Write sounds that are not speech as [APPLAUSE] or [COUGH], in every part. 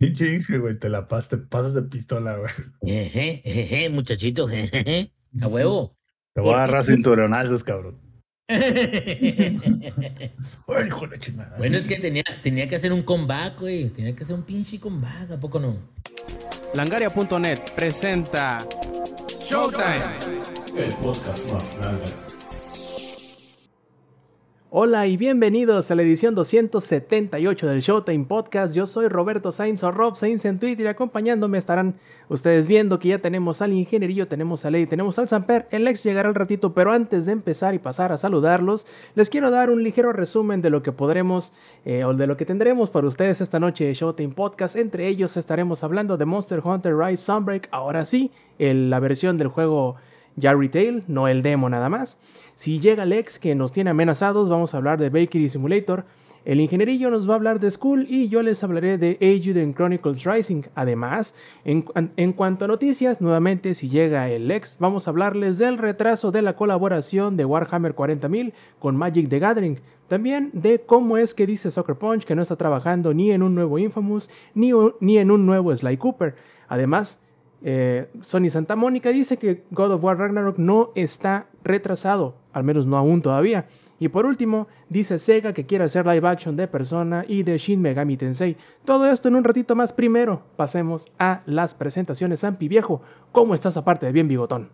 Pinche güey, te la pasas, te pasas de pistola, güey. Jeje, jeje, muchachito, jeje, a huevo. Te voy a agarrar cinturonazos, cabrón. [LAUGHS] bueno, hijo de chingada. es que tenía, tenía que hacer un comeback, güey. Tenía que hacer un pinche comeback, ¿a poco no? Langaria.net presenta Showtime. El podcast más grande. Hola y bienvenidos a la edición 278 del Showtime Podcast. Yo soy Roberto Sainz o Rob Sainz en Twitter y acompañándome estarán ustedes viendo que ya tenemos al ingenierillo, tenemos a Ley, tenemos al Samper. El ex llegará al ratito, pero antes de empezar y pasar a saludarlos, les quiero dar un ligero resumen de lo que podremos eh, o de lo que tendremos para ustedes esta noche de Showtime Podcast. Entre ellos estaremos hablando de Monster Hunter Rise Sunbreak, ahora sí, la versión del juego ya retail, no el demo nada más. Si llega Lex que nos tiene amenazados, vamos a hablar de Bakery Simulator. El ingenierillo nos va a hablar de School y yo les hablaré de Eiyuden Chronicles Rising. Además, en, cuanto a noticias, nuevamente si llega el Lex, vamos a hablarles del retraso de la colaboración de Warhammer 40.000 con Magic the Gathering. También de cómo es que dice Soccer Punch que no está trabajando ni en un nuevo Infamous ni, ni en un nuevo Sly Cooper. Además, eh, Sony Santa Mónica dice que God of War Ragnarok no está retrasado, al menos no aún todavía. Y por último, dice Sega que quiere hacer live action de Persona y de Shin Megami Tensei. Todo esto en un ratito más. Primero, pasemos a las presentaciones. Zampi Viejo, ¿cómo estás aparte de bien bigotón?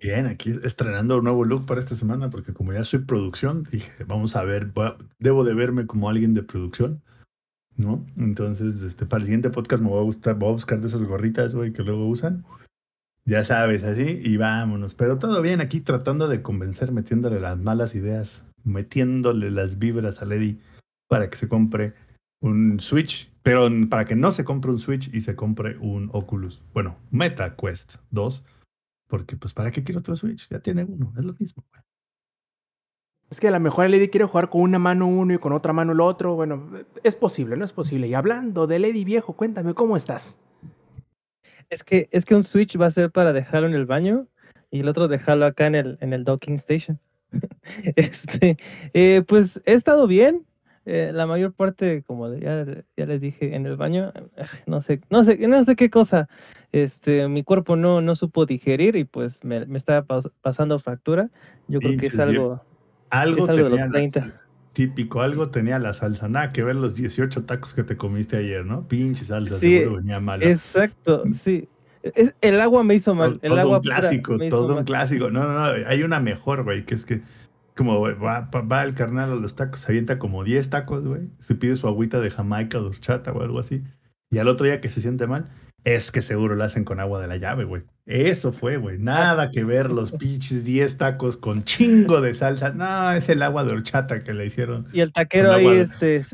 Bien, aquí estrenando un nuevo look para esta semana, porque como ya soy producción, dije, vamos a ver, debo de verme como alguien de producción, ¿no? Entonces, este, para el siguiente podcast me voy a gustar, voy a buscar de esas gorritas, güey, que luego usan. Ya sabes, así, y vámonos. Pero todo bien aquí tratando de convencer, metiéndole las malas ideas, metiéndole las vibras a Lady para que se compre un Switch, pero para que no se compre un Switch y se compre un Oculus. Bueno, Meta Quest 2. Porque, pues, ¿para qué quiero otro Switch? Ya tiene uno, es lo mismo. güey. Es que a lo mejor Lady quiere jugar con una mano uno y con otra mano el otro. Bueno, es posible, no es posible. Y hablando de Lady Viejo, cuéntame, ¿cómo estás? Es que, es que un Switch va a ser para dejarlo en el baño y el otro dejarlo acá en el, en el docking station. [LAUGHS] este, eh, pues he estado bien. eh, la mayor parte, como de- ya, ya les dije, en el baño, eh, no sé, no sé, no sé qué cosa. Este, mi cuerpo no, no supo digerir y pues me, me estaba pas- pasando fractura. Yo creo que es vie- algo, Algo es algo de los tenía la- 30. típico, algo tenía la salsa. Nada que ver los 18 tacos que te comiste ayer, ¿no? Pinche salsa, Sí, seguro venía mala. Exacto, sí. Es, el agua me hizo mal. todo El todo agua un clásico, todo un mal. clásico. No, no, no, hay una mejor, güey, que es que como güey, va, va- el carnal a los tacos, se avienta como 10 tacos, güey, se pide su agüita de Jamaica o de horchata o algo así, y al otro día que se siente mal, es que seguro lo hacen con agua de la llave, güey. Eso fue, güey. Nada que ver los [LAUGHS] pinches 10 tacos con chingo de salsa. No, es el agua de horchata que le hicieron. Y el taquero ahí de- este,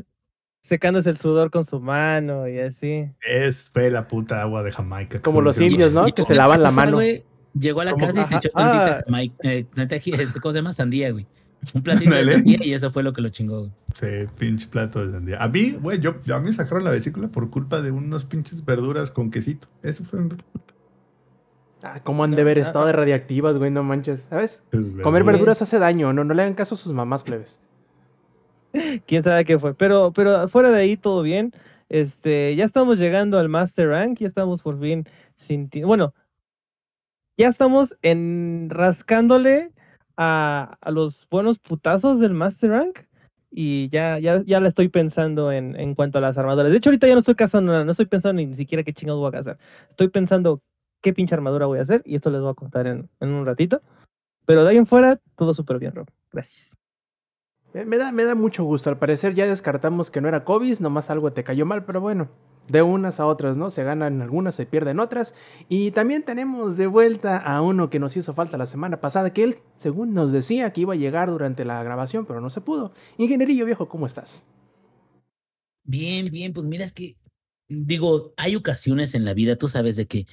secándose el sudor con su mano y así. Es fue la puta agua de Jamaica. Como los indios, ¿no? Que se lavan la mano. Llegó a la casa y se echó ah. tantita Jamaica, eh, este, ¿cómo se llama? Sandía, güey. [LAUGHS] Un platito de sandía y eso fue lo que lo chingó. Sí, pinche plato de sandía. A mí, güey, yo, a mí me sacaron la vesícula por culpa de unos pinches verduras con quesito. Eso fue mi culpa. Ah, ¿Cómo han de haber estado de radiactivas, güey? No manches. ¿Sabes? Es Comer verdura. verduras hace daño, no, no le hagan caso a sus mamás, plebes. Quién sabe qué fue. Pero, pero fuera de ahí todo bien. Este, ya estamos llegando al Master Rank, ya estamos por fin sinti- Bueno, ya estamos en rascándole a, a los buenos putazos del Master Rank. Y ya, ya, ya la estoy pensando en, en cuanto a las armaduras. De hecho, ahorita ya no estoy cazando no estoy pensando ni siquiera qué chingados voy a cazar. Estoy pensando qué pinche armadura voy a hacer, y esto les voy a contar en, en un ratito. Pero de ahí en fuera, todo súper bien, Rob. Gracias. Me, me da, me da mucho gusto. Al parecer ya descartamos que no era COVID, nomás algo te cayó mal, pero bueno, de unas a otras, ¿no? Se ganan algunas, se pierden otras. Y también tenemos de vuelta a uno que nos hizo falta la semana pasada, que él, según nos decía, que iba a llegar durante la grabación, pero no se pudo. Ingenierillo viejo, ¿cómo estás? Bien, bien, pues mira, es que, digo, hay ocasiones en la vida, tú sabes, de que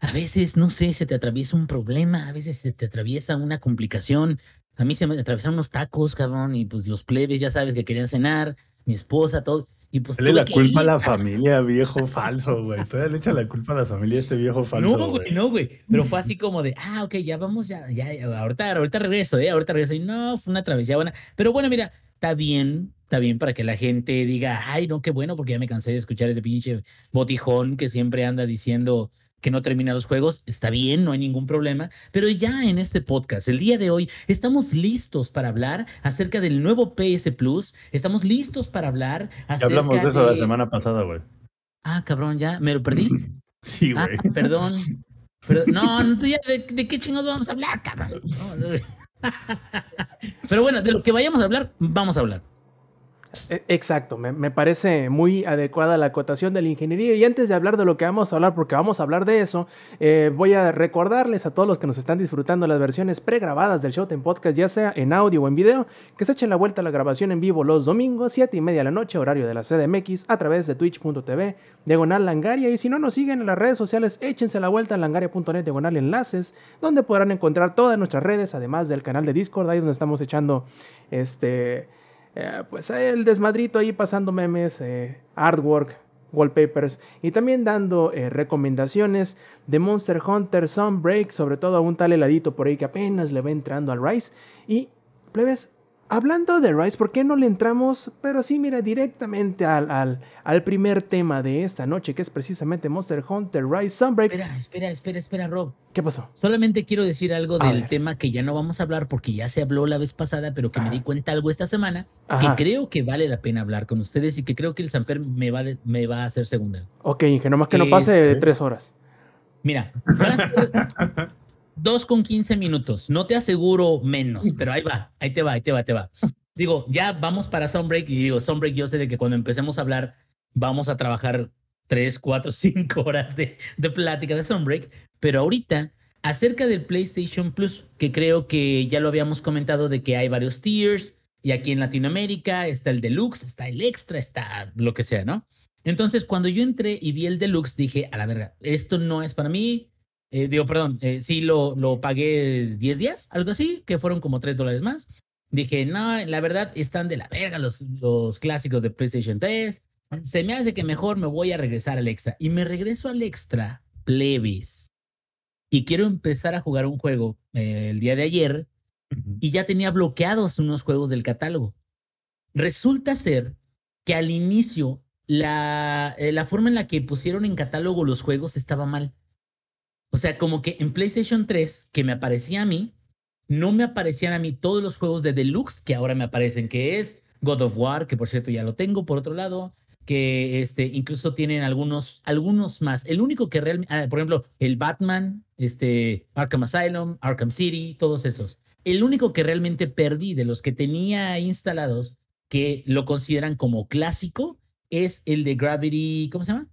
a veces, no sé, se te atraviesa un problema, a veces se te atraviesa una complicación. A mí se me atravesaron unos tacos, cabrón, y pues los plebes, ya sabes, que querían cenar, mi esposa, todo. Y pues Dale la culpa a la familia, [LAUGHS] viejo falso, güey. Todavía le echa la culpa a la familia a este viejo falso. No, güey, no, güey. Pero fue así como de, ah, ok, ya vamos, ya, ya, ya, ahorita, ahorita regreso, ¿eh? Ahorita regreso. Y no, fue una travesía buena. Pero bueno, mira, está bien. Está bien para que la gente diga, ay, no, qué bueno, porque ya me cansé de escuchar ese pinche botijón que siempre anda diciendo que no termina los juegos. Está bien, no hay ningún problema. Pero ya en este podcast, el día de hoy, estamos listos para hablar acerca del nuevo PS Plus. Estamos listos para hablar Ya acerca hablamos de eso la semana pasada, güey. Ah, cabrón, ya, me lo perdí. [LAUGHS] Sí, Ah, güey. perdón. Perdón. No, [LAUGHS] no, ya, ¿de, de qué chingados vamos a hablar, cabrón? No, [LAUGHS] no. Pero bueno, de lo que vayamos a hablar, vamos a hablar. E- Exacto, me, me parece muy adecuada la acotación de la ingeniería. Y antes de hablar de lo que vamos a hablar, porque vamos a hablar de eso, eh, voy a recordarles a todos los que nos están disfrutando las versiones pregrabadas del Showtime Podcast, ya sea en audio o en video, que se echen la vuelta a la grabación en vivo los domingos, 7 y media de la noche, horario de la CDMX, a través de twitch.tv, diagonal langaria. Y si no nos siguen en las redes sociales, échense la vuelta a langaria.net, diagonal enlaces, donde podrán encontrar todas nuestras redes, además del canal de Discord, ahí donde estamos echando este eh, pues el desmadrito ahí pasando memes, eh, artwork, wallpapers y también dando eh, recomendaciones de Monster Hunter Sunbreak, sobre todo a un tal heladito por ahí que apenas le va entrando al Rise. Y, plebes, hablando de Rise, ¿por qué no le entramos, pero sí, mira, directamente al, al, al primer tema de esta noche, que es precisamente Monster Hunter Rise Sunbreak? Espera, espera, espera, espera, Rob. ¿Qué pasó? Solamente quiero decir algo A del ver. tema que ya no vamos a hablar porque ya se habló la vez pasada, pero que me Ajá. di cuenta algo esta semana Ajá. que creo que vale la pena hablar con ustedes y que creo que el Samper me va, de- me va a hacer segunda. Ok, que nomás que no pase de Este- tres horas. Mira, van a ser [LAUGHS] dos con 15 minutos. No te aseguro menos, pero ahí va, ahí te va, ahí te va, ahí te va. Digo, ya vamos para Sunbreak y digo, Sunbreak yo sé de que cuando empecemos a hablar vamos a trabajar tres, cuatro, [LAUGHS] cinco horas de, de plática de Sunbreak, pero ahorita acerca del PlayStation Plus, que creo que ya lo habíamos comentado de que hay varios tiers y aquí en Latinoamérica está el deluxe, está el extra, está lo que sea, ¿no? Entonces, cuando yo entré y vi el deluxe, dije, a la verga, esto no es para mí. Eh, digo, perdón, eh, sí lo, lo pagué 10 días, algo así, que fueron como 3 dólares más. Dije, no, la verdad están de la verga los, los clásicos de PlayStation 3. Se me hace que mejor me voy a regresar al extra. Y me regreso al extra, plebes. Y quiero empezar a jugar un juego eh, el día de ayer y ya tenía bloqueados unos juegos del catálogo. Resulta ser que al inicio la, eh, la forma en la que pusieron en catálogo los juegos estaba mal. O sea, como que en PlayStation 3, que me aparecía a mí, no me aparecían a mí todos los juegos de Deluxe que ahora me aparecen, que es God of War, que por cierto ya lo tengo por otro lado, que este, incluso tienen algunos, algunos más. El único que realmente, por ejemplo, el Batman, este, Arkham Asylum, Arkham City, todos esos. El único que realmente perdí de los que tenía instalados, que lo consideran como clásico, es el de Gravity, ¿cómo se llama?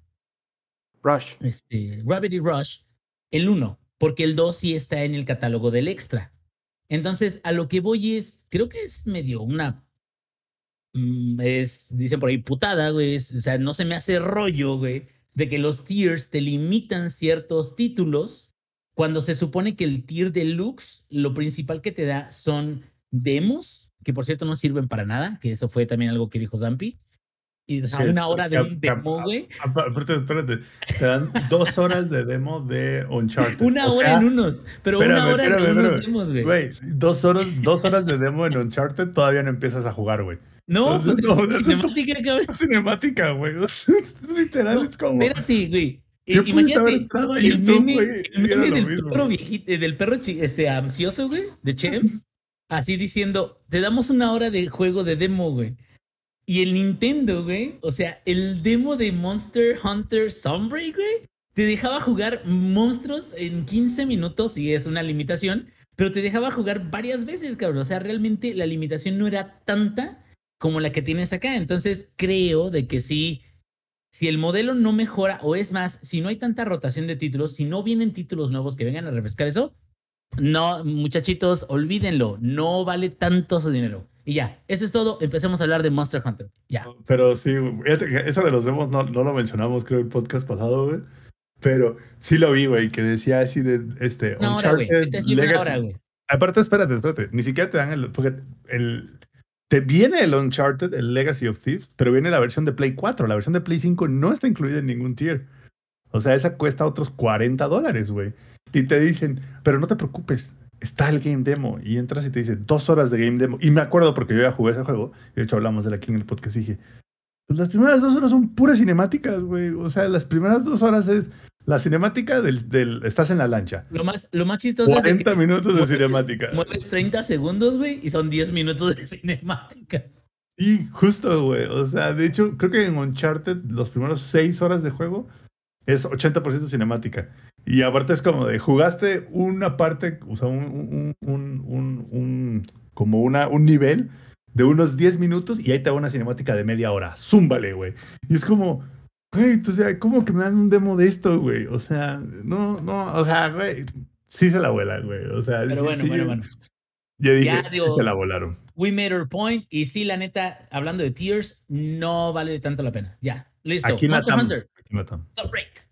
Rush. Este, Gravity Rush, el 1, porque el 2 sí está en el catálogo del extra. Entonces, a lo que voy es, creo que es medio una, mm, es, dicen por ahí, putada, güey, es- o sea, no se me hace rollo, güey, de que los tiers te limitan ciertos títulos cuando se supone que el tier deluxe, lo principal que te da son demos, que por cierto no sirven para nada, que eso fue también algo que dijo Zampi. Y una es- hora de un demo, güey. Apa- Aparte, espérate, te dan dos horas de demo de Uncharted. Una O hora sea, en unos, pero una espérame, hora en espérame, unos espérame. demos, güey. Güey, dos horas, dos horas de demo en Uncharted todavía no empiezas a jugar, güey. No, Entonces, pues no, es cabrón. Es cinemática, güey. Literal, No, es como. Espérate, güey. Yo Imagínate el YouTube, meme, güey, el meme del mismo. perro viejito, del perro este, ansioso, güey, de [LAUGHS] Chems, así diciendo, te damos una hora de juego de demo, güey. Y el Nintendo, güey, o sea, el demo de Monster Hunter Sunbreak, güey, te dejaba jugar monstruos en 15 minutos, y es una limitación, pero te dejaba jugar varias veces, cabrón. O sea, realmente la limitación no era tanta como la que tienes acá. Entonces, creo de que si el modelo no mejora, o es más, si no hay tanta rotación de títulos, si no vienen títulos nuevos que vengan a refrescar eso, no, muchachitos, olvídenlo, no vale tanto su dinero. Y ya, eso es todo. Empecemos a hablar de Monster Hunter. Ya. Pero sí, eso de los demos no, no lo mencionamos, creo, el podcast pasado, güey. Pero sí lo vi, güey, que decía así de este Una hora, güey. Uncharted Te sirve una Legacy. hora, güey. Aparte, espérate, espérate. Ni siquiera te dan el. Porque el. Te viene el Uncharted, el Legacy of Thieves, pero viene la versión de Play 4. La versión de Play 5 no está incluida en ningún tier. O sea, esa cuesta otros 40 dólares, güey. Y te dicen, pero no te preocupes, está el game demo y entras y te dice dos horas de game demo. Y me acuerdo porque yo ya jugué ese juego, y de hecho hablamos de él aquí en el podcast y dije, pues las primeras dos horas son puras cinemáticas, güey. O sea, las primeras dos horas es la cinemática del, del estás en la lancha. Lo más, lo más chistoso es de 40 que minutos de mueves- cinemática. mueves 30 segundos, güey, y son 10 minutos de cinemática. Sí, justo, güey. O sea, de hecho, creo que en Uncharted los primeros seis horas de juego es 80% cinemática. Y aparte es como de, jugaste una parte, o sea, un, un, un, un- como una, un nivel de unos 10 minutos y ahí te va una cinemática de media hora. Zúmbale, güey. Y es como, güey, o sea, ¿cómo que me dan un demo de esto, güey? O sea, no, no, o sea, güey, sí se la vuelan, güey. O sea, Pero sí- bueno, sí, bueno, bueno. Yo dije, Ya, sí digo- se la volaron. We made our point. Y sí, la neta, hablando de Tears, no vale tanto la pena. Ya, listo. Aquí Monster. Hunter, Stop break.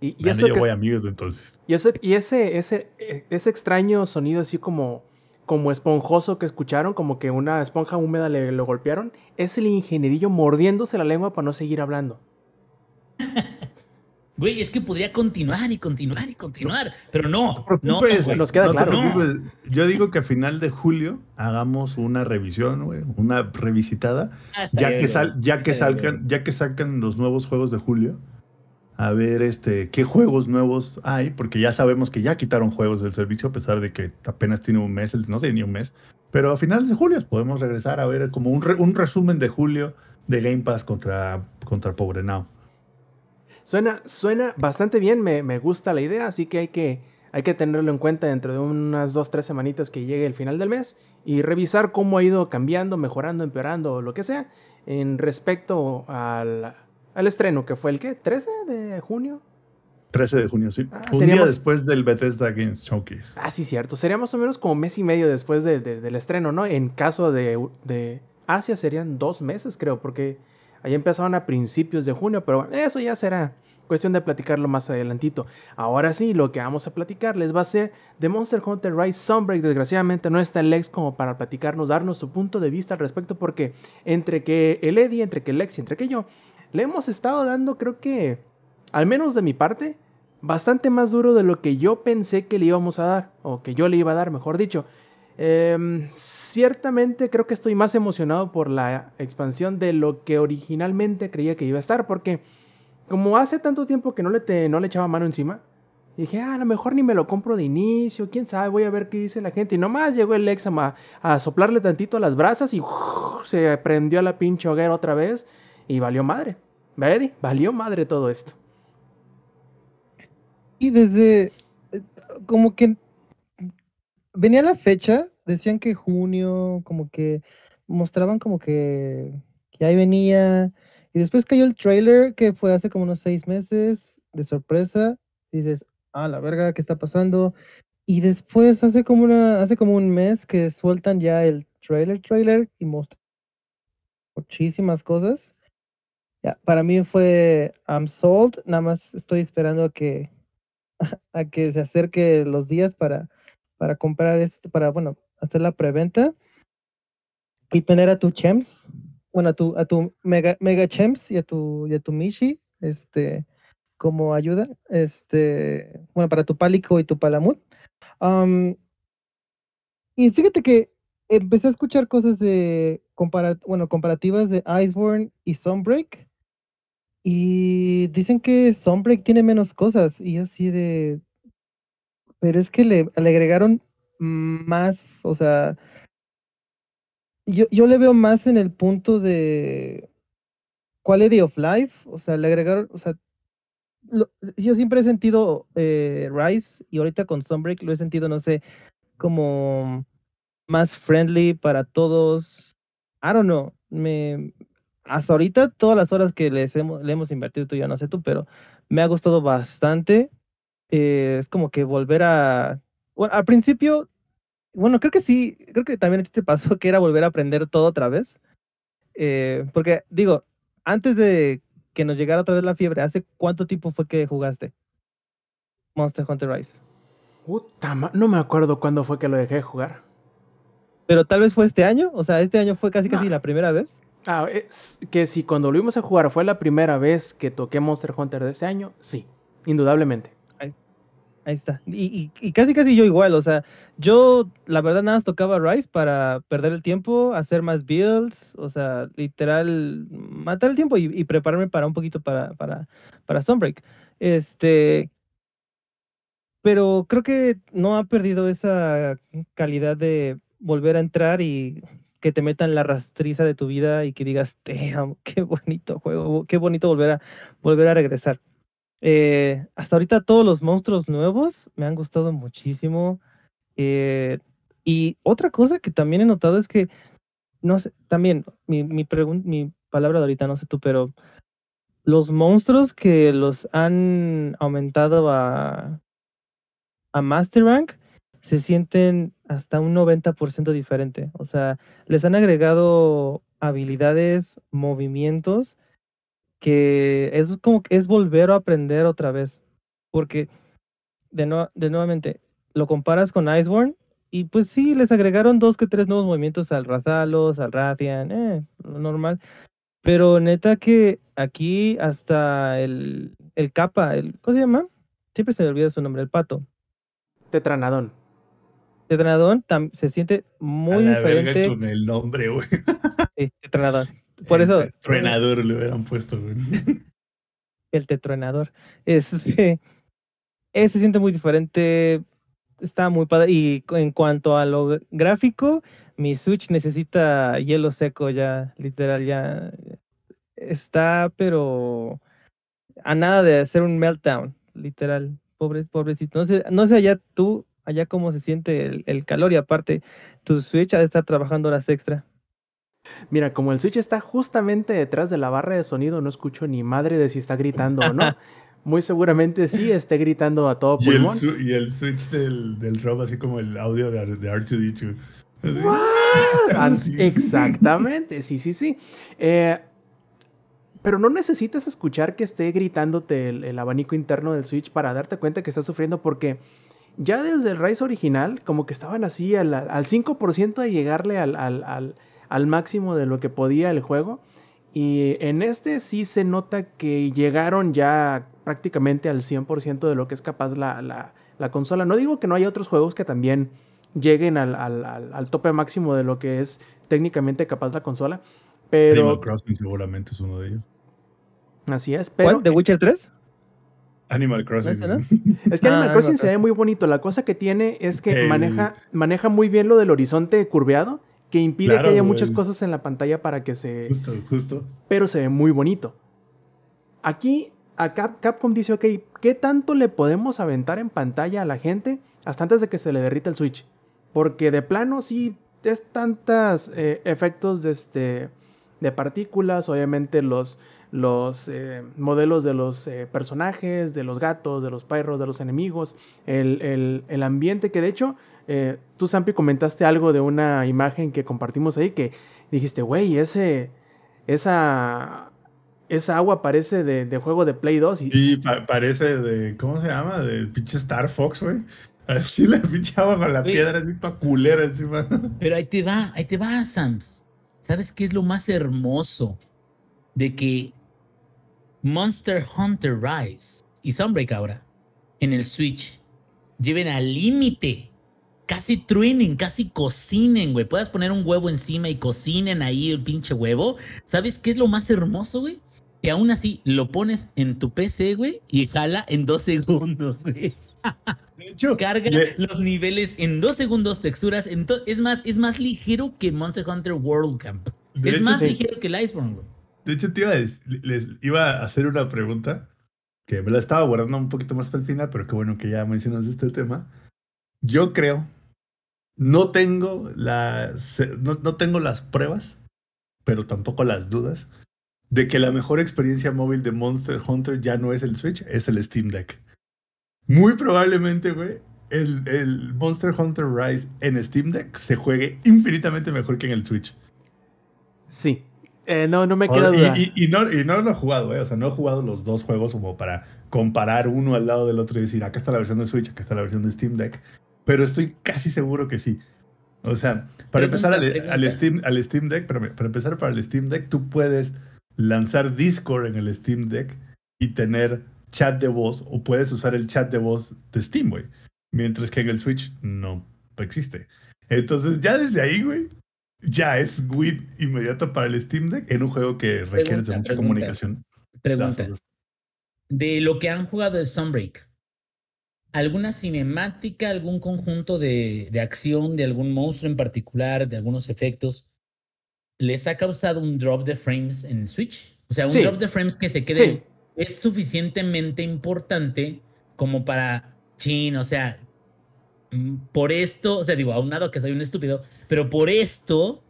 Y, eso yo que voy es- entonces. Y ese, y ese, ese, ese extraño sonido así como, como esponjoso que escucharon, como que una esponja húmeda le lo golpearon, es el ingenierillo mordiéndose la lengua para no seguir hablando. [LAUGHS] Güey, es que podría continuar y continuar y continuar, pero no, No te nos queda no claro. Yo digo que a final de julio hagamos una revisión, güey, una revisitada, Ah, ya bien, que sal, ya que bien, salgan, ya que sacan los nuevos juegos de julio, a ver este qué juegos nuevos hay, porque ya sabemos que ya quitaron juegos del servicio a pesar de que apenas tiene un mes, no sé ni un mes, pero a finales de julio podemos regresar a ver como un, re- un resumen de julio de Game Pass contra contra Pobre Now. Suena, suena bastante bien, me, me gusta la idea, así que hay, que hay que tenerlo en cuenta dentro de unas dos, tres semanitas que llegue el final del mes y revisar cómo ha ido cambiando, mejorando, empeorando o lo que sea en respecto al, al estreno, que fue el ¿qué? ¿13 de junio? 13 de junio, sí. Ah, un día seríamos- después del Bethesda Games Showcase. Ah, sí, cierto. Sería más o menos como mes y medio después de- de- del estreno, ¿no? En caso de, de Asia serían dos meses, creo, porque ahí empezaron a principios de junio, pero eso ya será cuestión de platicarlo más adelantito. Ahora sí, lo que vamos a platicarles va a ser de Monster Hunter Rise Sunbreak. Desgraciadamente no está Lex como para platicarnos, darnos su punto de vista al respecto, porque entre que el Eddie, entre que Lex y entre que yo, le hemos estado dando, creo que, al menos de mi parte, bastante más duro de lo que yo pensé que le íbamos a dar, o que yo le iba a dar, mejor dicho. Em, ciertamente creo que estoy más emocionado por la expansión de lo que originalmente creía que iba a estar, porque como hace tanto tiempo que no le, no le echaba mano encima, dije, ah, a lo mejor ni me lo compro de inicio, quién sabe, voy a ver qué dice la gente. Y nomás llegó el Lex a, soplarle tantito a las brasas y se prendió a la pinche hoguera otra vez y valió madre. ¿Ve? Valió madre todo esto. Y desde, eh, como que venía la fecha, decían que junio, como que mostraban como que, que ahí venía, y después cayó el trailer que fue hace como unos seis meses, de sorpresa, dices, ah, la verga, ¿qué está pasando? Y después hace como una, hace como un mes que sueltan ya el trailer, trailer, y muestran muchísimas cosas. Ya, para mí fue I'm sold, nada más estoy esperando a que [LAUGHS] a que se acerque los días para, para comprar esto, para, bueno, hacer la preventa y tener a tu Chems, bueno, a tu, a tu Mega, Mega Chems y a tu, y a tu Mishi, este, como ayuda, este, bueno, para tu Pálico y tu Palamut. Am, y fíjate que empecé a escuchar cosas de, compara- bueno, comparativas de Iceborne y Sunbreak. Y dicen que Sunbreak tiene menos cosas. Y así de. Pero es que le, agregaron más. O sea. Yo, yo le veo más en el punto de. Quality of life. O sea, le agregaron. O sea. lo- yo siempre he sentido eh, Rise. Y ahorita con Sunbreak lo he sentido, no sé. Como. Más friendly para todos. I don't know. Me, hasta ahorita, todas las horas que les hemos, le hemos invertido, tú ya no sé tú, pero me ha gustado bastante. Eh, es como que volver a. Bueno, al principio, bueno, creo que sí, creo que también a ti te pasó que era volver a aprender todo otra vez. Eh, porque, digo, antes de que nos llegara otra vez la fiebre, ¿hace cuánto tiempo fue que jugaste Monster Hunter Rise? Puta no me acuerdo cuándo fue que lo dejé de jugar. Pero tal vez fue este año, o sea, este año fue casi No. casi la primera vez. Ah, es que si cuando volvimos a jugar fue la primera vez que toqué Monster Hunter de este año, sí, indudablemente. Ahí está. Y, y- casi casi yo igual, o sea, yo la verdad nada más tocaba Rise para perder el tiempo, hacer más builds, o sea, literal, matar el tiempo y, prepararme para un poquito para, para, para Stormbreak. Este, pero creo que no ha perdido esa calidad de volver a entrar y que te metan la rastriza de tu vida y que digas, damn, qué bonito juego, qué bonito volver a volver a regresar. Eh, hasta ahorita todos los monstruos nuevos me han gustado muchísimo. eh, y otra cosa que también he notado es que, no sé, también mi, mi, mi palabra de ahorita, no sé tú, pero los monstruos que los han aumentado a, a Master Rank se sienten hasta un 90% diferente. O sea, les han agregado habilidades, movimientos que es como que es volver a aprender otra vez. Porque de, nue- de nuevamente lo comparas con Iceborne y pues sí, les agregaron dos que tres nuevos movimientos al Rathalos, al Rathian, eh, lo normal. Pero neta que aquí hasta el, el capa, el, ¿cómo se llama? Siempre se me olvida su nombre, el pato. Tetranadón. Tetranadón tam- se siente muy a la verga diferente. con el nombre, güey. Sí, Tetranadón. Por El eso, Tetruenador le hubieran puesto, güey. [LAUGHS] el tetruenador. Este, ese se siente muy diferente. Está muy padre. Y en cuanto a lo gráfico, mi Switch necesita hielo seco ya, literal, ya está, pero a nada de hacer un meltdown, literal. Pobre, pobrecito. No sé, no sé allá tú, allá cómo se siente el, el calor y aparte, tu Switch ha de estar trabajando horas extra. Mira, como el Switch está justamente detrás de la barra de sonido, no escucho ni madre de si está gritando o no. [LAUGHS] Muy seguramente sí esté gritando a todo Y el, pulmón. su- y el switch del, del Rob, así como el audio de, de R2D2. Así. Ah, [LAUGHS] Sí. Exactamente, sí, sí, sí. Eh, pero no necesitas escuchar que esté gritándote el, el abanico interno del Switch para darte cuenta que estás sufriendo porque ya desde el Rise original como que estaban así al, al 5% de llegarle al, al- al- al máximo de lo que podía el juego. Y en este sí se nota que llegaron ya prácticamente al 100% de lo que es capaz la, la- la consola. No digo que no haya otros juegos que también lleguen al, al- al- al tope máximo de lo que es técnicamente capaz la consola. Pero Animal Crossing seguramente es uno de ellos. así es. Pero ¿Cuál? ¿The Witcher 3? Animal Crossing. [LAUGHS] Es que Animal Ah, Crossing no, se ve muy bonito. La cosa que tiene es que El- maneja, maneja muy bien lo del horizonte curveado, que impide Claro, que haya güey. muchas cosas en la pantalla para que se... Justo, justo. pero se ve muy bonito. Aquí a Cap- Capcom dice, ok, ¿qué tanto le podemos aventar en pantalla a la gente hasta antes de que se le derrita el Switch? Porque de plano sí es tantos efectos de, este, de partículas, obviamente los, los eh, modelos de los eh, personajes, de los gatos, de los perros, de los enemigos, el, el- el ambiente que de hecho... eh, tú, Sampi, comentaste algo de una imagen que compartimos ahí que dijiste, güey, ese, esa, esa agua parece de, de juego de Play 2 y, pa- parece de. ¿Cómo se llama? Del pinche Star Fox, güey. Así la pinche agua con la piedra, así toda culera encima. Pero ahí te va, ahí te va, Sams. ¿Sabes qué es lo más hermoso de que Monster Hunter Rise y Sunbreak ahora en el Switch lleven al límite? Casi truenen, casi cocinen, güey. Puedas poner un huevo encima y cocinen ahí el pinche huevo. ¿Sabes qué es lo más hermoso, güey? Que aún así lo pones en tu PC, güey, y jala en dos segundos, güey. De hecho, Carga los niveles en dos segundos, texturas. en es más, es más ligero que Monster Hunter World Camp. de es hecho, más sí. ligero que el Iceborne, güey. De hecho, te iba a, les iba a hacer una pregunta que me la estaba guardando un poquito más para el final, pero qué bueno que ya mencionas este tema. Yo creo, no tengo, las, no, no tengo las pruebas, pero tampoco las dudas, de que la mejor experiencia móvil de Monster Hunter ya no es el Switch, es el Steam Deck. Muy probablemente, güey, el, el Monster Hunter Rise en Steam Deck se juegue infinitamente mejor que en el Switch. sí. Eh, no, no me queda y, duda. y- y no, y no lo he jugado, ¿eh? O sea, no he jugado los dos juegos como para comparar uno al lado del otro y decir, acá está la versión de Switch, acá está la versión de Steam Deck. Pero estoy casi seguro que sí. O sea, para Pregunta, empezar al, Steam, al Steam Deck, espérame, para empezar para el Steam Deck, tú puedes lanzar Discord en el Steam Deck y tener chat de voz o puedes usar el chat de voz de Steam, güey. Mientras que en el Switch no existe. Entonces, ya desde ahí, güey, ya es win inmediato para el Steam Deck en un juego que requiere de mucha pregunta. comunicación. Pregunta. De lo que han jugado de Sunbreak, ¿alguna cinemática, algún conjunto de, de acción de algún monstruo en particular, de algunos efectos, les ha causado un drop de frames en el Switch? O sea, un Sí. drop de frames que se quede Sí. es suficientemente importante como para, chin, o sea, por esto, o sea, digo, aunado que soy un estúpido, pero por esto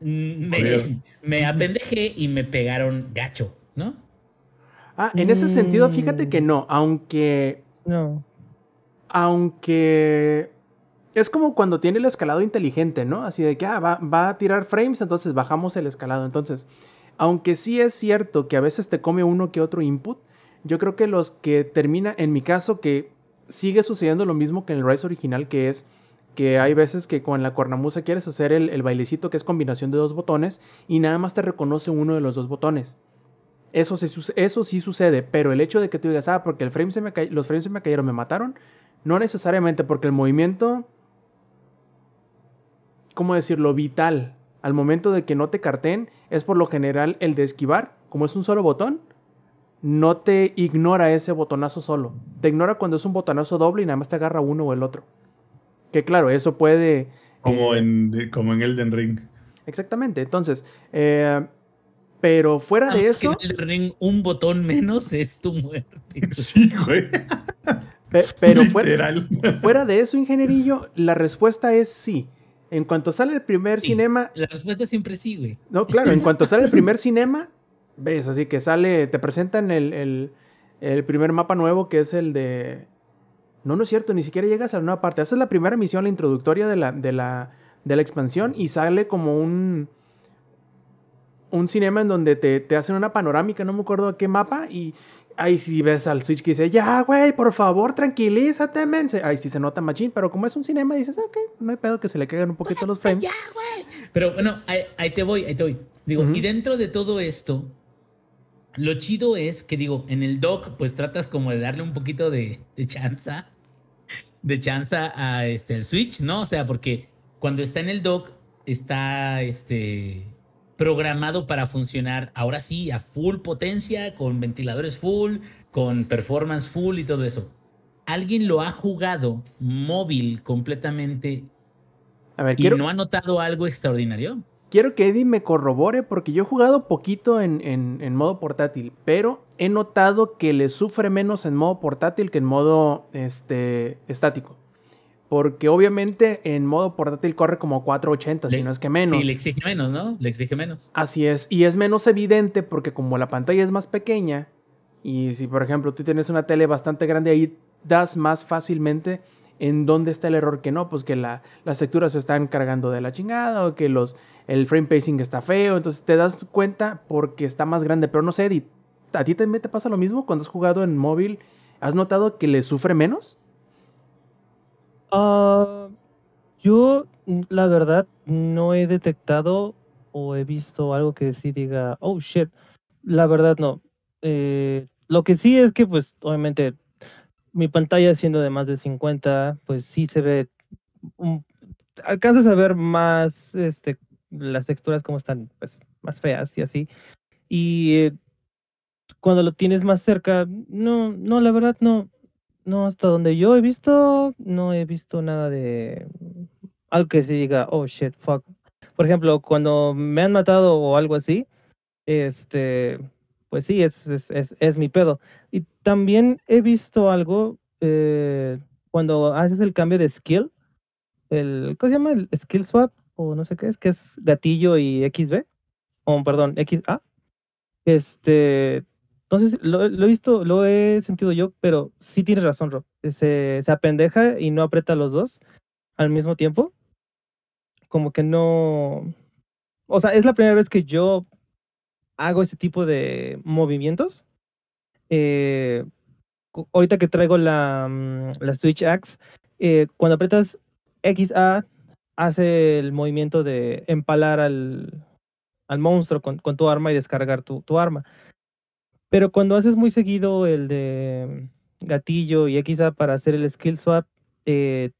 mm, me, me apendejé y me pegaron gacho, ¿no? Ah, en ese sentido, fíjate Mm. que no, aunque No. aunque es como cuando tiene el escalado inteligente, ¿no? Así de que ah, va, va a tirar frames, entonces bajamos el escalado. Entonces, aunque sí es cierto que a veces te come uno que otro input, yo creo que los que termina, en mi caso, que sigue sucediendo lo mismo que en el Rise original, que es que hay veces que con la cornamusa quieres hacer el, el bailecito que es combinación de dos botones y nada más te reconoce uno de los dos botones. Eso eso sí sucede, pero el hecho de que tú digas, ah, porque el frame se me los frames se me cayeron, me mataron, no necesariamente, porque el movimiento, ¿cómo decirlo? Vital. Al momento de que no te carteen, es por lo general el de esquivar, como es un solo botón, no te ignora ese botonazo solo. Te ignora cuando es un botonazo doble y nada más te agarra uno o el otro. Que claro, eso puede... Como, eh, en, como en Elden Ring. Exactamente, entonces... eh, pero fuera de Aunque eso... en el ring un botón menos [LAUGHS] es tu muerte. [LAUGHS] Sí, güey. pe- pero fuera, Literal. fuera de eso, ingenierillo, la respuesta es sí. En cuanto sale el primer Sí. cinema, La respuesta siempre sí, güey. No, claro, en cuanto sale el primer cinema, ves, así que sale, te presentan el, el- el primer mapa nuevo que es el de... No, no es cierto, ni siquiera llegas a la nueva parte. Esa es la primera misión, la introductoria de la, de la, de la expansión y sale como un... Un cinema en donde te, te hacen una panorámica, no me acuerdo a qué mapa, y ahí sí ves al Switch que dice, ya, güey, por favor, tranquilízate, men. Ahí sí se nota machín, pero como es un cinema, dices, ok, no hay pedo que se le caigan un poquito los [LAUGHS] frames. Pero bueno, ahí, ahí te voy, ahí te voy. Digo, y dentro de todo esto, lo chido es que, digo, en el dock, pues tratas como de darle un poquito de, de chanza, de chanza a este, el Switch, ¿no? O sea, porque cuando está en el dock, está este, programado para funcionar, ahora sí, a full potencia, con ventiladores full, con performance full y todo eso. ¿Alguien lo ha jugado móvil completamente A ver, y quiero... no ha notado algo extraordinario? Quiero que Eddie me corrobore porque yo he jugado poquito en, en- en modo portátil, pero he notado que le sufre menos en modo portátil que en modo este, estático. Porque obviamente en modo portátil corre como 480, si no es que menos. Sí, le exige menos, ¿no? Le exige menos. Así es, y es menos evidente porque como la pantalla es más pequeña, y si por ejemplo tú tienes una tele bastante grande, ahí das más fácilmente en dónde está el error que no, pues que la- las texturas se están cargando de la chingada o que los, el frame pacing está feo, entonces te das cuenta porque está más grande, pero no sé, ¿a ti también te pasa lo mismo cuando has jugado en móvil? ¿Has notado que le sufre menos? Ah, yo, la verdad, no he detectado o he visto algo que sí diga, oh shit. La verdad, no. Eh, lo que sí es que, pues, obviamente, mi pantalla siendo de más de 50, pues sí se ve. alcanzas a ver más este, las texturas como están, pues, más feas y así. Y eh, cuando lo tienes más cerca, no, no, la verdad, no. No, hasta donde yo he visto, no he visto nada de algo que se diga, oh shit, fuck. Por ejemplo, cuando me han matado o algo así, este, pues sí, es, es, es, mi pedo. Y también he visto algo eh, cuando haces el cambio de skill, el, ¿cómo se llama? El skill swap, o no sé qué es, que es gatillo y XB, o perdón, XA. Este, entonces, lo, lo he visto, lo he sentido yo, pero sí tienes razón, Rob. Se, se apendeja y no aprieta los dos al mismo tiempo. Como que no. O sea, es la primera vez que yo hago ese tipo de movimientos. Eh, ahorita que traigo la, mm, la Switch Axe, eh, cuando aprietas XA, hace el movimiento de empalar al, al monstruo con, tu arma y descargar tu, arma Pero cuando haces muy seguido el de gatillo y X para hacer el skill swap, eh,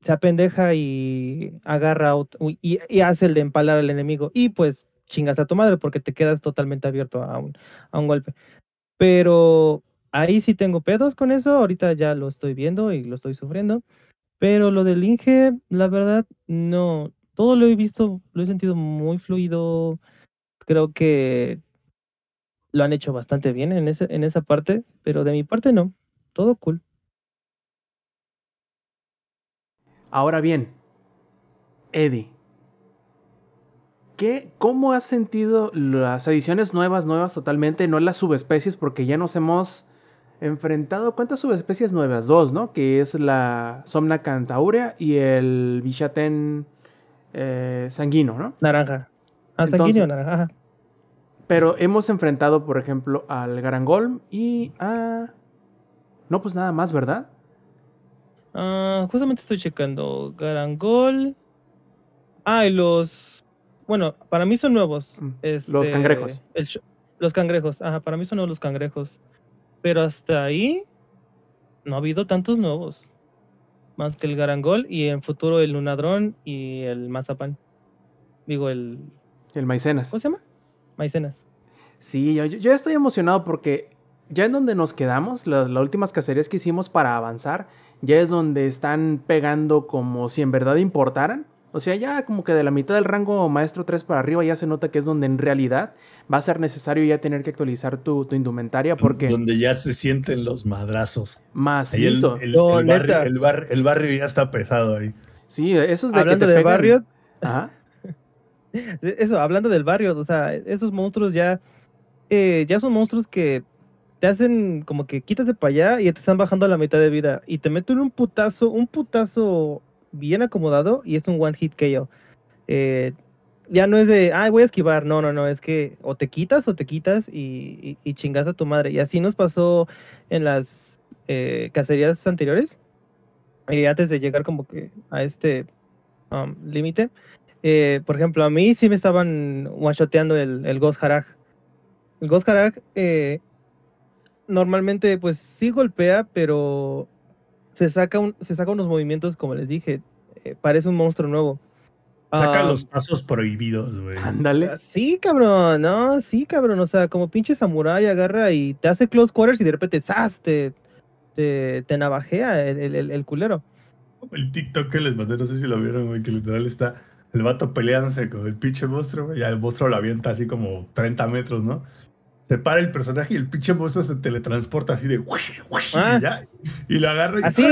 se apendeja y agarra y, y, hace el de empalar al enemigo. Y pues chingas a tu madre porque te quedas totalmente abierto a un, a un golpe. Pero ahí sí tengo pedos con eso. Ahorita ya lo estoy viendo y lo estoy sufriendo. Pero lo del Inge, la verdad, no. Todo lo he visto, lo he sentido muy fluido. Creo que lo han hecho bastante bien en, ese, en esa parte, pero de mi parte no. Todo cool. Ahora bien, Eddie, ¿qué, ¿cómo has sentido las ediciones nuevas, nuevas totalmente, no las subespecies, porque ya nos hemos enfrentado, ¿cuántas subespecies nuevas? Dos, ¿no? Que es la Somna Cantaurea y el Bichaten eh, sanguino, ¿no? Naranja. Ah, sanguíneo, naranja. Pero hemos enfrentado, por ejemplo, al Garangol y a... No, pues nada más, ¿verdad? Ah, justamente estoy checando. Garangol. Ah, y los. Bueno, para mí son nuevos. Mm, los este, cangrejos. los cangrejos. Ajá, para mí son nuevos los cangrejos. Pero hasta ahí no ha habido tantos nuevos. Más que el Garangol y en futuro el Lunadrón y el Mazapán. Digo, el. El Maicenas. ¿Cómo se llama? Maicenas. Sí, yo, estoy emocionado porque ya en donde nos quedamos, las, últimas cacerías que hicimos para avanzar, ya es donde están pegando como si en verdad importaran. O sea, ya como que de la mitad del rango maestro 3 para arriba ya se nota que es donde en realidad va a ser necesario ya tener que actualizar tu, indumentaria porque... Donde ya se sienten los madrazos. Más el, el, barrio, el, barrio, ya está pesado ahí. Sí, eso es de Hablando que te barrio... Ajá. [LAUGHS] Eso, hablando del barrio, o sea, esos monstruos ya, eh, ya son monstruos que te hacen como que quítate para allá y te están bajando a la mitad de vida y te meten un putazo, un putazo bien acomodado y es un one hit KO. Eh, ya no es de, ay, voy a esquivar, no, no, no, es que o te quitas o te quitas y, chingas a tu madre. Y así nos pasó en las eh, cacerías anteriores, antes de llegar como que a este um, límite. Eh, por ejemplo, a mí sí me estaban one-shoteando el, el Ghost Harag. El Ghost Harag eh, normalmente pues sí golpea, pero se saca, un, se saca unos movimientos, como les dije, eh, parece un monstruo nuevo. Saca ah, los pasos prohibidos, güey. Ándale. Ah, sí, cabrón, no, sí, cabrón. O sea, como pinche samurái agarra y te hace close quarters y de repente ¡zas! te, te, te navajea el, el, el, culero. El TikTok que les mandé, no sé si lo vieron, güey, que literal está el vato peleándose con el pinche monstruo, güey. Ya el monstruo lo avienta así como 30 metros, ¿no? Se para el personaje y el pinche monstruo se teletransporta así de ah. y, ya, y, lo agarra y, ¿Así?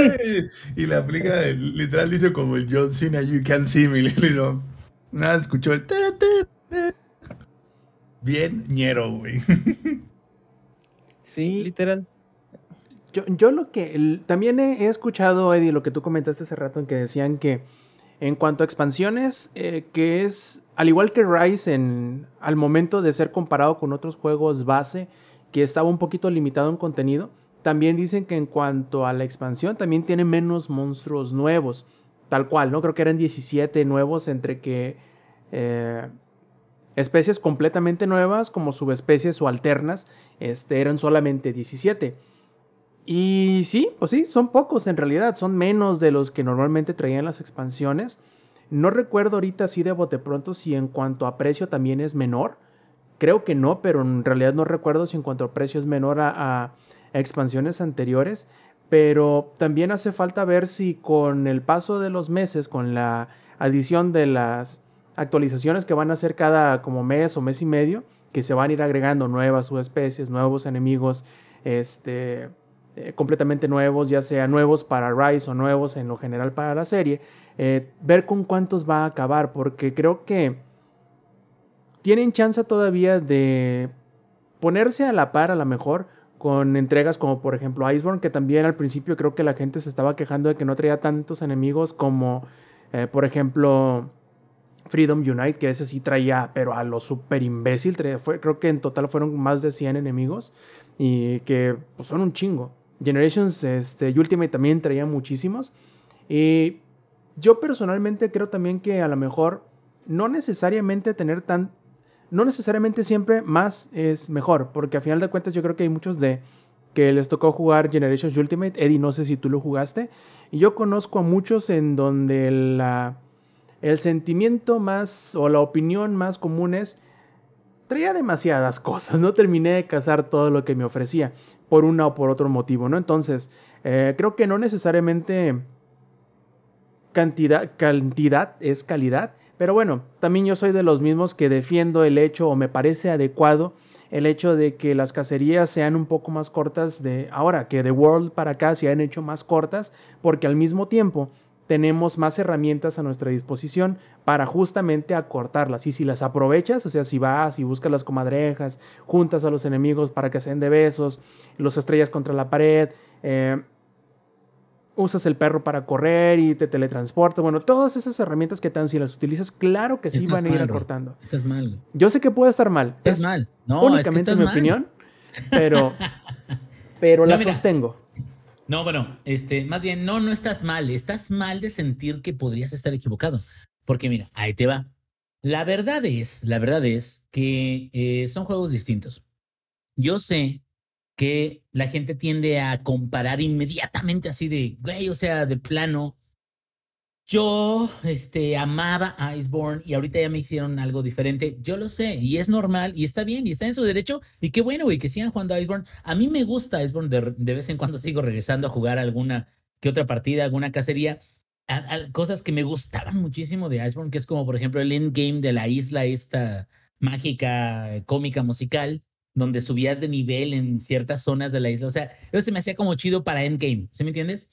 y le aplica, literal dice como el John Cena, you can see me. [LAUGHS] nada, escuchó el bien ñero, güey. Sí, literal. Yo, yo lo que también he, escuchado, Eddie, lo que tú comentaste hace rato en que decían que en cuanto a expansiones, eh, que es, al igual que Rise, en, al momento de ser comparado con otros juegos base, que estaba un poquito limitado en contenido, también dicen que en cuanto a la expansión, también tiene menos monstruos nuevos. Tal cual, ¿no? Creo que eran 17 nuevos entre que eh, especies completamente nuevas como subespecies o alternas este, eran solamente 17. Y sí, pues sí, son pocos en realidad, son menos de los que normalmente traían las expansiones. No recuerdo ahorita si de bote pronto si en cuanto a precio también es menor. Creo que no, pero en realidad no recuerdo si en cuanto a precio es menor a, expansiones anteriores. Pero también hace falta ver si con el paso de los meses, con la adición de las actualizaciones que van a hacer cada como mes o mes y medio, que se van a ir agregando nuevas subespecies, nuevos enemigos, este, eh, completamente nuevos, ya sea nuevos para Rise o nuevos en lo general para la serie, eh, ver con cuántos va a acabar, porque creo que tienen chance todavía de ponerse a la par a lo mejor con entregas como por ejemplo Iceborne, que también al principio creo que la gente se estaba quejando de que no traía tantos enemigos como eh, por ejemplo Freedom Unite, que ese sí traía, pero a lo super imbécil, creo que en total fueron más de 100 enemigos y que pues, son un chingo. Generations este, Ultimate también traía muchísimos. Y yo personalmente creo también que a lo mejor no necesariamente tener tan... no necesariamente siempre más es mejor, porque a final de cuentas yo creo que hay muchos de que les tocó jugar Generations Ultimate. Eddie, no sé si tú lo jugaste. Y yo conozco a muchos en donde la, el sentimiento más o la opinión más común es traía demasiadas cosas, no terminé de cazar todo lo que me ofrecía por una o por otro motivo, ¿no? Entonces, eh, creo que no necesariamente cantidad, cantidad es calidad, pero bueno, también yo soy de los mismos que defiendo el hecho o me parece adecuado el hecho de que las cacerías sean un poco más cortas de ahora, que de World para acá se han hecho más cortas, porque al mismo tiempo tenemos más herramientas a nuestra disposición para justamente acortarlas. Y si las aprovechas, o sea, si vas y buscas las comadrejas, juntas a los enemigos para que sean de besos, los estrellas contra la pared, eh, usas el perro para correr y te teletransporta. Bueno, todas esas herramientas que tan si las utilizas, claro que sí van a ir acortando. Estás mal. Yo sé que puede estar mal. Estás mal. No, únicamente es, mi opinión, pero, [LAUGHS] pero la sostengo. No, bueno, este, más bien, no, no estás mal. Estás mal de sentir que podrías estar equivocado. Porque mira, ahí te va. La verdad es, la verdad es que eh, son juegos distintos. Yo sé que la gente tiende a comparar inmediatamente así de, güey, o sea, de plano. Yo, este, amaba Iceborne y ahorita ya me hicieron algo diferente. Yo lo sé y es normal y está bien y está en su derecho. Y qué bueno, güey, que sigan jugando Iceborne. A mí me gusta Iceborne, de, de vez en cuando sigo regresando a jugar alguna que otra partida, alguna cacería. cosas que me gustaban muchísimo de Iceborne, que es como, por ejemplo, el endgame de la isla esta mágica, cómica, musical donde subías de nivel en ciertas zonas de la isla. O sea, eso se me hacía como chido para Endgame, ¿sí me entiendes?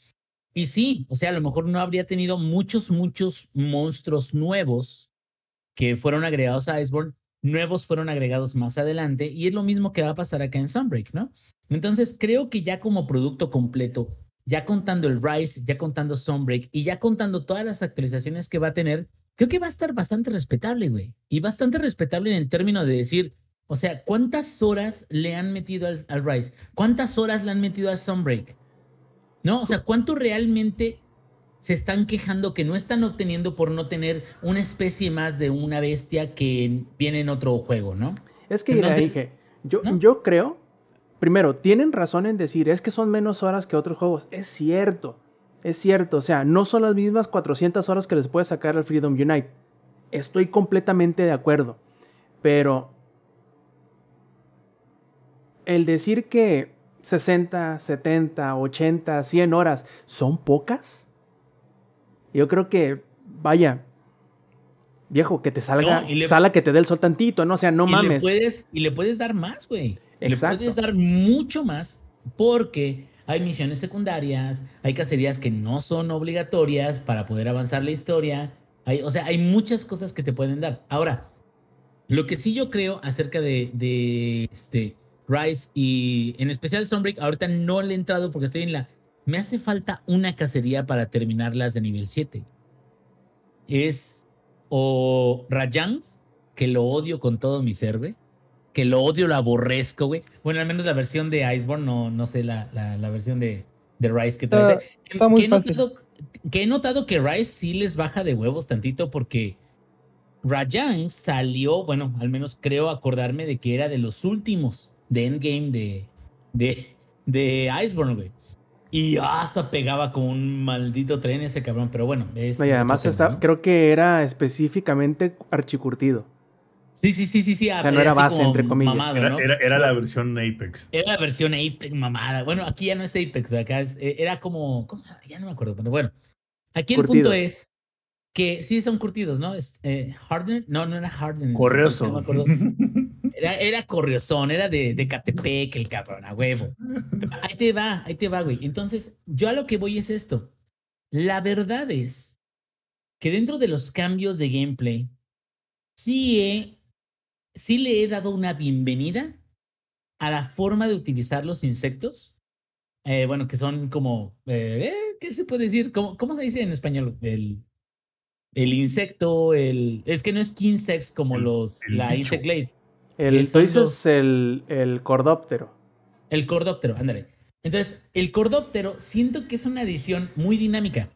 Y sí, o sea, a lo mejor no habría tenido muchos, muchos monstruos nuevos que fueron agregados a Iceborne, nuevos fueron agregados más adelante, y es lo mismo que va a pasar acá en Sunbreak, ¿no? Entonces, creo que ya como producto completo, ya contando el Rise, ya contando Sunbreak y ya contando todas las actualizaciones que va a tener, creo que va a estar bastante respetable, güey. Y bastante respetable en el término de decir, o sea, ¿cuántas horas le han metido al, Rise? ¿Cuántas horas le han metido al Sunbreak? ¿No? O sea, ¿cuánto realmente se están quejando que no están obteniendo por no tener una especie más de una bestia que viene en otro juego, ¿no? Es que dije, yo, yo creo, primero, tienen razón en decir, es que son menos horas que otros juegos. Es cierto, es cierto. O sea, no son las mismas 400 horas que les puede sacar al Freedom Unite. Estoy completamente de acuerdo. Pero el decir que 60, 70, 80, 100 horas son pocas, yo creo que, vaya, viejo, que te salga, sala que te dé el sol tantito, ¿no? O sea, no y mames. Le puedes, y le puedes dar más, güey. Le puedes dar mucho más porque hay misiones secundarias, hay cacerías que no son obligatorias para poder avanzar la historia. Hay, o sea, hay muchas cosas que te pueden dar. Ahora, lo que sí yo creo acerca de, de este, Rise y en especial Sunbreak, ahorita no le he entrado porque estoy en la... Me hace falta una cacería para terminarlas de nivel 7. Es o Rayan, que lo odio con todo mi ser, Que lo odio, lo aborrezco, güey. Bueno, al menos la versión de Iceborne, no, no sé la, la, versión de, de, Rise que trae. Que, he notado, que he notado que Rise sí les baja de huevos tantito porque Rayan salió, bueno, al menos creo acordarme de que era de los últimos de Endgame de, de, de Iceborne, güey. Y hasta pegaba con un maldito tren ese cabrón, pero bueno. Es y además creo que era específicamente archicurtido. Sí, sí, sí, sí, sí. O sea, no era base, entre comillas. era, la versión Apex. Era la versión Apex mamada. Bueno, aquí ya no es Apex, acá eh, era como, ¿cómo Ya no me acuerdo, pero bueno. Aquí el punto es que sí son curtidos, ¿no? Es, eh, Harden, no, no era Harden. Correoso. No me acuerdo. Era, era corriozón, era de, de Catepec, el cabrón, a huevo. Ahí te va, ahí te va, güey. Entonces, yo a lo que voy es esto. La verdad es que dentro de los cambios de gameplay, sí, sí le he dado una bienvenida a la forma de utilizar los insectos. Eh, bueno, que son como, eh, eh, ¿qué se puede decir? ¿Cómo, ¿Cómo se dice en español? El, el insecto, el... Es que no es Kinsex como los, la Insect Glaive. El, tú dices el, el cordóptero. El cordóptero, ándale. Entonces, el cordóptero siento que es una edición muy dinámica.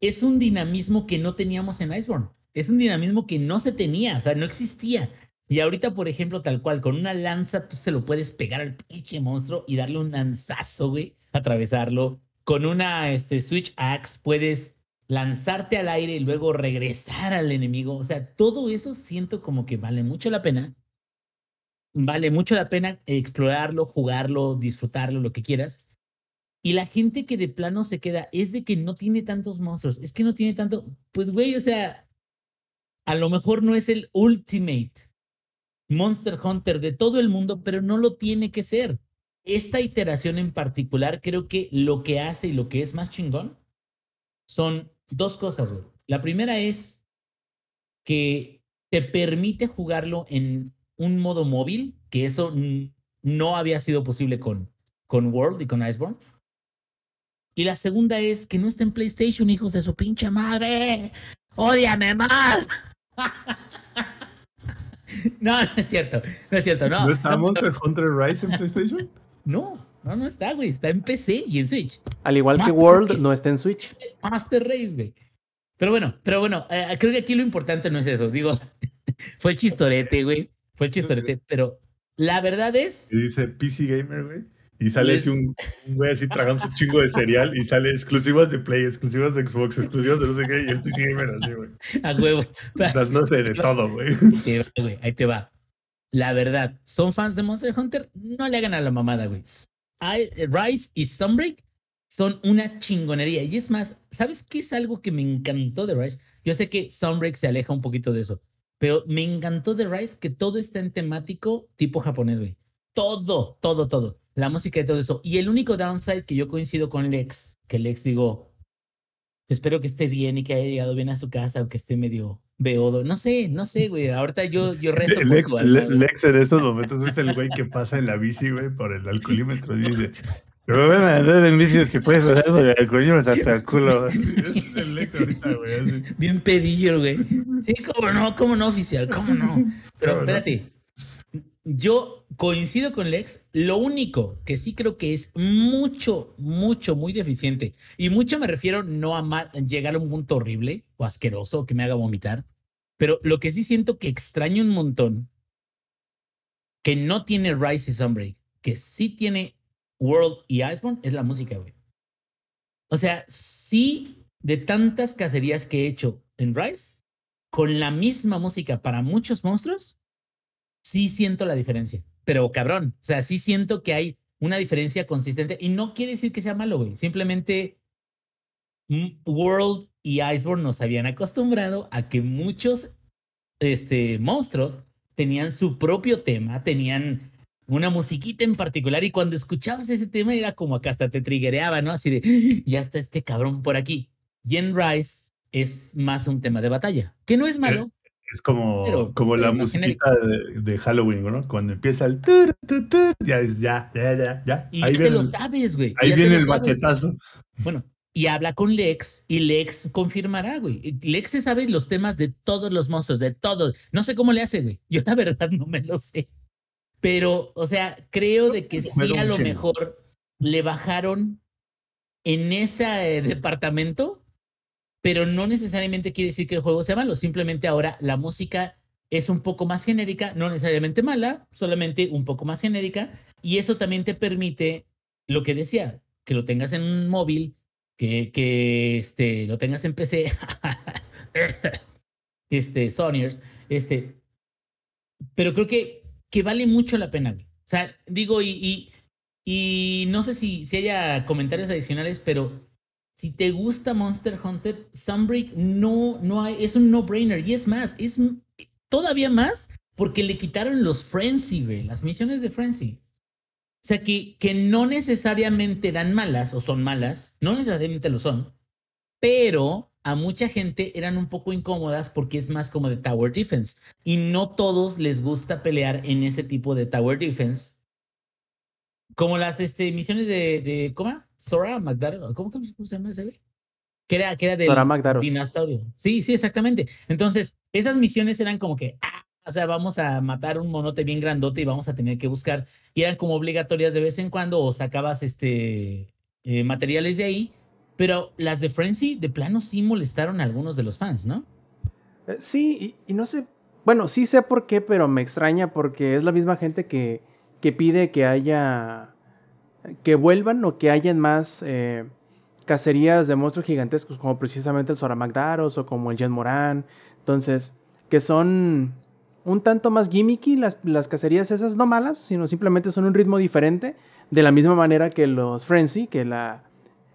Es un dinamismo que no teníamos en Iceborne. Es un dinamismo que no se tenía, o sea, no existía. Y ahorita, por ejemplo, tal cual, con una lanza tú se lo puedes pegar al pinche monstruo y darle un lanzazo, güey, atravesarlo. Con una este, Switch Axe puedes lanzarte al aire y luego regresar al enemigo. O sea, todo eso siento como que vale mucho la pena. Vale mucho la pena explorarlo, jugarlo, disfrutarlo, lo que quieras. Y la gente que de plano se queda es de que no tiene tantos monstruos, es que no tiene tanto, pues güey, o sea, a lo mejor no es el ultimate Monster Hunter de todo el mundo, pero no lo tiene que ser. Esta iteración en particular creo que lo que hace y lo que es más chingón son dos cosas, güey. La primera es que te permite jugarlo en un modo móvil, que eso no había sido posible con, con World y con Iceborne. Y la segunda es que no está en PlayStation, hijos de su pinche madre. ¡Ódiame más! [LAUGHS] no, no es cierto. No es cierto, no. ¿No está Monster Hunter Rise en PlayStation? No, no, no está, güey. Está en PC y en Switch. Al igual que World, no está en Switch. Master Race, güey. Pero bueno, pero bueno, eh, creo que aquí lo importante no es eso. Digo, [LAUGHS] fue el chistorete, güey. Fue el chistorete, pero la verdad es. Y dice PC Gamer, güey. Y sale así un, güey así tragando su chingo de cereal y sale exclusivas de Play, exclusivas de Xbox, exclusivas de no sé qué, y el PC Gamer así, güey. [LAUGHS] A huevo. [LAUGHS] Las no sé, de todo, güey. Ahí te va, La verdad, ¿son fans de Monster Hunter? No le hagan a la mamada, güey. Rise y Sunbreak son una chingonería. Y es más, ¿sabes qué es algo que me encantó de Rise? Yo sé que Sunbreak se aleja un poquito de eso, pero me encantó de Rise que todo está en temático tipo japonés, güey. Todo, todo, todo la música y todo eso. Y el único downside que yo coincido con Lex, que Lex digo, espero que esté bien y que haya llegado bien a su casa o que esté medio beodo. No sé, no sé, güey. Ahorita yo, yo rezo Lex, por su Lex en estos momentos es el güey que pasa en la bici, güey, por el alcoholímetro y dice, pero van a andar en bici que puedes pasar por el alcoholímetro hasta el culo. [LAUGHS] es el Lex ahorita, güey. Bien pedillo, güey. Sí, cómo no, cómo no, oficial, cómo no. Pero espérate, yo coincido con Lex. Lo único que sí creo que es mucho, mucho, muy deficiente. Y mucho me refiero no a llegar a un punto horrible o asqueroso que me haga vomitar. Pero lo que sí siento que extraño un montón, que no tiene Rise y Sunbreak, que sí tiene World y Iceborne, es la música, güey. O sea, sí, de tantas cacerías que he hecho en Rise, con la misma música para muchos monstruos, sí siento la diferencia. Pero cabrón, o sea, sí siento que hay una diferencia consistente y no quiere decir que sea malo, güey. Simplemente World y Iceborne nos habían acostumbrado a que muchos este, monstruos tenían su propio tema, tenían una musiquita en particular y cuando escuchabas ese tema era como que hasta te triguereaba, ¿no? Así de, ya está este cabrón por aquí. Y en Rise es más un tema de batalla, que no es eh, malo, es como, como la musiquita de, Halloween, ¿no? Cuando empieza el ya es ya, ya, ya, ya. Y ahí te lo sabes, güey. Ahí viene el machetazo. Bueno, y habla con Lex y Lex confirmará, güey. Lex se sabe los temas de todos los monstruos, de todos. No sé cómo le hace, güey. Yo la verdad no me lo sé. Pero, o sea, creo de que sí a lo mejor le bajaron en ese departamento pero no necesariamente quiere decir que el juego sea malo, simplemente ahora la música es un poco más genérica, no necesariamente mala, solamente un poco más genérica, y eso también te permite lo que decía, que lo tengas en un móvil, que, que este, lo tengas en PC, [LAUGHS] este, Sonyers, este, pero creo que, que vale mucho la pena. O sea, digo, y, y, no sé si, si haya comentarios adicionales, pero si te gusta Monster Hunter, Sunbreak no, no hay, es un no-brainer. Y es más, es todavía más porque le quitaron los Frenzy, güey, las misiones de Frenzy. O sea, que, que no necesariamente eran malas o son malas, no necesariamente lo son, pero a mucha gente eran un poco incómodas porque es más como de Tower Defense. Y no todos les gusta pelear en ese tipo de Tower Defense. Como las este, misiones de, de ¿cómo? Sora Magdaros, ¿cómo, se llama ese güey? Que era, que era del dinosaurio. Sí, sí, exactamente. Entonces, esas misiones eran como que, ah, o sea, vamos a matar un monote bien grandote y vamos a tener que buscar, y eran como obligatorias de vez en cuando, o sacabas este eh, materiales de ahí, pero las de Frenzy de plano sí molestaron a algunos de los fans, ¿no? Eh, sí, y, no sé, bueno, sí sé por qué, pero me extraña porque es la misma gente que, que pide que haya, que vuelvan o que hayan más eh, cacerías de monstruos gigantescos, como precisamente el Sora Magdaros o como el Jen Moran. Entonces, que son un tanto más gimmicky las, las cacerías esas, no malas, sino simplemente son un ritmo diferente, de la misma manera que los Frenzy, que la,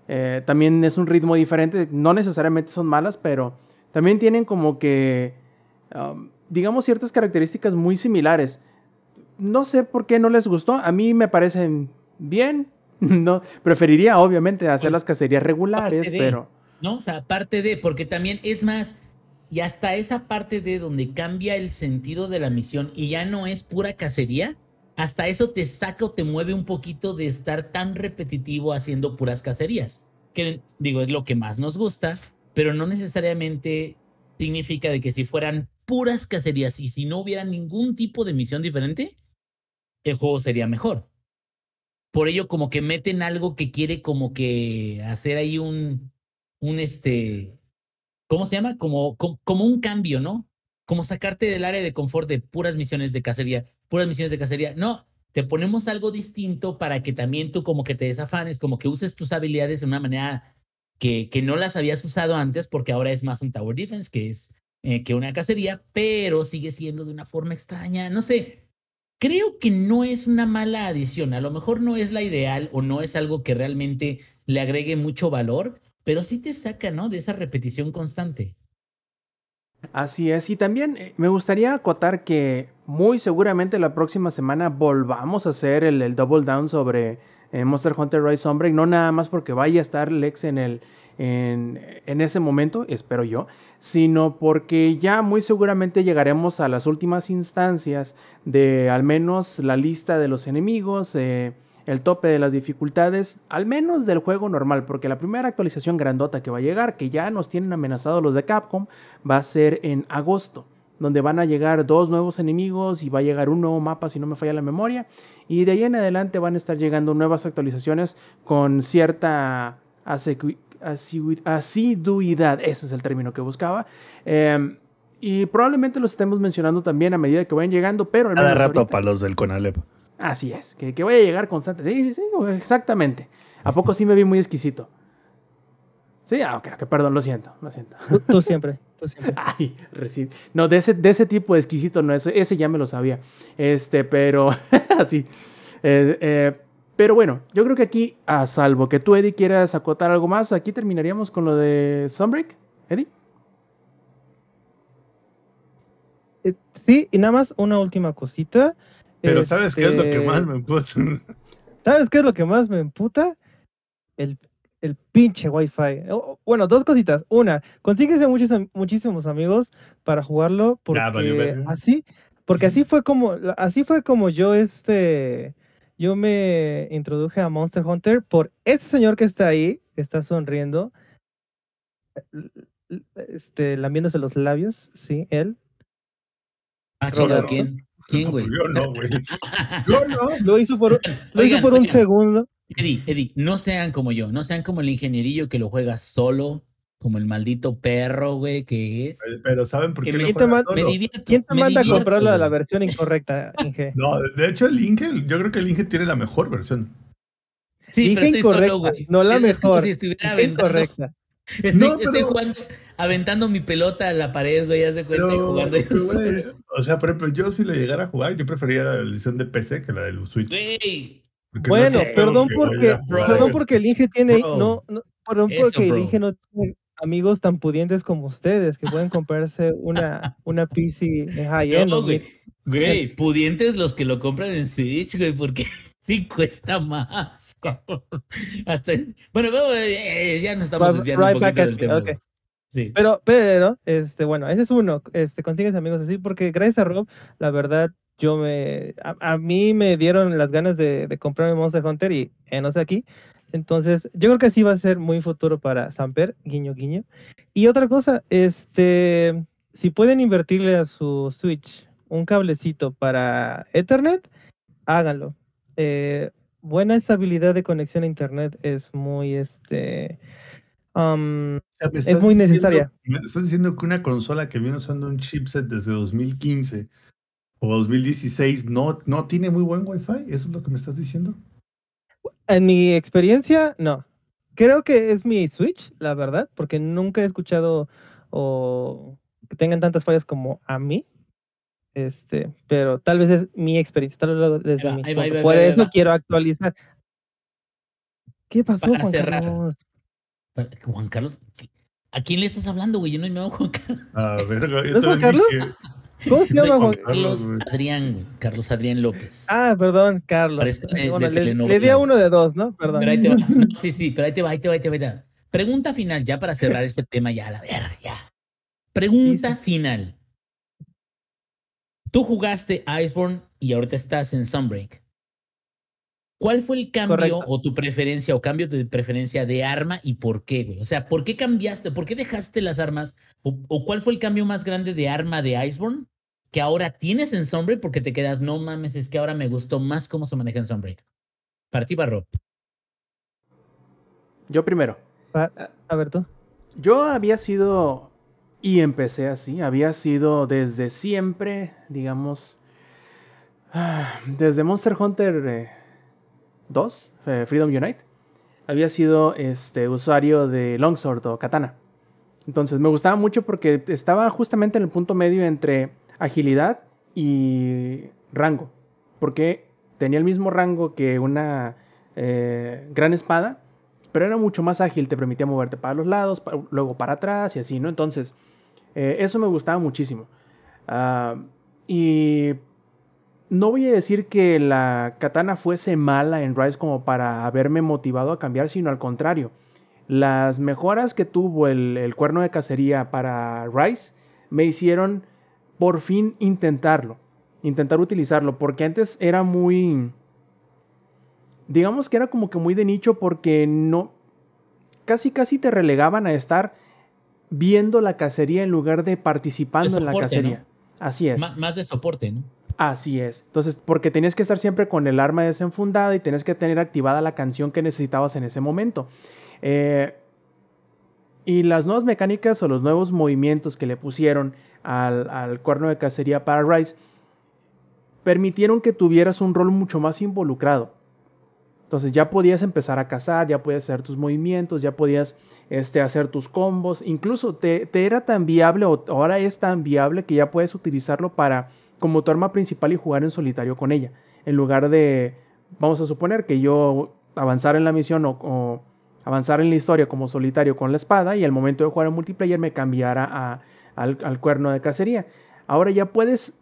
eh, también es un ritmo diferente, no necesariamente son malas, pero también tienen como que, um, digamos, ciertas características muy similares. No sé por qué no les gustó, a mí me parecen bien, [LAUGHS] no, preferiría obviamente hacer Pues, las cacerías regulares, de- pero... ¿no? O sea, aparte de, porque también es más, y hasta esa parte de donde cambia el sentido de la misión y ya no es pura cacería, hasta eso te saca o te mueve un poquito de estar tan repetitivo haciendo puras cacerías, que digo, es lo que más nos gusta, pero no necesariamente significa de que si fueran puras cacerías y si no hubiera ningún tipo de misión diferente, el juego sería mejor. Por ello, como que meten algo que quiere como que hacer ahí un, un este, ¿cómo se llama? Como, como, como un cambio, ¿no? Como sacarte del área de confort de puras misiones de cacería, puras misiones de cacería. No, te ponemos algo distinto para que también tú como que te desafanes, como que uses tus habilidades de una manera que, que no las habías usado antes, porque ahora es más un tower defense, que es eh, que una cacería, pero sigue siendo de una forma extraña. No sé, creo que no es una mala adición. A lo mejor no es la ideal o no es algo que realmente le agregue mucho valor, pero sí te saca, ¿no? De esa repetición constante. Así es, y también eh, me gustaría acotar que muy seguramente la próxima semana volvamos a hacer el, double down sobre eh, Monster Hunter Rise Sunbreak, no nada más porque vaya a estar Lex en, el, en, en ese momento, espero yo, sino porque ya muy seguramente llegaremos a las últimas instancias de al menos la lista de los enemigos, eh, el tope de las dificultades, al menos del juego normal, porque la primera actualización grandota que va a llegar, que ya nos tienen amenazados los de Capcom, va a ser en agosto, donde van a llegar dos nuevos enemigos y va a llegar un nuevo mapa, si no me falla la memoria, y de ahí en adelante van a estar llegando nuevas actualizaciones con cierta asiduidad, ese es el término que buscaba. Eh, y probablemente los estemos mencionando también a medida que vayan llegando, pero al Cada menos rato ahorita- para los del Conalep. Así es, que, que vaya a llegar constante. Sí, sí, sí, exactamente. ¿A poco sí me vi muy exquisito? Sí, ah, ok, ok, perdón, lo siento, lo siento. Tú, tú siempre, tú siempre. [LAUGHS] Ay, reci- No, de ese, de ese tipo de exquisito, no, ese, ese ya me lo sabía. Este, pero [LAUGHS] así. Eh, eh, pero bueno, yo creo que aquí, a salvo que tú, Eddie, quieras acotar algo más, aquí terminaríamos con lo de Sunbreak. Eddie. Eh, Sí, y nada más una última cosita. Pero ¿sabes qué es lo que Este, más me puso? [LAUGHS] ¿Sabes qué es lo que más me emputa? El, el pinche Wi-Fi. Bueno, dos cositas. Una, consíguese muchos, muchísimos amigos para jugarlo porque así, porque así fue como, así fue como yo este, yo me introduje a Monster Hunter por ese señor que está ahí, que está sonriendo, l- este, lamiéndose los labios, sí, él. Ah. ¿quién? ¿Quién, [LAUGHS] güey? Yo no, güey. [LAUGHS] Yo no. Lo hizo por, lo hizo Oigan, por un segundo. Eddie, Eddie, no sean como yo, no sean como el ingenierillo que lo juega solo, como el maldito perro, güey, que es. Pero ¿saben por qué me- lo ¿Quién te Me divierto. ¿Quién te me manda a divierto, a la güey. versión incorrecta, Inge? [LAUGHS] No, de hecho el Inge, yo creo que el Inge tiene la mejor versión. Sí, Dije pero soy incorrecta, solo, güey. no la Es- es como mejor. si estuviera incorrecta. estoy, No, estoy pero- jugando, aventando mi pelota a la pared, güey, haz de cuenta y Pero, jugando pero, güey, [LAUGHS] o sea, por ejemplo, yo si lo llegara a jugar, yo preferiría la edición de PC que la del Switch. Güey, porque no Bueno, perdón porque, jugar. perdón porque el Inge tiene, Bro. no, no, perdón Eso, porque el bro. Inge no tiene amigos tan pudientes como ustedes que pueden comprarse una, [LAUGHS] una PC high-end. no, o güey. mid- Güey, pudientes los que lo compran en Switch, güey, porque [LAUGHS] sí cuesta más. cabrón. Hasta, bueno, luego, eh, ya nos estamos desviando right un back poquito at del tema. ok. Sí. Pero, pero, este, bueno, ese es uno, este, consigues amigos así, porque gracias a Rob, la verdad, yo me, a, a mí me dieron las ganas de, de comprarme Monster Hunter y eh, no sé aquí. Entonces, yo creo que así va a ser muy futuro para Samper, guiño, guiño. Y otra cosa, este, si pueden invertirle a su Switch un cablecito para Ethernet, háganlo. Eh, buena estabilidad de conexión a Internet es muy, este, um, O sea, me es muy diciendo- necesaria. me estás diciendo que una consola que viene usando un chipset desde 2015 o 2016 no, no tiene muy buen Wi-Fi. ¿Eso es lo que me estás diciendo? En mi experiencia, no. Creo que es mi Switch, la verdad, porque nunca he escuchado o que tengan tantas fallas como a mí. Este, pero tal vez es mi experiencia, tal vez lo- desde va, mi ahí va, ahí punto. va, Por eso va. quiero actualizar. ¿Qué pasó, Para Juan cerrar. Carlos? Juan Carlos, ¿qué- ¿a quién le estás hablando, güey? Yo no me llamo Juan Carlos. [LAUGHS] A ver, yo ¿No es Juan Carlos? dije- ¿Cómo se [LAUGHS] llama Juan? Carlos, Carlos. Adrián, güey. Carlos Adrián López. Ah, perdón, Carlos. Parezco de- Bueno, de le, di a uno de dos, ¿no? Perdón. Pero ahí te va. No, [LAUGHS] sí, sí, pero ahí te va, ahí te va, ahí te va. ahí te va. Pregunta final, ya para cerrar este tema, ya, a la verga, ya. Pregunta final. Tú jugaste Iceborne y ahorita estás en Sunbreak. ¿Cuál fue el cambio Correcto. o tu preferencia o cambio de preferencia de arma y por qué, güey? O sea, ¿por qué cambiaste? ¿Por qué dejaste las armas? ¿O, o cuál fue el cambio más grande de arma de Iceborne que ahora tienes en Sunbreak porque te quedas, no mames, es que ahora me gustó más cómo se maneja en Sunbreak? Para ti, Barro. Yo primero. A, a ver tú. Yo había sido, y empecé así, había sido desde siempre, digamos, ah, desde Monster Hunter eh, 2, eh, Freedom Unite, había sido este, usuario de Longsword o Katana. Entonces me gustaba mucho porque estaba justamente en el punto medio entre agilidad y rango. Porque tenía el mismo rango que una eh, gran espada, pero era mucho más ágil, te permitía moverte para los lados, luego para atrás y así, ¿no? Entonces, eh, eso me gustaba muchísimo. Ah, y no voy a decir que la katana fuese mala en Rise como para haberme motivado a cambiar, sino al contrario. Las mejoras que tuvo el, el cuerno de cacería para Rise me hicieron por fin intentarlo, intentar utilizarlo, porque antes era muy digamos que era como que muy de nicho porque no casi casi te relegaban a estar viendo la cacería en lugar de participando en la cacería. ¿no? Así es. Má- más de soporte, ¿no? Así es. Entonces, porque tenías que estar siempre con el arma desenfundada y tenías que tener activada la canción que necesitabas en ese momento. Eh, y las nuevas mecánicas o los nuevos movimientos que le pusieron al, al cuerno de cacería para Rise permitieron que tuvieras un rol mucho más involucrado. Entonces ya podías empezar a cazar, ya podías hacer tus movimientos, ya podías este, hacer tus combos. Incluso te, te era tan viable, o ahora es tan viable que ya puedes utilizarlo para como tu arma principal y jugar en solitario con ella. En lugar de, vamos a suponer que yo avanzar en la misión o, avanzar en la historia como solitario con la espada y al momento de jugar en multiplayer me cambiara a- al, cuerno de cacería. Ahora ya puedes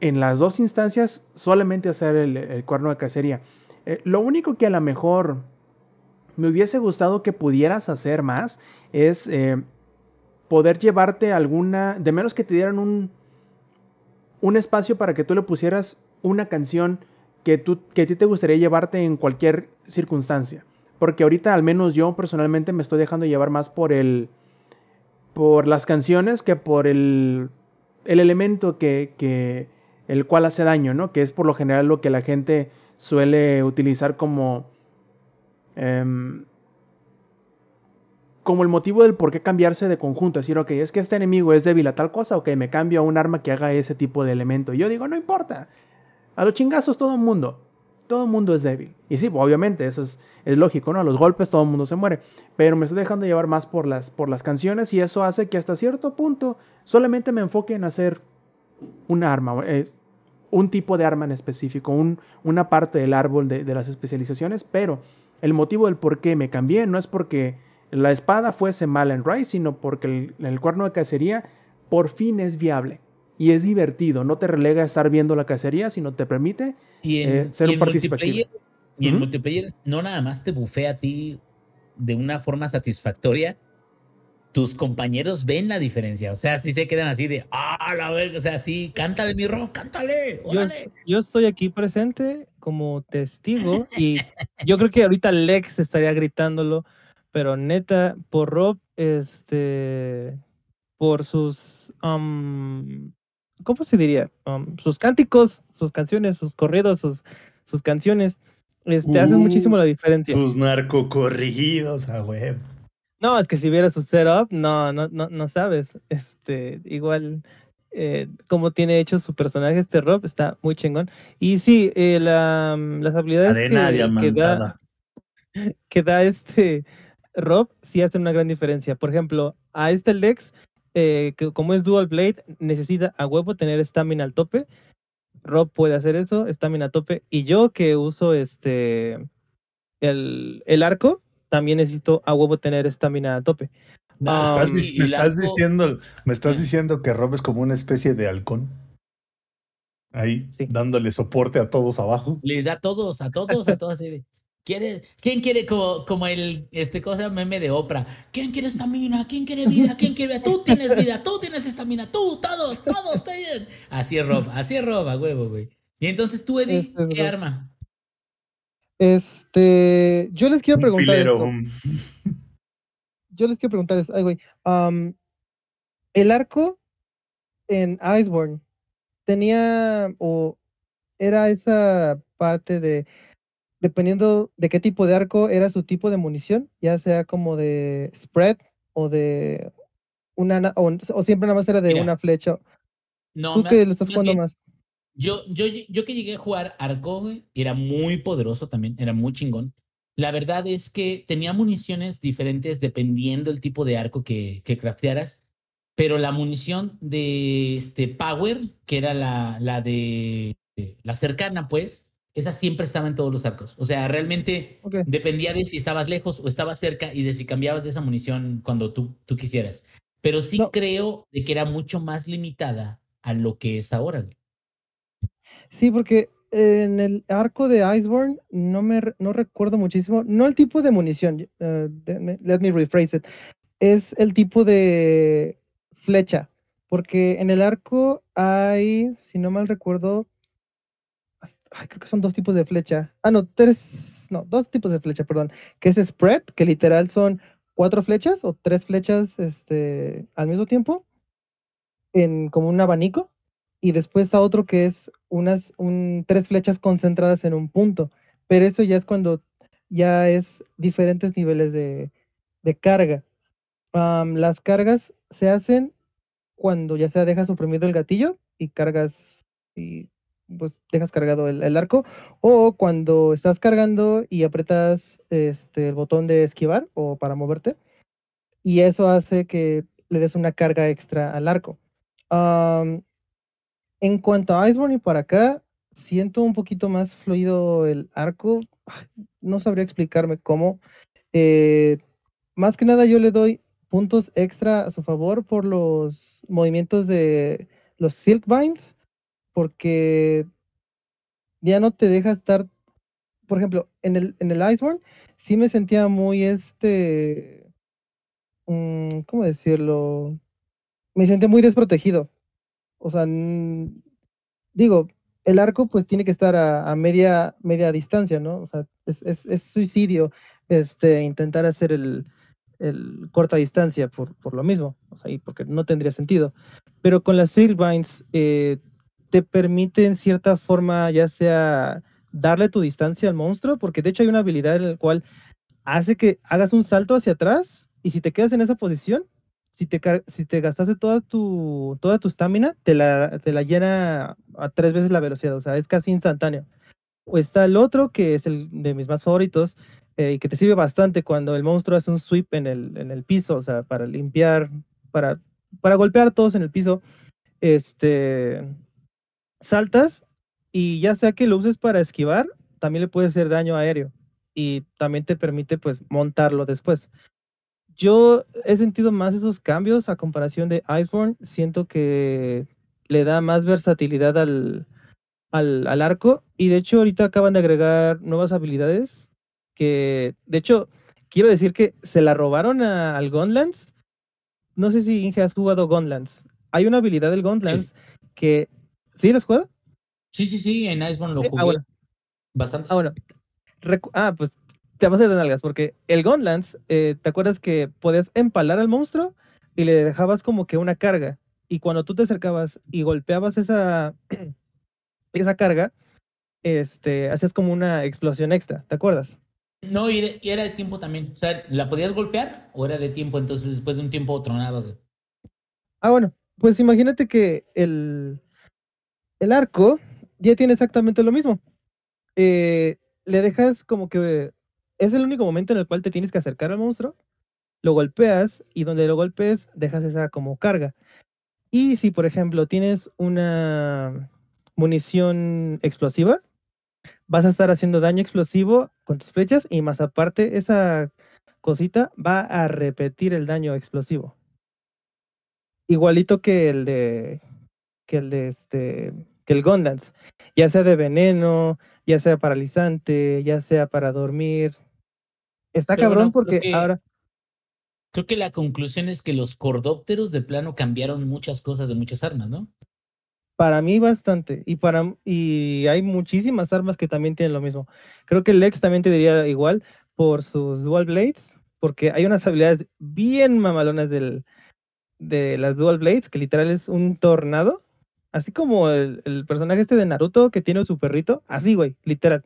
en las dos instancias solamente hacer el, el cuerno de cacería. Eh, lo único que a lo mejor me hubiese gustado que pudieras hacer más es eh, poder llevarte alguna, de menos que te dieran un, un espacio para que tú le pusieras una canción que, tú, que a ti te gustaría llevarte en cualquier circunstancia. Porque ahorita al menos yo personalmente me estoy dejando llevar más por el... por las canciones que por el, el elemento que, que el cual hace daño, ¿no? Que es por lo general lo que la gente suele utilizar como em, como el motivo del por qué cambiarse de conjunto. Decir, ok, es que este enemigo es débil a tal cosa, ok, me cambio a un arma que haga ese tipo de elemento. Y yo digo, no importa. A los chingazos todo el mundo. Todo el mundo es débil. Y sí, obviamente, eso es, lógico, ¿no? A los golpes todo el mundo se muere. Pero me estoy dejando llevar más por las, por las canciones y eso hace que hasta cierto punto solamente me enfoque en hacer un arma, eh, un tipo de arma en específico, un- una parte del árbol de, de las especializaciones, pero el motivo del por qué me cambié no es porque la espada fuese mala en Rise, sino porque el, el cuerno de cacería por fin es viable y es divertido, no te relega a estar viendo la cacería, sino te permite Y en, Eh, ser y un participativo. multiplayer, y en Ujú. multiplayer no nada más te bufea a ti de una forma satisfactoria, tus compañeros ven la diferencia. O sea, sí se quedan así de, ah, la verga, o sea, sí, cántale mi rock, cántale, Yo, órale. yo estoy aquí presente como testigo y yo creo que ahorita Lex estaría gritándolo, pero neta, por Rob, este, por sus, am, ¿cómo se diría? Sus cánticos, sus canciones, sus corridos, sus, sus canciones, este, hacen Uh, muchísimo la diferencia. Sus narcocorridos, a huevo. No, es que si vieras su setup, no, no, no, no sabes. Este, igual, eh, como tiene hecho su personaje, este Rob, está muy chingón. Y sí, eh, la, mm, las habilidades Cadena que, que da, [LAUGHS] que da este Rob sí hacen una gran diferencia. Por ejemplo, a este Lex, eh, que como es Dual Blade, necesita a huevo tener estamina al tope. Rob puede hacer eso, estamina a tope. Y yo que uso este el, el arco, también necesito a huevo tener estamina a tope. Me Ah, estás, Um, y me estás arco- diciendo, me estás diciendo que Rob es como una especie de halcón. Ahí, Sí. dándole soporte a todos abajo. Les da a todos, a todos, a todos. así de, ¿quiere, ¿Quién quiere como, como el este cosa meme de Oprah? ¿Quién quiere estamina? ¿Quién quiere vida? ¿Quién quiere vida? Tú tienes vida, tú tienes estamina, tú, todos, todos tienen. Así es Rob, así es Rob, a huevo, güey. Y entonces tú, Eddie, Este es ¿qué Rob. arma? Este, yo les quiero Un preguntar filero. esto. [LAUGHS] Yo les quiero preguntar esto. Ay, güey. el arco en Iceborne tenía o era esa parte de dependiendo de qué tipo de arco era su tipo de munición, ya sea como de spread o de una na- o, o siempre nada más era de Mira, una flecha. No, Tú que lo estás jugando más. Yo, yo, yo que llegué a jugar Arco, era muy poderoso también, era muy chingón. La verdad es que tenía municiones diferentes dependiendo el tipo de arco que, que craftearas, pero la munición de este Power, que era la, la de, de la cercana, pues, esa siempre estaba en todos los arcos. O sea, realmente dependía de si estabas lejos o estabas cerca y de si cambiabas de esa munición cuando tú, tú quisieras. Pero sí No. creo de que era mucho más limitada a lo que es ahora. Sí, porque en el arco de Iceborne no me no recuerdo muchísimo, no el tipo de munición, eh, let me- let me rephrase it, es el tipo de flecha, porque en el arco hay, si no mal recuerdo, ay, creo que son dos tipos de flecha. Ah, no, tres, no, dos tipos de flecha, perdón, que es spread, que literal son cuatro flechas o tres flechas este, al mismo tiempo, en como un abanico y después está otro que es unas un, tres flechas concentradas en un punto. Pero eso ya es cuando ya es diferentes niveles de, de carga. Las cargas se hacen cuando ya sea dejas oprimido el gatillo y cargas pues dejas cargado el, el arco o cuando estás cargando y apretas este, el botón de esquivar o para moverte y eso hace que le des una carga extra al arco. En cuanto a Iceborne y para acá, siento un poquito más fluido el arco. No sabría explicarme cómo. Eh, más que nada yo le doy puntos extra a su favor por los movimientos de los Silk Binds, porque ya no te deja estar, por ejemplo, en el, en el Iceborne sí me sentía muy este, mm, ¿cómo decirlo? Me sentía muy desprotegido. O sea, digo, el arco pues tiene que estar a, media, media distancia, ¿no? O sea, es, es- suicidio este, intentar hacer el, el corta distancia por, por lo mismo, o sea, y porque no tendría sentido. Pero con las Silkbinds eh, te permite en cierta forma ya sea darle tu distancia al monstruo, porque de hecho hay una habilidad en la cual hace que hagas un salto hacia atrás y si te quedas en esa posición, si te, si te gastaste toda tu toda tu estamina, te la, te la llena a tres veces la velocidad, o sea, es casi instantáneo. O está el otro, que es el de mis más favoritos, eh, y que te sirve bastante cuando el monstruo hace un sweep en el, en el piso, o sea, para limpiar, para, para golpear a todos en el piso. Este, saltas y ya sea que lo uses para esquivar, también le puede hacer daño aéreo y también te permite pues montarlo después. Yo he sentido más esos cambios a comparación de Iceborne. Siento que le da más versatilidad al, al, al arco. Y de hecho, ahorita acaban de agregar nuevas habilidades. Que de hecho, quiero decir que se la robaron a- al Gunlands. No sé si Inge has jugado Gunlands. Hay una habilidad del Gunlands que. ¿Sí lo has jugado? Sí, sí, sí, en Iceborne lo jugué ah, bueno. bastante. Ah, bueno. Recu- ah, pues te vas a de nalgas, porque el Gunlands, eh, ¿te acuerdas que podías empalar al monstruo y le dejabas como que una carga? Y cuando tú te acercabas y golpeabas esa, [CLEARS THROAT] esa carga, este, hacías como una explosión extra, ¿te acuerdas? No, y era, y era de tiempo también. O sea, ¿la podías golpear o era de tiempo? Entonces, después de un tiempo tronaba, güey. Ah, bueno, pues imagínate que el, el arco ya tiene exactamente lo mismo. Eh, le dejas como que es el único momento en el cual te tienes que acercar al monstruo, lo golpeas y donde lo golpes dejas esa como carga. Y si, por ejemplo, tienes una munición explosiva, vas a estar haciendo daño explosivo con tus flechas y más aparte esa cosita va a repetir el daño explosivo. Igualito que el de que el de este que el Gondance, ya sea de veneno, ya sea paralizante, ya sea para dormir. Está Pero cabrón porque que- ahora Creo que la conclusión es que los cordópteros de plano cambiaron muchas cosas de muchas armas, ¿no? Para mí bastante. Y para y hay muchísimas armas que también tienen lo mismo. Creo que Lex también te diría igual por sus Dual Blades, porque hay unas habilidades bien mamalonas del, de las Dual Blades, que literal es un tornado. Así como el, el personaje este de Naruto que tiene su perrito. Así, güey, literal.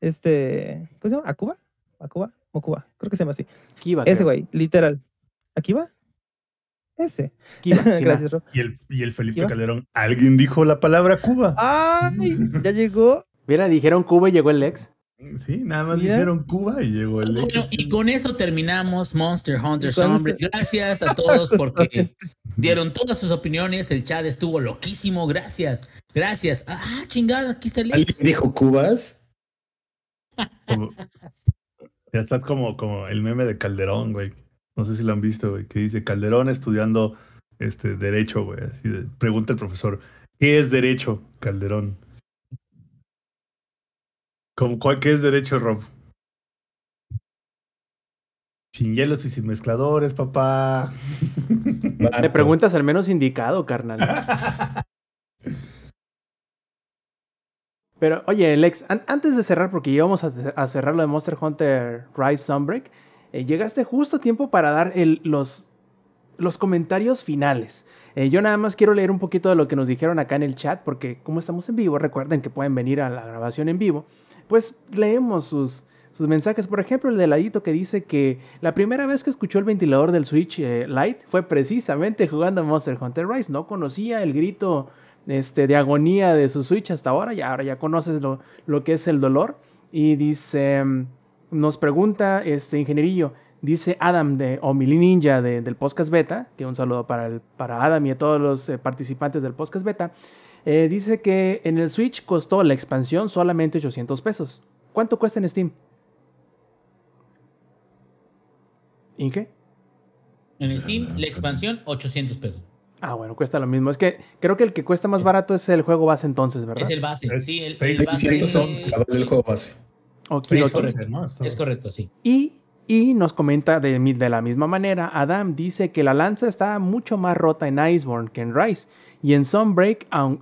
Este. ¿Cómo se llama? ¿Akuba? ¿Akuba? Mokuba. Creo que se llama así. Kiva, Ese, creo. güey, literal. ¿Aquí va? Ese. Kiva, sin [LAUGHS] Gracias, Rob. Y el, y el Felipe. Calderón, ¿alguien dijo la palabra Cuba? ¡Ay! Ya llegó. Mira, dijeron Cuba y llegó el Lex. Sí, nada más Mira. dijeron Cuba y llegó el Bueno, y con eso terminamos Monster Hunter Sombre. Gracias a todos porque [LAUGHS] dieron todas sus opiniones. El chat estuvo loquísimo. Gracias. Gracias. Ah, chingada, aquí está el ¿Alguien dijo Cubas? Como- ya estás como, como el meme de Calderón, güey. No sé si lo han visto, güey, que dice Calderón estudiando este derecho, güey. Así de- pregunta el profesor, ¿qué es derecho, Calderón? ¿Cómo, cuál, ¿Qué es derecho, Rob? Sin hielos y sin mezcladores, papá. Marco. preguntas al menos indicado, carnal. Pero, oye, Lex, an- antes de cerrar, porque íbamos a, a cerrar lo de Monster Hunter Rise Sunbreak, eh, llegaste justo a tiempo para dar el- los, los comentarios finales. Eh, yo nada más quiero leer un poquito de lo que nos dijeron acá en el chat, porque como estamos en vivo, recuerden que pueden venir a la grabación en vivo, pues leemos sus, sus mensajes. Por ejemplo, el de Ladito que dice que la primera vez que escuchó el ventilador del Switch eh, Lite fue precisamente jugando Monster Hunter Rise. No conocía el grito este, de agonía de su Switch hasta ahora, y ahora ya conoces lo, lo que es el dolor. Y dice, mm, nos pregunta este ingenierillo, dice Adam de Omili Ninja de- del podcast beta, que un saludo para, el, para Adam y a todos los eh, participantes del podcast beta. Eh, dice que en el Switch costó la expansión solamente 800 pesos. ¿Cuánto cuesta en Steam? ¿Inge? En Steam, la expansión, 800 pesos. Ah, bueno, cuesta lo mismo. Es que creo que el que cuesta más barato es el juego base entonces, ¿verdad? Es el base. Es sí, el, seis- el base 600 es, el juego base. Ok, es correcto. ¿no? Es correcto, sí. Y, y nos comenta de, mi- de la misma manera, Adam dice que la lanza está mucho más rota en Iceborne que en Rise. Y en Sunbreak, aun-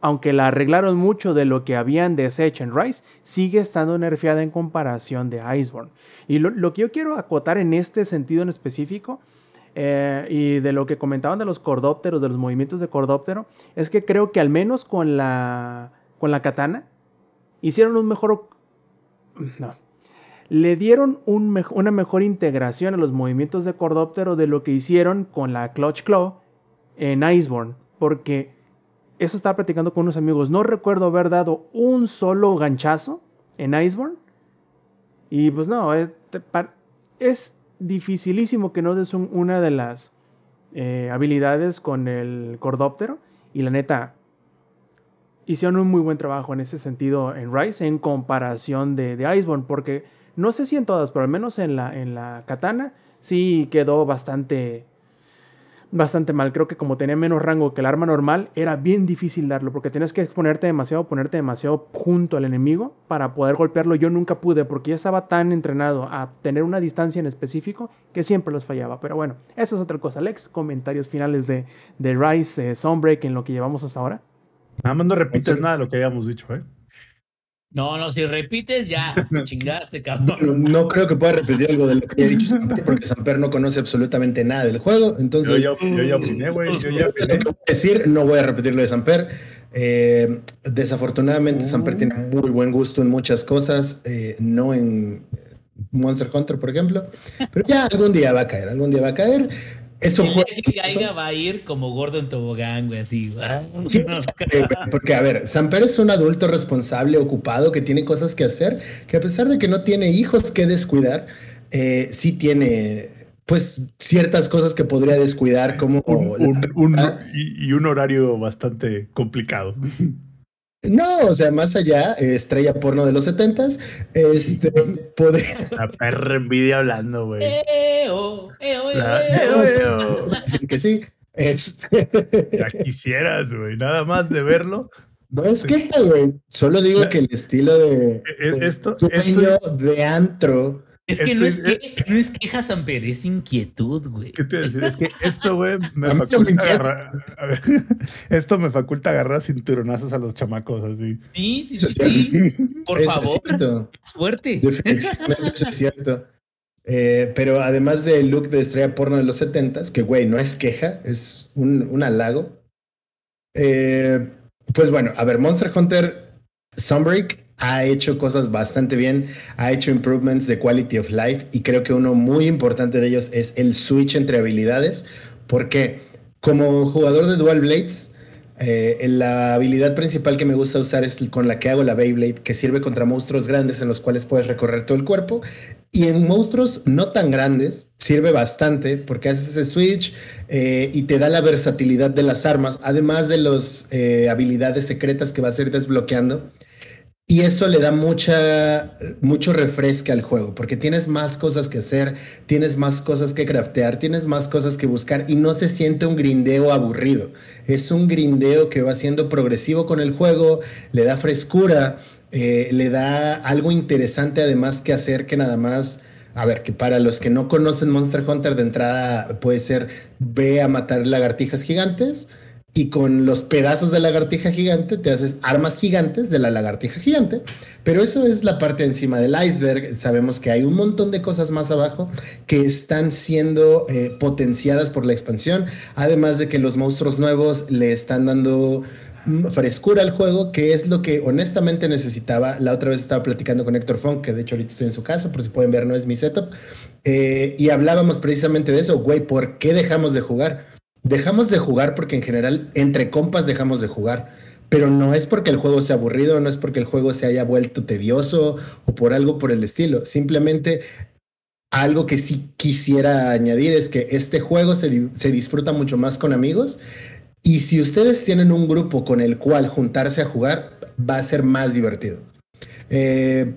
aunque la arreglaron mucho de lo que habían deshecho en Rise, sigue estando nerfeada en comparación de Iceborne. Y lo, que yo quiero acotar en este sentido en específico, eh, y de lo que comentaban de los cordópteros, de los movimientos de cordóptero, es que creo que al menos con la, con la katana, hicieron un mejor... No, le dieron una mejor integración a los movimientos de Cordóptero de lo que hicieron con la Clutch Claw en Iceborne. Porque eso estaba platicando con unos amigos. No recuerdo haber dado un solo ganchazo en Iceborne. Y pues no, pa- es dificilísimo que no des un- una de las eh, habilidades con el Cordóptero. Y la neta, hicieron un muy buen trabajo en ese sentido en Rise en comparación de, de Iceborne, porque no sé si en todas, pero al menos en la, en la katana sí quedó bastante, bastante mal. Creo que como tenía menos rango que el arma normal, era bien difícil darlo, porque tenías que exponerte demasiado, ponerte demasiado junto al enemigo para poder golpearlo. Yo nunca pude, porque ya estaba tan entrenado a tener una distancia en específico que siempre los fallaba. Pero bueno, eso es otra cosa. Alex, comentarios finales de, de Rise, eh, Sunbreak en lo que llevamos hasta ahora. Nada más no repites nada de lo que hayamos dicho, ¿eh? No, no, si repites, ya [LAUGHS] chingaste, cabrón. Bueno, no creo que pueda repetir algo de lo que haya dicho Samper, [LAUGHS] porque Samper no conoce absolutamente nada del juego. Yo Entonces, ya, yo ya opiné, güey. Yo ya lo opiné. que voy a decir, no voy a repetir lo de Samper. Eh, desafortunadamente, Samper tiene muy buen gusto en muchas cosas, eh, no en Monster Hunter, por ejemplo, pero ya algún día va a caer, algún día va a caer. Eso El fue. día que caiga va a ir como gordo en tobogán, güey, así. ¿Quién [LAUGHS] sabe, güey? Porque, a ver, Samper es un adulto responsable, ocupado, que tiene cosas que hacer, que a pesar de que no tiene hijos que descuidar, eh, sí tiene, pues, ciertas cosas que podría descuidar, como. Un- un- un- y, y un horario bastante complicado. [LAUGHS] No, o sea, más allá, eh, estrella porno de los setentas, este, podría. La perra envidia hablando, güey. Eo, eo, eo, que sí. Este, Ya quisieras, güey. Nada más de verlo. no es queja, güey. Solo digo que el estilo de, E- de esto- dueño de antro. Es que no es, que, no es queja, Samper, es inquietud, güey. ¿Qué te iba a decir? [LAUGHS] Es que esto, güey, me faculta agarrar. a ver, [LAUGHS] esto me faculta agarrar cinturonazos a los chamacos así. Sí, sí, Eso sí. sí. Por Eso es favor, cierto. es fuerte. Definitivamente [LAUGHS] eso es cierto. Eh, pero además del look de estrella porno de los setentas, que güey, no es queja, es un, un halago. Eh, pues bueno, a ver, Monster Hunter Sunbreak ha hecho cosas bastante bien, ha hecho improvements de quality of life y creo que uno muy importante de ellos es el switch entre habilidades, porque como jugador de Dual Blades, eh, la habilidad principal que me gusta usar es con la que hago la Beyblade, que sirve contra monstruos grandes en los cuales puedes recorrer todo el cuerpo. Y en monstruos no tan grandes sirve bastante porque haces ese switch eh, y te da la versatilidad de las armas, además de las habilidades secretas que vas a ir desbloqueando. Y eso le da mucha, mucho refresque al juego, porque tienes más cosas que hacer, tienes más cosas que craftear, tienes más cosas que buscar y no se siente un grindeo aburrido. Es un grindeo que va siendo progresivo con el juego, le da frescura, eh, le da algo interesante además que hacer que nada más... A ver, que para los que no conocen Monster Hunter de entrada puede ser ve a matar lagartijas gigantes y con los pedazos de lagartija gigante te haces armas gigantes de la lagartija gigante. Pero eso es la parte encima del iceberg. Sabemos que hay un montón de cosas más abajo que están siendo eh, potenciadas por la expansión. Además de que los monstruos nuevos le están dando mm, frescura al juego, que es lo que honestamente necesitaba. La otra vez estaba platicando con Héctor Funk, que de hecho ahorita estoy en su casa, por si pueden ver, no es mi setup. Eh, y hablábamos precisamente de eso, güey, ¿por qué dejamos de jugar? Dejamos de jugar porque en general entre compas dejamos de jugar, pero no es porque el juego sea aburrido, no es porque el juego se haya vuelto tedioso o por algo por el estilo. Simplemente algo que sí quisiera añadir es que este juego se, se disfruta mucho más con amigos y si ustedes tienen un grupo con el cual juntarse a jugar, va a ser más divertido. Eh,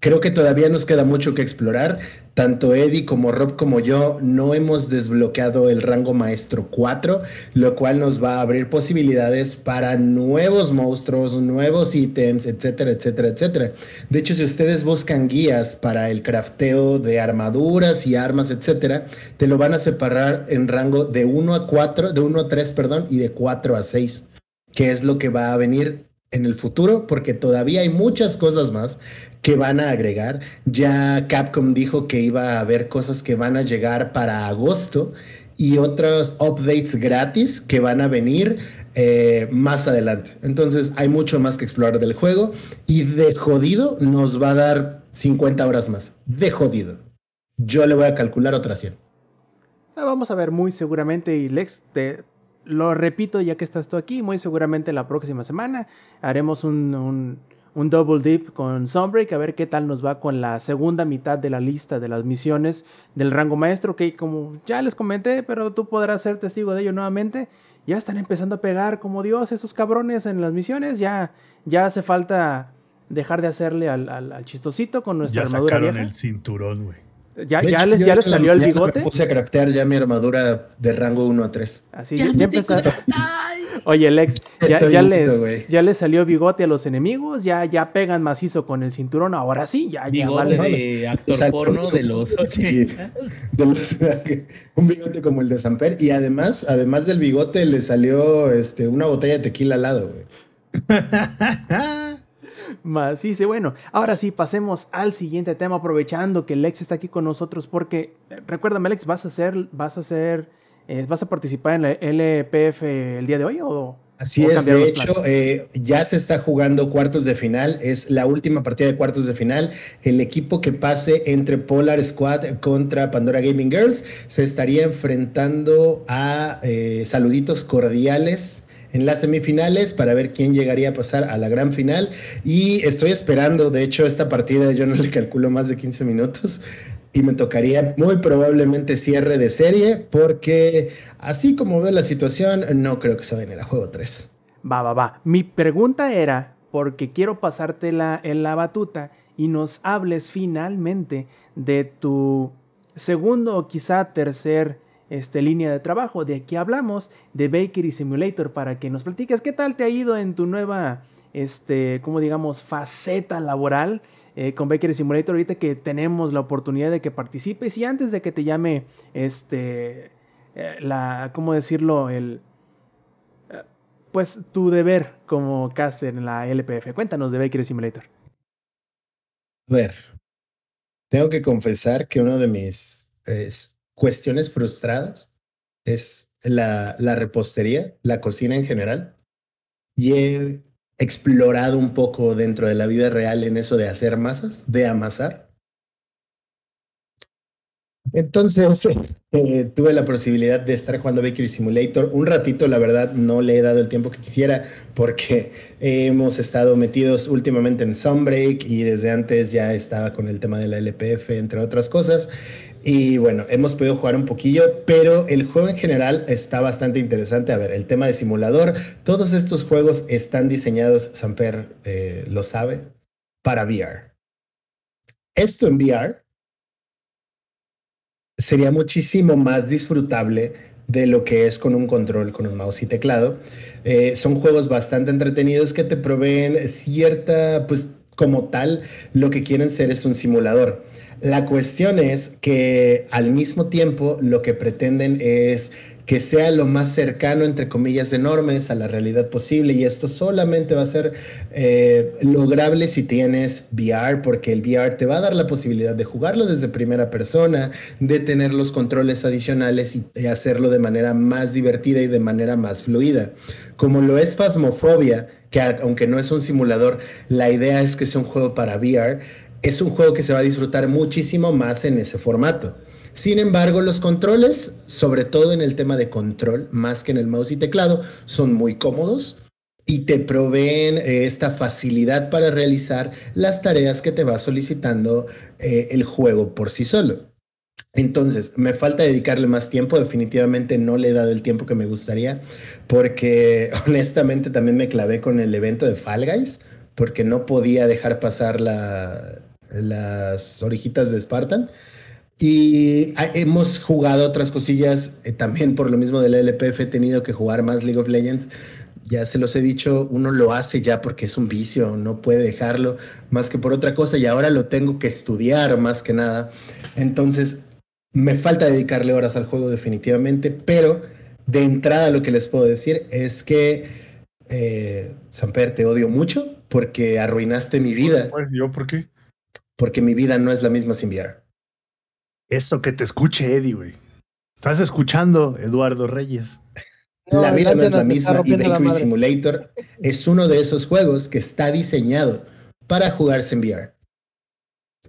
creo que todavía nos queda mucho que explorar. Tanto Eddie como Rob como yo no hemos desbloqueado el rango maestro 4, lo cual nos va a abrir posibilidades para nuevos monstruos, nuevos ítems, etcétera, etcétera, etcétera. De hecho, si ustedes buscan guías para el crafteo de armaduras y armas, etcétera, te lo van a separar en rango de 1 a 4, de 1 a 3, perdón, y de 4 a 6, que es lo que va a venir en el futuro, porque todavía hay muchas cosas más que van a agregar. Ya Capcom dijo que iba a haber cosas que van a llegar para agosto y otros updates gratis que van a venir eh, más adelante. Entonces hay mucho más que explorar del juego y de jodido nos va a dar 50 horas más. De jodido. Yo le voy a calcular otras 100. Ah, Vamos a ver muy seguramente y Lex, te lo repito ya que estás tú aquí, muy seguramente la próxima semana haremos un, un double dip con Sunbreak a ver qué tal nos va con la segunda mitad de la lista de las misiones del rango maestro que como ya les comenté, pero tú podrás ser testigo de ello nuevamente. Ya están empezando a pegar como Dios esos cabrones en las misiones, ya, ya hace falta dejar de hacerle al, al- al chistosito con nuestra Ya armadura sacaron vieja. el cinturón, güey. Ya, ya hecho, les, ya les salió el mañana bigote. Me puse a craftear ya mi armadura de rango 1 a 3. Así, ya, ya empezaron. [LAUGHS] Oye, Lex, ya, ya listo, les, ya les salió bigote a los enemigos, ya, ya pegan macizo con el cinturón, ahora sí, ya, ya Bigote vale. de actor Exacto. porno de los Sí. 80. De los- [LAUGHS] un bigote como el de Samper. Y además, además del bigote, le salió este, una botella de tequila al lado, güey. [LAUGHS] Macizo, bueno, ahora sí, pasemos al siguiente tema, aprovechando que Lex está aquí con nosotros, porque eh, recuérdame, Lex, ¿vas a hacer, vas a hacer, eh, vas a participar en la LPF el día de hoy o, Así ¿O es, de hecho, eh, ya se está jugando cuartos de final, es la última partida de cuartos de final. El equipo que pase entre Polar Squad contra Pandora Gaming Girls se estaría enfrentando a eh, saluditos cordiales en las semifinales para ver quién llegaría a pasar a la gran final. Y estoy esperando, de hecho, esta partida yo no le calculo más de 15 minutos. Y me tocaría muy probablemente cierre de serie, porque así como veo la situación, no creo que se vayan a juego 3. Va, va, va. Mi pregunta era, porque quiero pasarte la, en la batuta y nos hables finalmente de tu segundo o quizá tercer este, línea de trabajo. De aquí hablamos de Bakery Simulator para que nos platiques qué tal te ha ido en tu nueva, este, como digamos, faceta laboral eh, con Bakery Simulator. Ahorita que tenemos la oportunidad de que participes y antes de que te llame, este, eh, la, ¿cómo decirlo? El, eh, pues tu deber como caster en la LPF. Cuéntanos de Bakery Simulator. A ver, tengo que confesar que una de mis eh, cuestiones frustradas es la, la repostería, la cocina en general. Y he explorado un poco dentro de la vida real en eso de hacer masas, de amasar. Entonces, [LAUGHS] eh, tuve la posibilidad de estar jugando Bakery Simulator un ratito, la verdad no le he dado el tiempo que quisiera porque [LAUGHS] hemos estado metidos últimamente en Sunbreak y desde antes ya estaba con el tema de la LPF, entre otras cosas. Y bueno, hemos podido jugar un poquillo, pero el juego en general está bastante interesante. A ver, el tema de simulador, todos estos juegos están diseñados, Samper eh, lo sabe, para VR. Esto en VR sería muchísimo más disfrutable de lo que es con un control, con un mouse y teclado. Eh, son juegos bastante entretenidos que te proveen cierta, pues como tal, lo que quieren ser es un simulador. La cuestión es que al mismo tiempo lo que pretenden es que sea lo más cercano, entre comillas, enormes a la realidad posible. Y esto solamente va a ser eh, lograble si tienes VR, porque el VR te va a dar la posibilidad de jugarlo desde primera persona, de tener los controles adicionales y, hacerlo de manera más divertida y de manera más fluida. Como lo es Phasmophobia, que aunque no es un simulador, la idea es que sea un juego para VR, es un juego que se va a disfrutar muchísimo más en ese formato. Sin embargo, los controles, sobre todo en el tema de control, más que en el mouse y teclado, son muy cómodos y te proveen eh, esta facilidad para realizar las tareas que te va solicitando eh, el juego por sí solo. Entonces, me falta dedicarle más tiempo, definitivamente no le he dado el tiempo que me gustaría, porque [LAUGHS] honestamente también me clavé con el evento de Fall Guys, porque no podía dejar pasar la, las orejitas de Spartan. Y hemos jugado otras cosillas, eh, también por lo mismo del LPF he tenido que jugar más League of Legends. Ya se los he dicho, uno lo hace ya porque es un vicio, no puede dejarlo más que por otra cosa y ahora lo tengo que estudiar más que nada. Entonces, me falta dedicarle horas al juego definitivamente, pero de entrada lo que les puedo decir es que, eh, Samper, te odio mucho porque arruinaste mi vida. Pues, ¿Yo por qué? Porque mi vida no es la misma sin VR. Eso que te escuche Eddie, güey. Estás escuchando Eduardo Reyes. No, la vida no es la misma y Bakery. Simulator es uno de esos juegos que está diseñado para jugarse en VR.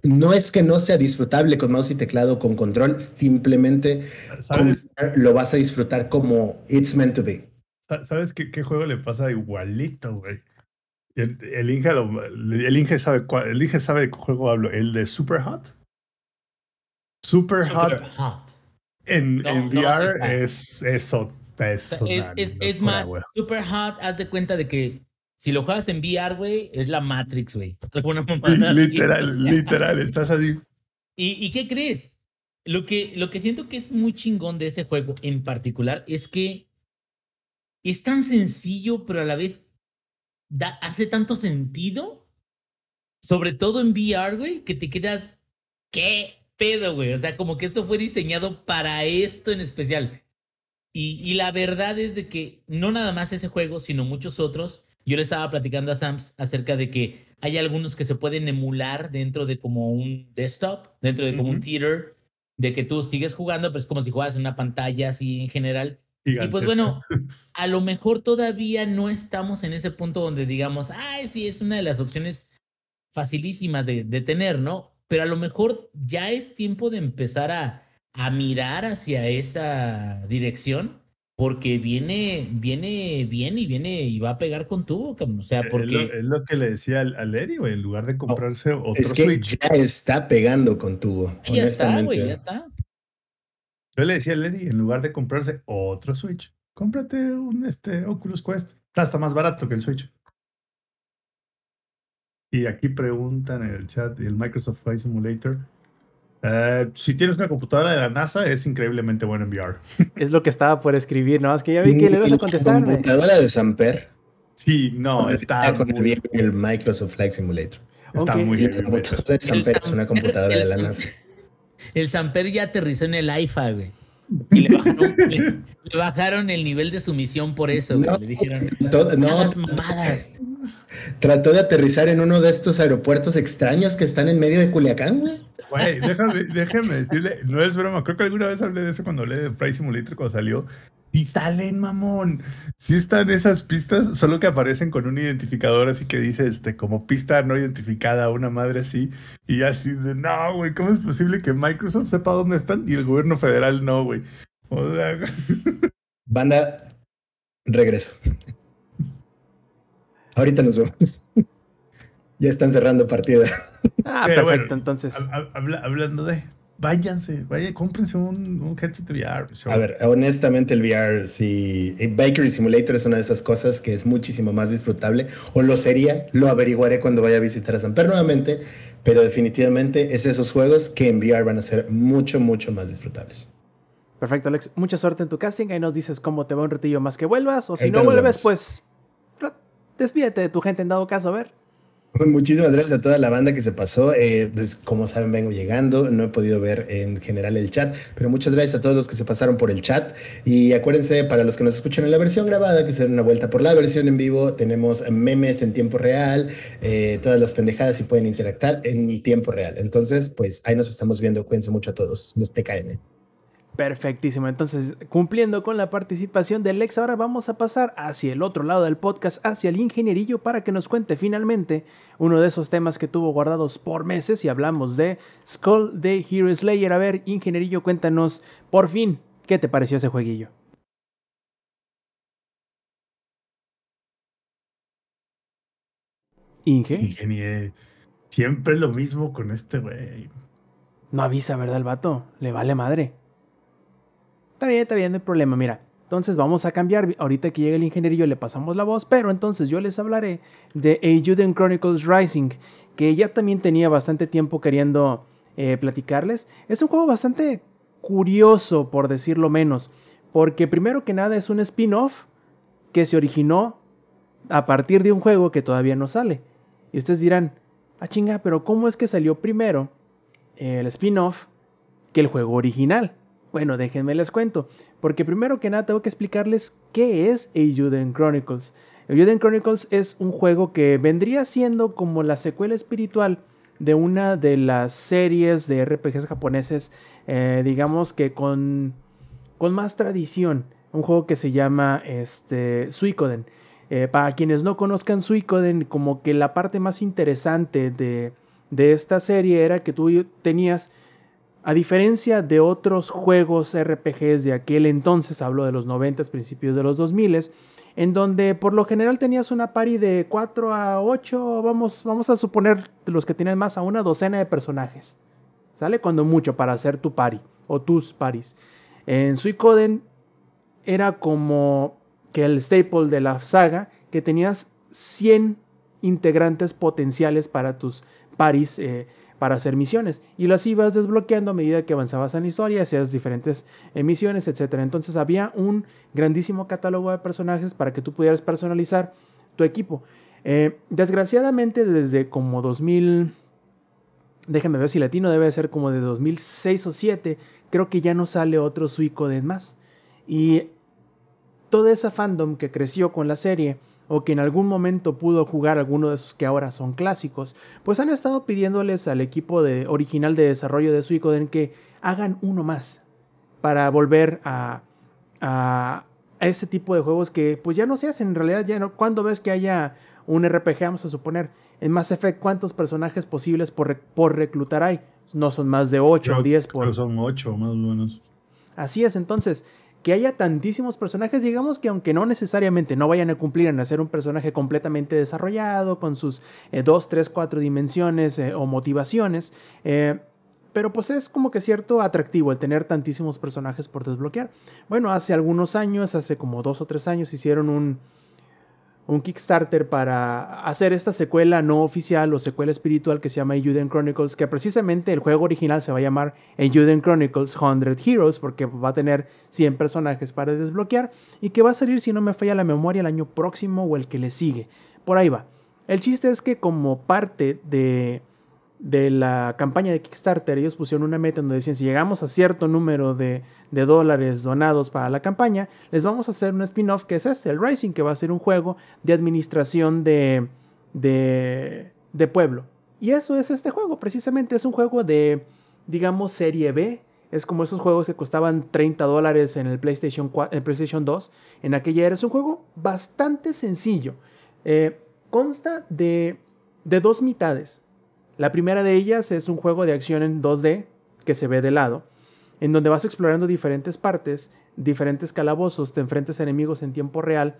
No es que no sea disfrutable con mouse y teclado con control, simplemente con ¿Sabes, VR lo vas a disfrutar como it's meant to be. sa- ¿sabes qué, qué juego le pasa igualito, güey? El, el Inge, lo- el Inge sabe cuál, el Inge sabe de qué juego hablo. El de Super Hot. Super, Super Hot hot. en, No, en VR es eso. Es, es, es- más, super hot, haz de cuenta de que si lo juegas en VR, güey, es la Matrix, güey. [LAUGHS] [LAUGHS] Así, Literal, literal, estás así. [LAUGHS] ¿Y, y qué crees? Lo que, lo que siento que es muy chingón de ese juego en particular es que es tan sencillo, pero a la vez da, hace tanto sentido, sobre todo en VR, güey, que te quedas, ¿qué pedo, güey? O sea, como que esto fue diseñado para esto en especial. Y, y la verdad es de que no nada más ese juego, sino muchos otros. Yo le estaba platicando a Sams acerca de que hay algunos que se pueden emular dentro de como un desktop, dentro de como un theater, de que tú sigues jugando, pero es como si juegas en una pantalla así en general, Y pues bueno, a lo mejor todavía no estamos en ese punto donde digamos, ay, sí, es una de las opciones facilísimas de, de tener, ¿no? Pero a lo mejor ya es tiempo de empezar a, a mirar hacia esa dirección porque viene, viene bien y viene y va a pegar con tubo, cabrón. O sea, porque. Es lo, que le decía al, al Eddie, güey, en lugar de comprarse otro es que Switch. ya está pegando con tubo. Ya está, güey, ya está. Yo le decía al Eddie, en lugar de comprarse otro Switch, cómprate un este, Oculus Quest. Está hasta más barato que el Switch. Y aquí preguntan en el chat, el Microsoft Flight Simulator. Uh, si tienes una computadora de la NASA, es increíblemente bueno en VR. [LAUGHS] Es lo que estaba por escribir, ¿no? Es que ya vi que le vas a contestar. ¿La computadora de Samper? Sí, no, está. con muy... el, el, Microsoft Flight Simulator. Está okay. muy bien. La computadora de Samper es una computadora de la NASA. El Samper ya aterrizó en el IFA, güey. Y le bajaron, le, le bajaron, el nivel de sumisión por eso, güey. No, le dijeron, todo, no, mamadas. Trató de aterrizar en uno de estos aeropuertos extraños que están en medio de Culiacán, güey. Güey, déjame, déjame decirle, no es broma, creo que alguna vez hablé de eso cuando hablé de Flight Simulator cuando salió. Y salen, mamón. Sí están esas pistas, solo que aparecen con un identificador así que dice, este, como pista no identificada, una madre así. Y así de, no, güey, ¿cómo es posible que Microsoft sepa dónde están y el gobierno federal no, güey? O sea... [LAUGHS] Banda, regreso. Ahorita nos vemos. [LAUGHS] ya están cerrando partida. Ah, Pero perfecto, bueno, entonces. Habla, hablando de, váyanse, vayan, cómprense un, un headset VR. A ver, honestamente el VR, si Bakery Simulator es una de esas cosas que es muchísimo más disfrutable, o lo sería, lo averiguaré cuando vaya a visitar a Samper nuevamente, pero definitivamente es esos juegos que en VR van a ser mucho, mucho más disfrutables. Perfecto, Alex. Mucha suerte en tu casting. Ahí nos dices cómo te va un retillo más que vuelvas, o si no vuelves, pues despídete de tu gente en dado caso, a ver. Muchísimas gracias a toda la banda que se pasó. Eh, pues, como saben, vengo llegando. No he podido ver en general el chat, pero muchas gracias a todos los que se pasaron por el chat. Y acuérdense, para los que nos escuchan en la versión grabada, que se den una vuelta por la versión en vivo. Tenemos memes en tiempo real, eh, todas las pendejadas y pueden interactuar en tiempo real. Entonces, pues ahí nos estamos viendo. Cuídense mucho a todos. Los TKM. Perfectísimo. Entonces, cumpliendo con la participación de Lex, ahora vamos a pasar hacia el otro lado del podcast, hacia el ingenierillo, para que nos cuente finalmente uno de esos temas que tuvo guardados por meses y hablamos de Skull de Hero Slayer. A ver, ingenierillo, cuéntanos por fin, ¿qué te pareció ese jueguillo? Inge. Ingenier. Siempre lo mismo con este güey. No avisa, ¿verdad, el vato? Le vale madre. Está bien, está bien, no hay problema. Mira, entonces vamos a cambiar. Ahorita que llegue el ingenierillo le pasamos la voz, pero entonces yo les hablaré de Ayuden Chronicles Rising, que ya también tenía bastante tiempo queriendo eh, platicarles. Es un juego bastante curioso, por decirlo menos, porque primero que nada es un spin-off que se originó a partir de un juego que todavía no sale. Y ustedes dirán, ah chinga, pero ¿cómo es que salió primero el spin-off que el juego original? Bueno, déjenme les cuento, porque primero que nada tengo que explicarles qué es Eiyuden Chronicles. Eiyuden Chronicles es un juego que vendría siendo como la secuela espiritual de una de las series de RPGs japoneses, eh, digamos que con, con más tradición. Un juego que se llama este, Suikoden. Eh, para quienes no conozcan Suikoden, como que la parte más interesante de, de esta serie era que tú tenías a diferencia de otros juegos RPGs de aquel entonces, hablo de los 90, principios de los 2000, en donde por lo general tenías una pari de 4 a 8, vamos, vamos a suponer los que tienen más a una docena de personajes. ¿Sale? Cuando mucho para hacer tu pari o tus paris. En Suicoden era como que el staple de la saga, que tenías 100 integrantes potenciales para tus paris. Eh, para hacer misiones y las ibas desbloqueando a medida que avanzabas en la historia, hacías diferentes misiones, etc. Entonces había un grandísimo catálogo de personajes para que tú pudieras personalizar tu equipo. Eh, desgraciadamente desde como 2000, déjenme ver si latino debe ser como de 2006 o 2007, creo que ya no sale otro Suicoden más. Y toda esa fandom que creció con la serie, o que en algún momento pudo jugar alguno de esos que ahora son clásicos, pues han estado pidiéndoles al equipo de, original de desarrollo de Suicoden que hagan uno más para volver a, a, a ese tipo de juegos que pues ya no se hacen en realidad ya no cuando ves que haya un RPG vamos a suponer en Mass Effect cuántos personajes posibles por, por reclutar hay no son más de 8 o Creo- 10 creo por son ocho más o menos. Así es, entonces, que haya tantísimos personajes, digamos que aunque no necesariamente no vayan a cumplir en hacer un personaje completamente desarrollado, con sus 2, 3, 4 dimensiones eh, o motivaciones, eh, pero pues es como que cierto atractivo el tener tantísimos personajes por desbloquear. Bueno, hace algunos años, hace como dos o tres años, hicieron un, un Kickstarter para hacer esta secuela no oficial o secuela espiritual que se llama Euden Chronicles, que precisamente el juego original se va a llamar Euden Chronicles 100 Heroes, porque va a tener 100 personajes para desbloquear y que va a salir, si no me falla la memoria, el año próximo o el que le sigue. Por ahí va. El chiste es que como parte de, de la campaña de Kickstarter, ellos pusieron una meta donde decían, si llegamos a cierto número de, de dólares donados para la campaña, les vamos a hacer un spin-off que es este, el Rising, que va a ser un juego de administración de, de, de pueblo. Y eso es este juego, precisamente es un juego de, digamos, serie B. Es como esos juegos que costaban 30 dólares en el PlayStation, 4, en PlayStation 2. En aquella era es un juego bastante sencillo. Eh, consta de, de dos mitades. La primera de ellas es un juego de acción en 2D que se ve de lado, en donde vas explorando diferentes partes, diferentes calabozos, te enfrentas a enemigos en tiempo real,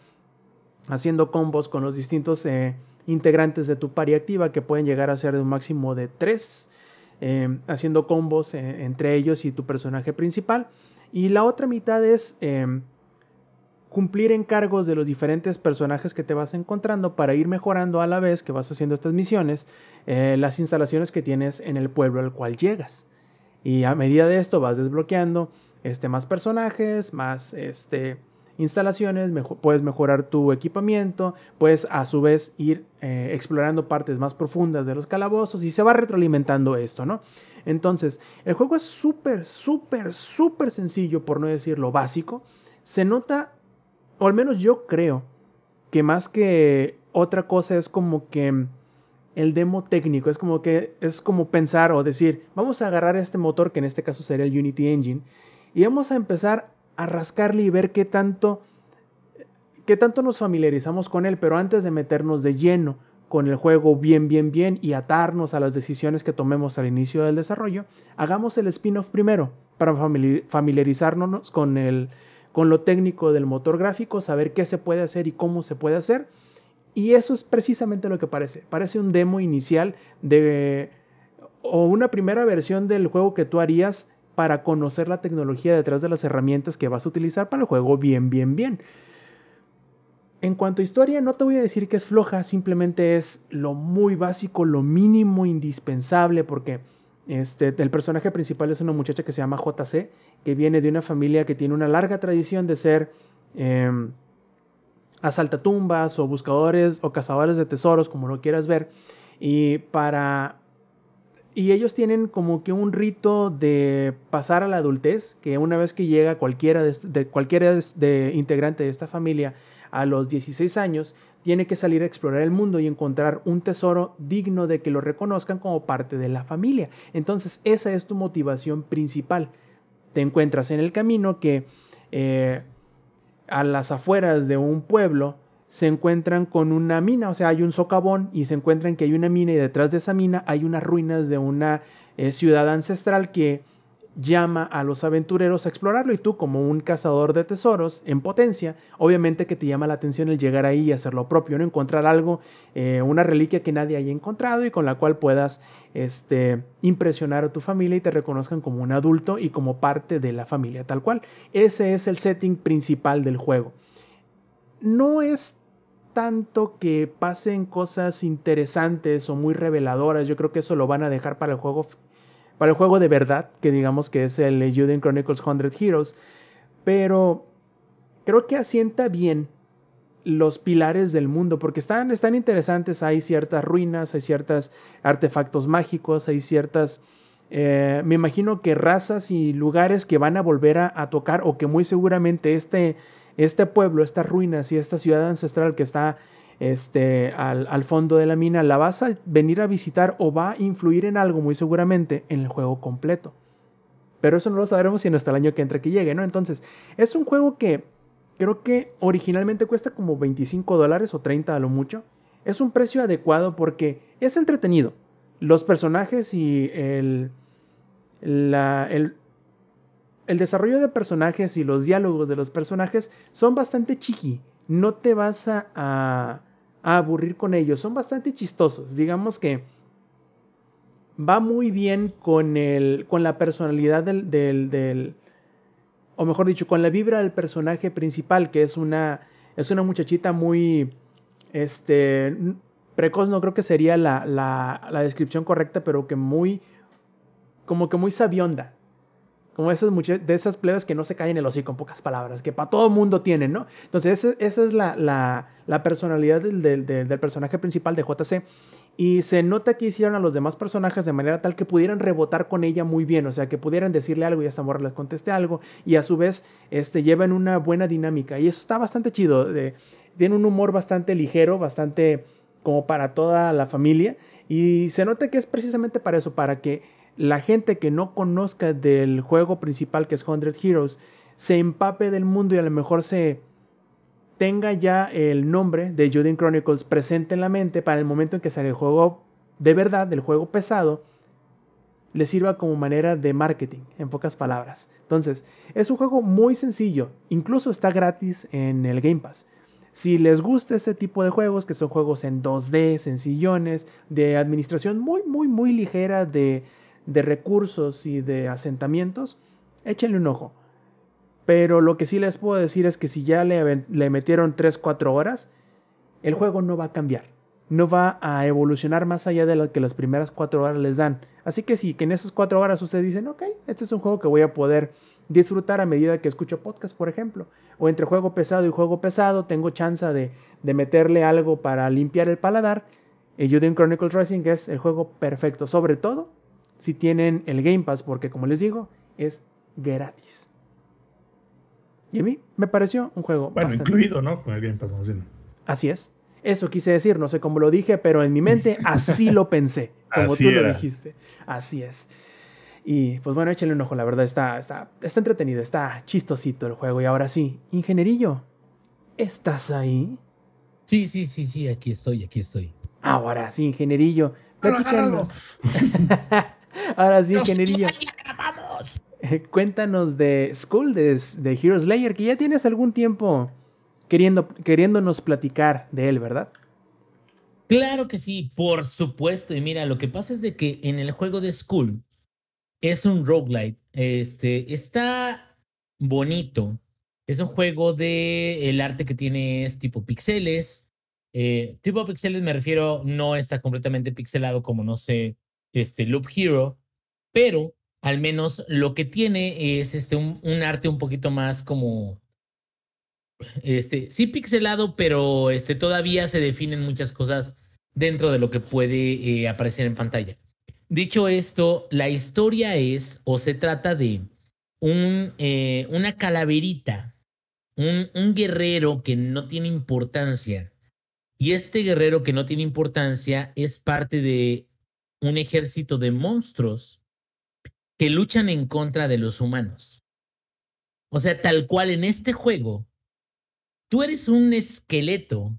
haciendo combos con los distintos eh, integrantes de tu pari activa, que pueden llegar a ser de un máximo de 3, eh, haciendo combos eh, entre ellos y tu personaje principal. Y la otra mitad es cumplir encargos de los diferentes personajes que te vas encontrando para ir mejorando a la vez que vas haciendo estas misiones eh, las instalaciones que tienes en el pueblo al cual llegas. Y a medida de esto vas desbloqueando este, más personajes, más este, instalaciones, puedes mejorar tu equipamiento, puedes a su vez ir eh, explorando partes más profundas de los calabozos y se va retroalimentando esto, ¿no? Entonces, el juego es súper, súper, súper sencillo, por no decirlo básico. Se nota, o al menos yo creo, que más que otra cosa es como que el demo técnico, es como que es como pensar o decir, vamos a agarrar este motor, que en este caso sería el Unity Engine, y vamos a empezar a rascarle y ver qué tanto, qué tanto nos familiarizamos con él, pero antes de meternos de lleno con el juego bien, bien, bien y atarnos a las decisiones que tomemos al inicio del desarrollo, hagamos el spin-off primero para famili- familiarizarnos con, el, con lo técnico del motor gráfico, saber qué se puede hacer y cómo se puede hacer. Y eso es precisamente lo que parece. Parece un demo inicial de o una primera versión del juego que tú harías para conocer la tecnología detrás de las herramientas que vas a utilizar para el juego bien, bien, bien. En cuanto a historia, no te voy a decir que es floja, simplemente es lo muy básico, lo mínimo indispensable, porque este, el personaje principal es una muchacha que se llama JC, que viene de una familia que tiene una larga tradición de ser eh, asaltatumbas o buscadores o cazadores de tesoros, como lo quieras ver, y para y ellos tienen como que un rito de pasar a la adultez, que una vez que llega cualquiera de, cualquiera de integrante de esta familia a los 16 años, tiene que salir a explorar el mundo y encontrar un tesoro digno de que lo reconozcan como parte de la familia. Entonces, esa es tu motivación principal. Te encuentras en el camino que eh, a las afueras de un pueblo se encuentran con una mina, o sea, hay un socavón y se encuentran que hay una mina y detrás de esa mina hay unas ruinas de una eh, ciudad ancestral que llama a los aventureros a explorarlo y tú como un cazador de tesoros en potencia, obviamente que te llama la atención el llegar ahí y hacer lo propio, no encontrar algo, eh, una reliquia que nadie haya encontrado y con la cual puedas este, impresionar a tu familia y te reconozcan como un adulto y como parte de la familia tal cual. Ese es el setting principal del juego no es tanto que pasen cosas interesantes o muy reveladoras. Yo creo que eso lo van a dejar para el juego, para el juego de verdad, que digamos que es el Juden Chronicles 100 Heroes. Pero creo que asienta bien los pilares del mundo, porque están, están interesantes. Hay ciertas ruinas, hay ciertos artefactos mágicos, hay ciertas... Eh, me imagino que razas y lugares que van a volver a, a tocar o que muy seguramente este este pueblo, estas ruinas y esta ciudad ancestral que está este, al, al, fondo de la mina, la vas a venir a visitar o va a influir en algo muy seguramente en el juego completo. Pero eso no lo sabremos sino hasta el año que entre que llegue, ¿no? Entonces, es un juego que creo que originalmente cuesta como 25 dólares o 30 a lo mucho. Es un precio adecuado porque es entretenido. Los personajes y el, la, el, el desarrollo de personajes y los diálogos de los personajes son bastante chiqui. No te vas a, a, aburrir con ellos. Son bastante chistosos. Digamos que va muy bien con, el, con la personalidad del, del, del, o mejor dicho, con la vibra del personaje principal, que es una, es una muchachita muy, este, precoz no creo que sería la, la, la descripción correcta, pero que muy, como que muy sabionda. Como esas de esas plebes que no se caen en el hocico, en pocas palabras, que para todo mundo tienen, ¿no? Entonces, esa, esa es la, la, personalidad del, del, del, personaje principal de JC. Y se nota que hicieron a los demás personajes de manera tal que pudieran rebotar con ella muy bien, o sea, que pudieran decirle algo y hasta morra les conteste algo, y a su vez este, llevan una buena dinámica. Y eso está bastante chido. De, tiene un humor bastante ligero, bastante como para toda la familia. Y se nota que es precisamente para eso, para que la gente que no conozca del juego principal que es 100 Heroes se empape del mundo y a lo mejor se tenga ya el nombre de Judin Chronicles presente en la mente para el momento en que sale el juego de verdad, del juego pesado, le sirva como manera de marketing, en pocas palabras. Entonces, es un juego muy sencillo, incluso está gratis en el Game Pass. Si les gusta este tipo de juegos, que son juegos en 2D, sencillones, de administración muy, muy, muy ligera, de de recursos y de asentamientos, échenle un ojo. Pero lo que sí les puedo decir es que si ya le, le metieron 3-4 horas, el juego no va a cambiar. No va a evolucionar más allá de lo que las primeras 4 horas les dan. Así que si que en esas 4 horas ustedes dicen, ok, este es un juego que voy a poder disfrutar a medida que escucho podcast, por ejemplo. O entre juego pesado y juego pesado, tengo chance de, de meterle algo para limpiar el paladar. Y Juden Chronicles Racing es el juego perfecto, sobre todo si tienen el Game Pass, porque como les digo, es gratis. Y a mí me pareció un juego. Bueno, incluido, ¿no? Con el Game Pass, Así es. Eso quise decir, no sé cómo lo dije, pero en mi mente [LAUGHS] así lo pensé, como tú lo dijiste. Así es. Y pues bueno, échenle un ojo, la verdad está, está, está entretenido, está chistosito el juego. Y ahora sí, ingenierillo, ¿estás ahí? Sí, sí, sí, sí, aquí estoy, aquí estoy. Ahora sí, ingenierillo, platícanos. [LAUGHS] Ahora sí, ingeniería. ¡Vamos! Cuéntanos de School, de, de Hero Slayer, que ya tienes algún tiempo queriendo, queriéndonos platicar de él, ¿verdad? Claro que sí, por supuesto. Y mira, lo que pasa es de que en el juego de School es un roguelite. Este está bonito. Es un juego de el arte que tiene es tipo pixeles. Eh, tipo pixeles me refiero, no está completamente pixelado como no sé, este Loop Hero, pero al menos lo que tiene es este un, arte un poquito más como este sí pixelado, pero este todavía se definen muchas cosas dentro de lo que puede eh, aparecer en pantalla. Dicho esto, la historia es o se trata de un, eh, una calaverita, un, un guerrero que no tiene importancia. Y este guerrero que no tiene importancia es parte de un ejército de monstruos que luchan en contra de los humanos. O sea, tal cual en este juego, tú eres un esqueleto,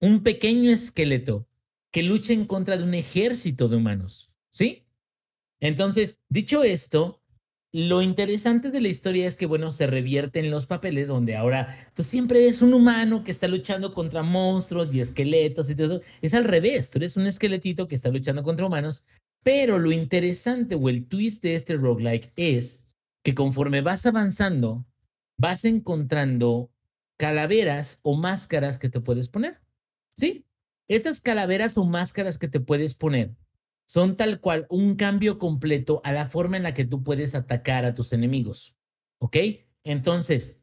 un pequeño esqueleto que lucha en contra de un ejército de humanos, ¿sí? Entonces, dicho esto, lo interesante de la historia es que, bueno, se revierten los papeles donde ahora tú siempre eres un humano que está luchando contra monstruos y esqueletos y todo. Es al revés, tú eres un esqueletito que está luchando contra humanos, pero lo interesante o el twist de este roguelike es que conforme vas avanzando, vas encontrando calaveras o máscaras que te puedes poner. ¿Sí? Estas calaveras o máscaras que te puedes poner son tal cual un cambio completo a la forma en la que tú puedes atacar a tus enemigos. ¿Ok? Entonces,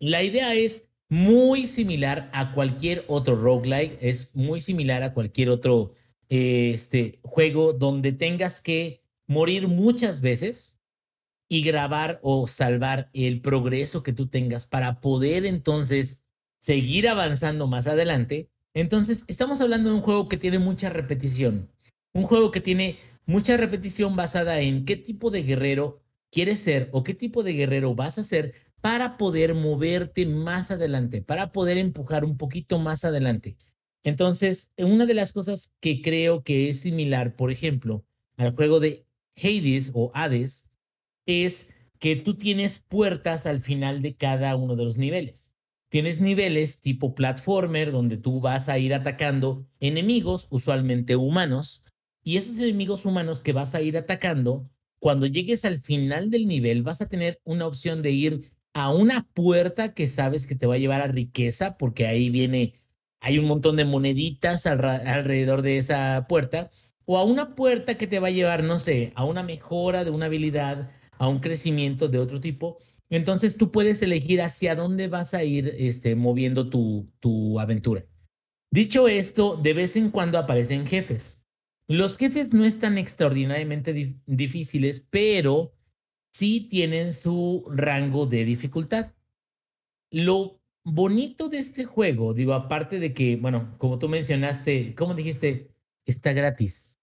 la idea es muy similar a cualquier otro roguelike, es muy similar a cualquier otro este, juego donde tengas que morir muchas veces y grabar o salvar el progreso que tú tengas para poder entonces seguir avanzando más adelante. Entonces, estamos hablando de un juego que tiene mucha repetición un juego que tiene mucha repetición basada en qué tipo de guerrero quieres ser o qué tipo de guerrero vas a ser para poder moverte más adelante, para poder empujar un poquito más adelante. Entonces, una de las cosas que creo que es similar, por ejemplo, al juego de Hades o Hades, es que tú tienes puertas al final de cada uno de los niveles. Tienes niveles tipo platformer donde tú vas a ir atacando enemigos, usualmente humanos, y esos enemigos humanos que vas a ir atacando, cuando llegues al final del nivel vas a tener una opción de ir a una puerta que sabes que te va a llevar a riqueza, porque ahí viene, hay un montón de moneditas alrededor de esa puerta, o a una puerta que te va a llevar, no sé, a una mejora de una habilidad, a un crecimiento de otro tipo. Entonces tú puedes elegir hacia dónde vas a ir este, moviendo tu, tu aventura. Dicho esto, de vez en cuando aparecen jefes. Los jefes no están extraordinariamente difíciles, pero sí tienen su rango de dificultad. Lo bonito de este juego, digo, aparte de que, bueno, como tú mencionaste, ¿cómo dijiste? Está gratis.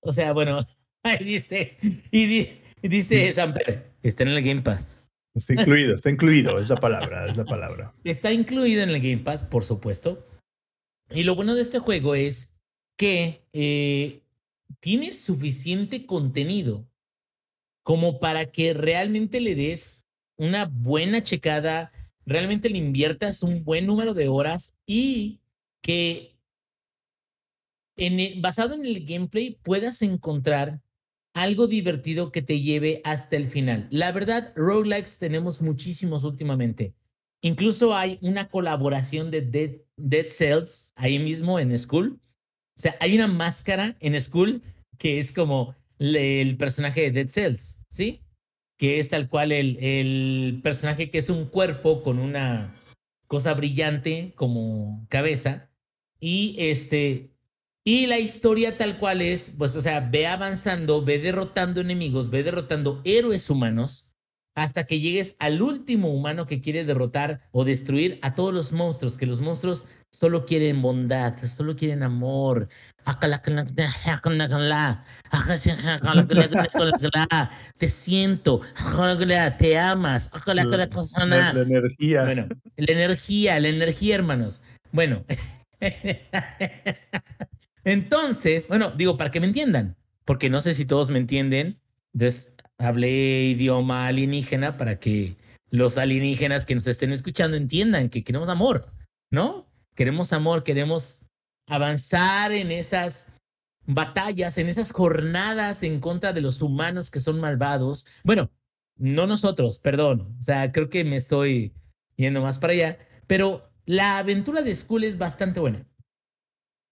O sea, bueno, [LAUGHS] ahí dice, y, dice Samper, está en el Game Pass. Está incluido, está incluido, es la palabra, es la palabra. Está incluido en el Game Pass, por supuesto. Y lo bueno de este juego es que eh, tiene suficiente contenido como para que realmente le des una buena checada, realmente le inviertas un buen número de horas y que en basado en el gameplay puedas encontrar algo divertido que te lleve hasta el final. La verdad, roguelikes tenemos muchísimos últimamente. Incluso hay una colaboración de Dead, Dead Cells ahí mismo en School. O sea, hay una máscara en School que es como el personaje de Dead Cells, ¿sí? Que es tal cual el, el personaje que es un cuerpo con una cosa brillante como cabeza. Y este, y la historia tal cual es, pues, o sea, ve avanzando, ve derrotando enemigos, ve derrotando héroes humanos, hasta que llegues al último humano que quiere derrotar o destruir a todos los monstruos, que los monstruos solo quieren bondad, solo quieren amor. Te siento, te amas. La, energía. Bueno, la energía, la energía, hermanos. Bueno. Entonces, bueno, digo, para que me entiendan, porque no sé si todos me entienden. Entonces, hablé idioma alienígena para que los alienígenas que nos estén escuchando entiendan que queremos amor, ¿no? Queremos amor, queremos avanzar en esas batallas, en esas jornadas en contra de los humanos que son malvados. Bueno, no nosotros, perdón. O sea, creo que me estoy yendo más para allá, pero la aventura de Skull es bastante buena.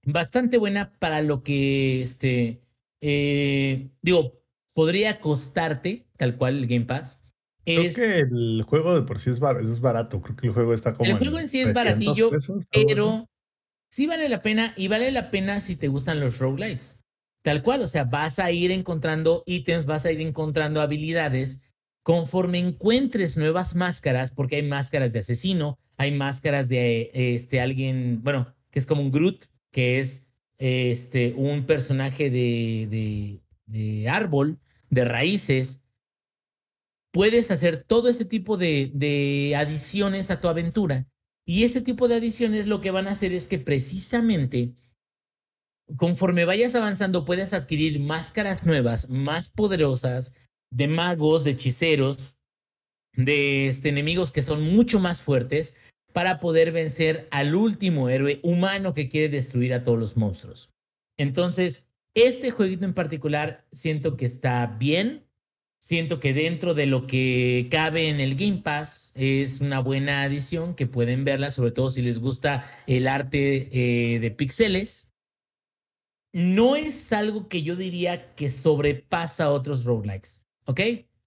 Bastante buena para lo que, este, eh, digo, podría costarte, tal cual el Game Pass. Creo que el juego de por sí es, barato. Creo que el juego está como. El juego en, sí es baratillo, pero sí vale la pena y vale la pena si te gustan los roguelites. Tal cual, o sea, vas a ir encontrando ítems, vas a ir encontrando habilidades conforme encuentres nuevas máscaras, porque hay máscaras de asesino, hay máscaras de este alguien, bueno, que es como un Groot, que es este un personaje de, de árbol, de raíces, puedes hacer todo ese tipo de, adiciones a tu aventura. Y ese tipo de adiciones lo que van a hacer es que precisamente conforme vayas avanzando puedas adquirir máscaras nuevas, más poderosas, de magos, de hechiceros, de este, enemigos que son mucho más fuertes para poder vencer al último héroe humano que quiere destruir a todos los monstruos. Entonces, este jueguito en particular siento que está bien. Siento que dentro de lo que cabe en el Game Pass es una buena adición que pueden verla, sobre todo si les gusta el arte eh, de píxeles. No es algo que yo diría que sobrepasa otros roguelikes, ¿ok?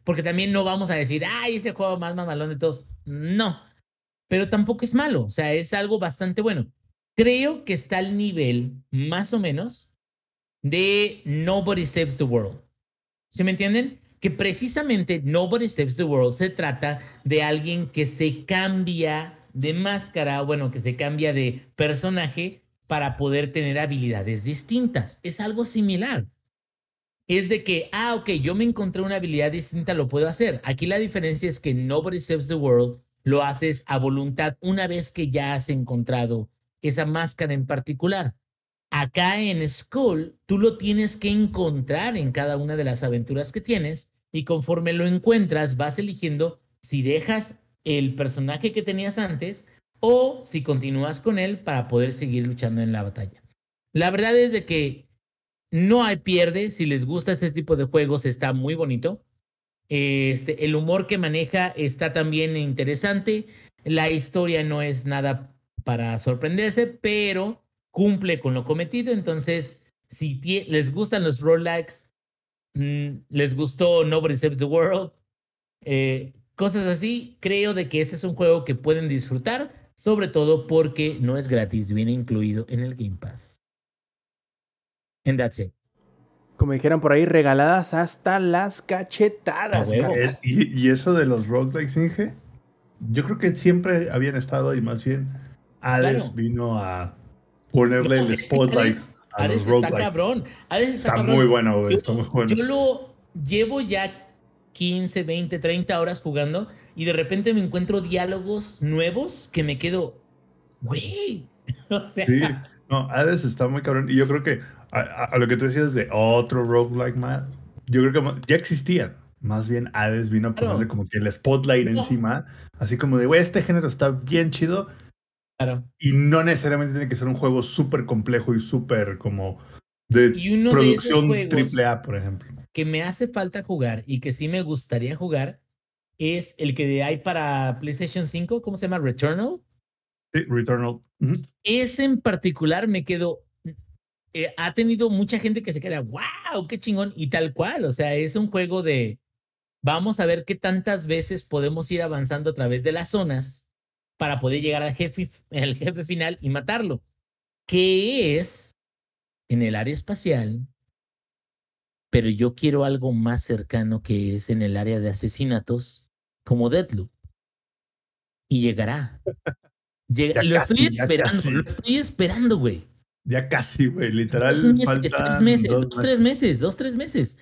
Porque también no vamos a decir, ay, ese juego más mamalón de todos. No, pero tampoco es malo, o sea, es algo bastante bueno. Creo que está al nivel, más o menos, de Nobody Saves the World. ¿Sí me entienden? Que precisamente Nobody Saves the World se trata de alguien que se cambia de máscara, bueno, que se cambia de personaje para poder tener habilidades distintas. Es algo similar. Es de que, ah, ok, yo me encontré una habilidad distinta, lo puedo hacer. Aquí la diferencia es que Nobody Saves the World lo haces a voluntad una vez que ya has encontrado esa máscara en particular. Acá en Skull, tú lo tienes que encontrar en cada una de las aventuras que tienes y conforme lo encuentras vas eligiendo si dejas el personaje que tenías antes o si continúas con él para poder seguir luchando en la batalla. La verdad es de que no hay pierde, si les gusta este tipo de juegos está muy bonito. Este, el humor que maneja está también interesante. La historia no es nada para sorprenderse, pero cumple con lo cometido. Entonces, si les gustan los roguelikes, les gustó Nobody Saves the World, eh, cosas así, creo de que este es un juego que pueden disfrutar, sobre todo porque no es gratis, viene incluido en el Game Pass. And that's it. Como dijeran por ahí, regaladas hasta las cachetadas. Eh, y, eso de los roguelikes, Inge, yo creo que siempre habían estado y más bien Hades vino a ponerle el spotlight a los está cabrón. está, muy bueno, güey. Está muy bueno. Yo lo llevo ya 15, 20, 30 horas jugando y de repente me encuentro diálogos nuevos que me quedo, güey. [LAUGHS] O sea. Sí, no, Hades está muy cabrón. Y yo creo que a, lo que tú decías de otro roguelike más, yo creo que ya existían. Más bien Hades vino a ponerle como que el spotlight encima, así como de, güey, este género está bien chido. Claro. Y no necesariamente tiene que ser un juego súper complejo y súper como de producción triple A, por ejemplo. Que me hace falta jugar y que sí me gustaría jugar es el que hay para PlayStation 5, ¿cómo se llama? Returnal. Sí, Returnal. Ese en particular me quedó eh, ha tenido mucha gente que se queda, wow, qué chingón, y tal cual, o sea, es un juego de, vamos a ver qué tantas veces podemos ir avanzando a través de las zonas para poder llegar al jefe, al jefe final y matarlo, que es en el área espacial, pero yo quiero algo más cercano que es en el área de asesinatos, como Deadloop. Y llegará. [LAUGHS] lo estoy esperando, lo estoy esperando, güey. Ya casi, güey, literal. Dos tres meses, dos, tres meses, dos, tres meses.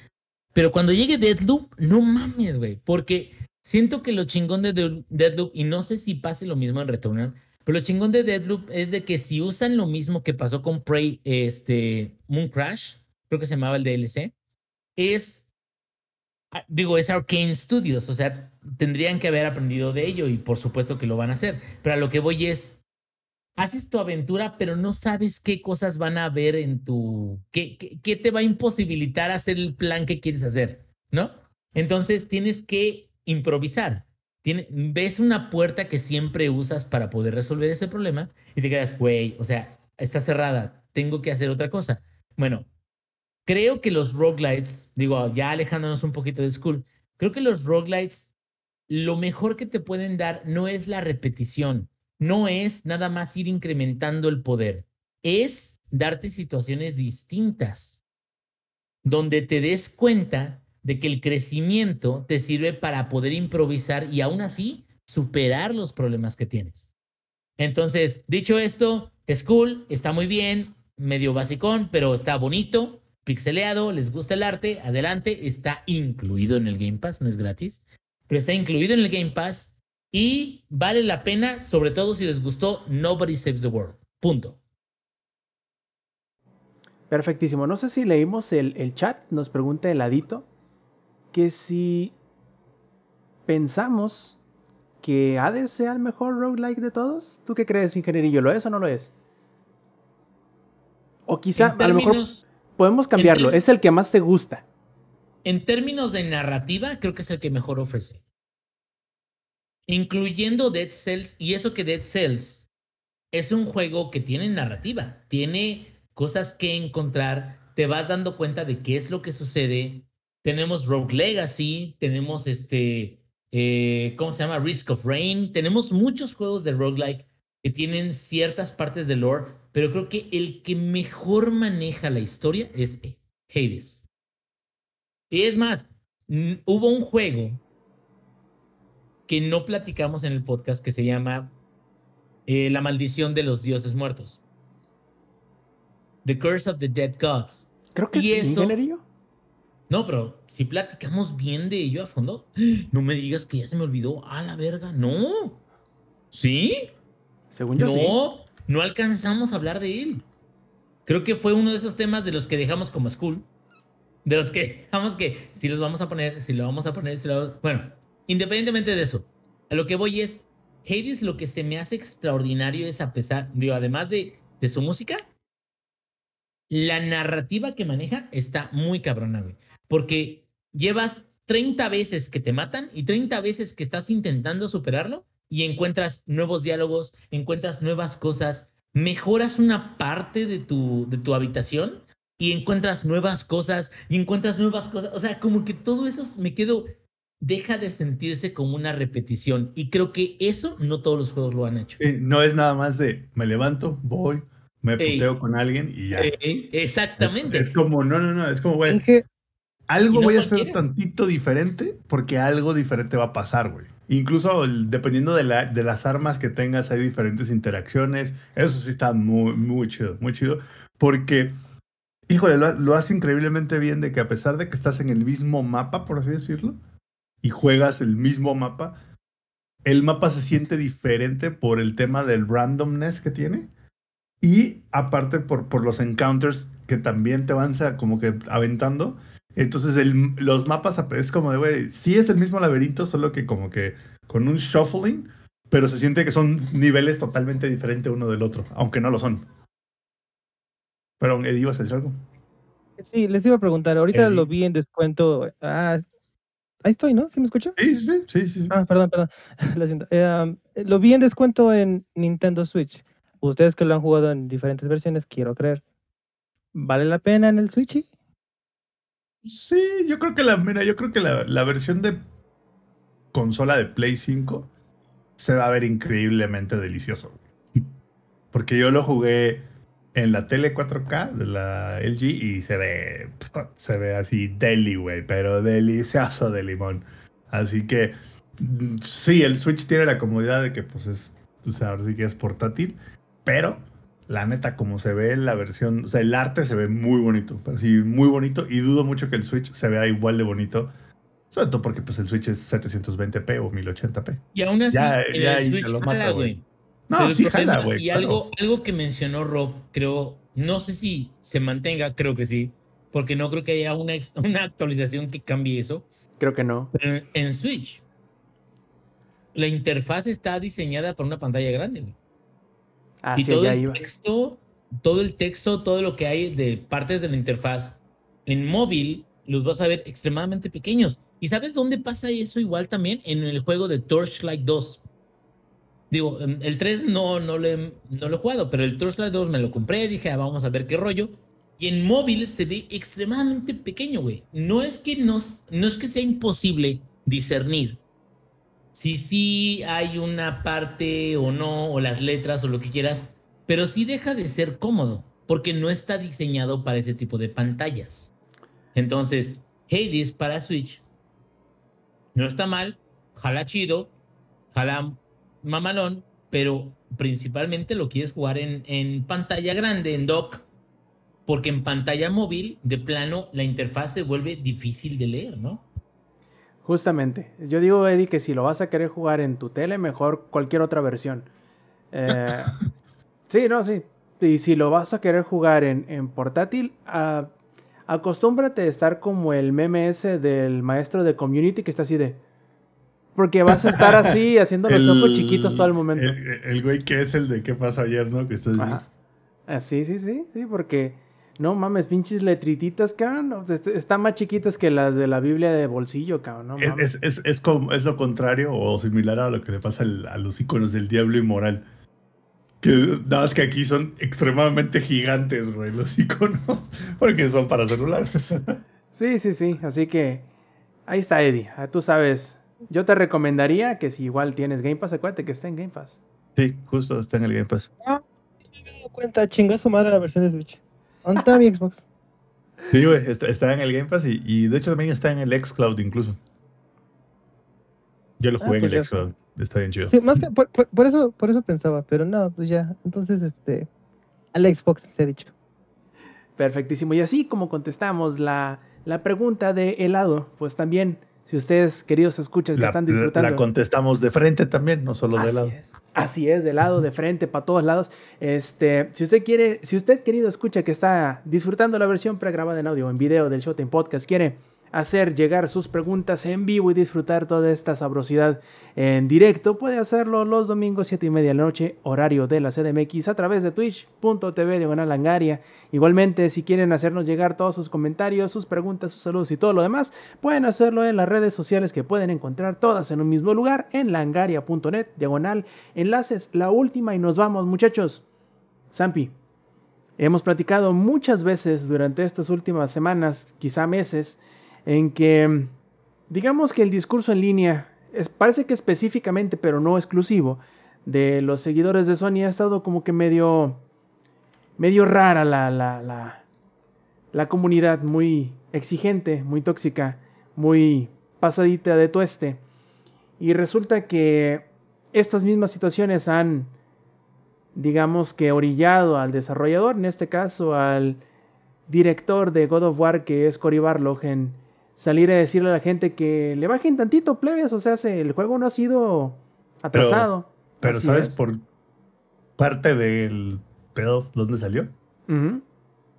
Pero cuando llegue Deadloop, no mames, güey, porque siento que lo chingón de Deadloop, y no sé si pase lo mismo en Returnal, pero lo chingón de Deadloop es de que si usan lo mismo que pasó con Prey, este, Moon Crash, creo que se llamaba el DLC, es, ah, digo, es Arcane Studios, o sea, tendrían que haber aprendido de ello y por supuesto que lo van a hacer. Pero a lo que voy es, haces tu aventura, pero no sabes qué cosas van a haber en tu, qué, qué, te va a imposibilitar hacer el plan que quieres hacer, ¿no? Entonces tienes que improvisar. ves una puerta que siempre usas para poder resolver ese problema y te quedas, güey, o sea, está cerrada, tengo que hacer otra cosa. Bueno, creo que los roguelites, digo, ya alejándonos un poquito de school, creo que los roguelites, lo mejor que te pueden dar no es la repetición, no es nada más ir incrementando el poder, es darte situaciones distintas, donde te des cuenta de que el crecimiento te sirve para poder improvisar y aún así superar los problemas que tienes. Entonces, dicho esto, es cool, está muy bien, medio basicón, pero está bonito, pixeleado, les gusta el arte, adelante, está incluido en el Game Pass, no es gratis, pero está incluido en el Game Pass y vale la pena, sobre todo si les gustó Nobody Saves the World. Punto. Perfectísimo. No sé si leímos el, el chat, nos pregunta Heladito que si pensamos que Hades sea el mejor roguelike de todos. ¿Tú qué crees, ingenierillo? ¿Lo es o no lo es? O quizá, a lo mejor podemos cambiarlo. Es el que más te gusta. En términos de narrativa, creo que es el que mejor ofrece incluyendo Dead Cells, y eso que Dead Cells es un juego que tiene narrativa, tiene cosas que encontrar, te vas dando cuenta de qué es lo que sucede. Tenemos Rogue Legacy, tenemos este, eh, ¿cómo se llama? Risk of Rain, tenemos muchos juegos de roguelike que tienen ciertas partes de lore, pero creo que el que mejor maneja la historia es Hades. Y es más, hubo un juego que no platicamos en el podcast que se llama eh, La maldición de los dioses muertos. The Curse of the Dead Gods. Creo que sí, eso, No, pero si platicamos bien de ello a fondo, [GASPS] no me digas que ya se me olvidó. A la verga, no. ¿Sí? Según yo no, sí. no alcanzamos a hablar de él. Creo que fue uno de esos temas de los que dejamos como school. De los que [LAUGHS] dejamos que si los vamos a poner, si lo vamos a poner, si lo Bueno, independientemente de eso, a lo que voy es, Hades lo que se me hace extraordinario es a pesar, digo, además de, de su música, la narrativa que maneja está muy cabrona, güey. Porque llevas 30 veces que te matan y 30 veces que estás intentando superarlo y encuentras nuevos diálogos, encuentras nuevas cosas, mejoras una parte de tu, de tu habitación y encuentras nuevas cosas y encuentras nuevas cosas. O sea, como que todo eso me quedo, deja de sentirse como una repetición. Y creo que eso no todos los juegos lo han hecho. Eh, no es nada más de me levanto, voy, me Ey. puteo con alguien y ya. Eh, exactamente. Es, es como, no, no, no, es como, güey, algo no voy a hacer tantito diferente porque algo diferente va a pasar, güey. Incluso el- dependiendo de, la, de las armas que tengas, hay diferentes interacciones. Eso sí está muy, muy chido, muy chido. Porque, híjole, lo, lo hace increíblemente bien de que a pesar de que estás en el mismo mapa, por así decirlo, y juegas el mismo mapa, el mapa se siente diferente por el tema del randomness que tiene. Y aparte por, por los encounters que también te van como que aventando. Entonces el- los mapas es como de, güey, sí es el mismo laberinto, solo que como que con un shuffling, pero se siente que son niveles totalmente diferentes uno del otro, aunque no lo son. Pero Eddie, ¿ibas a decir algo? sí, les iba a preguntar, ahorita Eddie. lo vi en descuento. Ah, ahí estoy, ¿no? ¿Sí me escuchan? Sí, sí, sí, sí, sí. Ah, perdón, perdón. [LAUGHS] Lo siento. Eh, um, lo vi en descuento en Nintendo Switch. Ustedes que lo han jugado en diferentes versiones, quiero creer. ¿Vale la pena en el Switch? Sí, yo creo que la, mira, yo creo que la, la versión de consola de Play 5 se va a ver increíblemente delicioso. Porque yo lo jugué en la tele 4K de la LG y se ve, se ve así deli, güey, pero delicioso de limón. Así que mm, sí, el Switch tiene la comodidad de que pues es, o sea, ahora sí que es portátil, pero la neta, como se ve en la versión, o sea, el arte se ve muy bonito, pero sí, muy bonito, y dudo mucho que el Switch se vea igual de bonito, sobre todo porque pues el Switch es 720p o 1080p. Y aún así, Ya- el Switch lo mata, jala, güey. No, Pero sí jala, güey. Y claro. algo, algo que mencionó Rob, creo, no sé si se mantenga, creo que sí, porque no creo que haya una, una actualización que cambie eso. Creo que no. Pero en, en Switch, la interfaz está diseñada para una pantalla grande, güey. Ah, y sí, todo el iba. texto, todo el texto, todo lo que hay de partes de la interfaz en móvil, los vas a ver extremadamente pequeños. ¿Y sabes dónde pasa eso igual también? En el juego de Torchlight 2. Digo, el 3 no, no, lo he, no lo he jugado, pero el Torchlight 2 me lo compré, dije, ah, vamos a ver qué rollo. Y en móvil se ve extremadamente pequeño, güey. No es que no, no es que sea imposible discernir si sí hay una parte o no, o las letras o lo que quieras, pero sí deja de ser cómodo, porque no está diseñado para ese tipo de pantallas. Entonces, Hades para Switch no está mal, jala chido, jala mamalón, pero principalmente lo quieres jugar en, en pantalla grande, en dock, porque en pantalla móvil, de plano, la interfaz se vuelve difícil de leer, ¿no? Justamente. Yo digo, Eddie, que si lo vas a querer jugar en tu tele, mejor cualquier otra versión. Eh, [LAUGHS] sí, no, sí. Y si lo vas a querer jugar en, en portátil, ah, acostúmbrate a estar como el meme ese del maestro de community que está así de. Porque vas a estar así, [LAUGHS] haciendo los ojos chiquitos todo el momento. El, el güey que es el de qué pasó ayer, ¿no? Que estás Ajá. Ah, sí, sí, sí, sí, porque no mames, pinches letrititas, cabrón. no, est- Están más chiquitas que las de la Biblia de bolsillo, cabrón. No mames. Es, es, es, como, es lo contrario o similar a lo que le pasa al- a los iconos del diablo inmoral. Que nada más que aquí son extremadamente gigantes, güey, los [LAUGHS] iconos. Porque son para celular. Sí, sí, sí. Así que ahí está, Eddie. Ah, Tú sabes. Yo te recomendaría que si igual tienes Game Pass, acuérdate que está en Game Pass. Sí, justo está en el Game Pass. No me he dado cuenta, chinga su madre la versión de Switch. ¿Dónde está mi Xbox? Sí, güey, está, está en el Game Pass y, y de hecho también está en el Xcloud incluso. Yo lo Ah, jugué pues en el Xcloud. Está bien chido. Sí, más que por, por- por eso, por eso pensaba, pero no, pues ya. Entonces, este. Al Xbox se ha dicho. Perfectísimo. Y así como contestamos la, la pregunta de helado, pues también Si ustedes, queridos escuchas, que La, están disfrutando. la contestamos de frente también, no solo de Así lado. es. Así es, de lado, de frente, para todos lados. Este, si usted quiere, si usted querido escucha que está disfrutando la versión pregrabada en audio o en video del Showtime Podcast, quiere hacer llegar sus preguntas en vivo y disfrutar toda esta sabrosidad en directo, puede hacerlo los domingos 7 y media de la noche, horario de la CDMX, a través de twitch.tv diagonal langaria. Igualmente, si quieren hacernos llegar todos sus comentarios, sus preguntas, sus saludos y todo lo demás, pueden hacerlo en las redes sociales que pueden encontrar todas en un mismo lugar, en langaria.net, diagonal, enlaces, la última y nos vamos muchachos. Zampi, hemos platicado muchas veces durante estas últimas semanas, quizá meses, en que digamos que el discurso en línea parece que específicamente, pero no exclusivo, de los seguidores de Sony ha estado como que medio, medio rara la, la, la, la comunidad, muy exigente, muy tóxica, muy pasadita de tueste. Y resulta que estas mismas situaciones han, digamos que, orillado al desarrollador, en este caso al director de God of War, que es Cory Barlog, en salir a decirle a la gente que le bajen tantito, plebes, o sea, se- el juego no ha sido atrasado. Pero ¿sabes es. por parte del pedo dónde salió?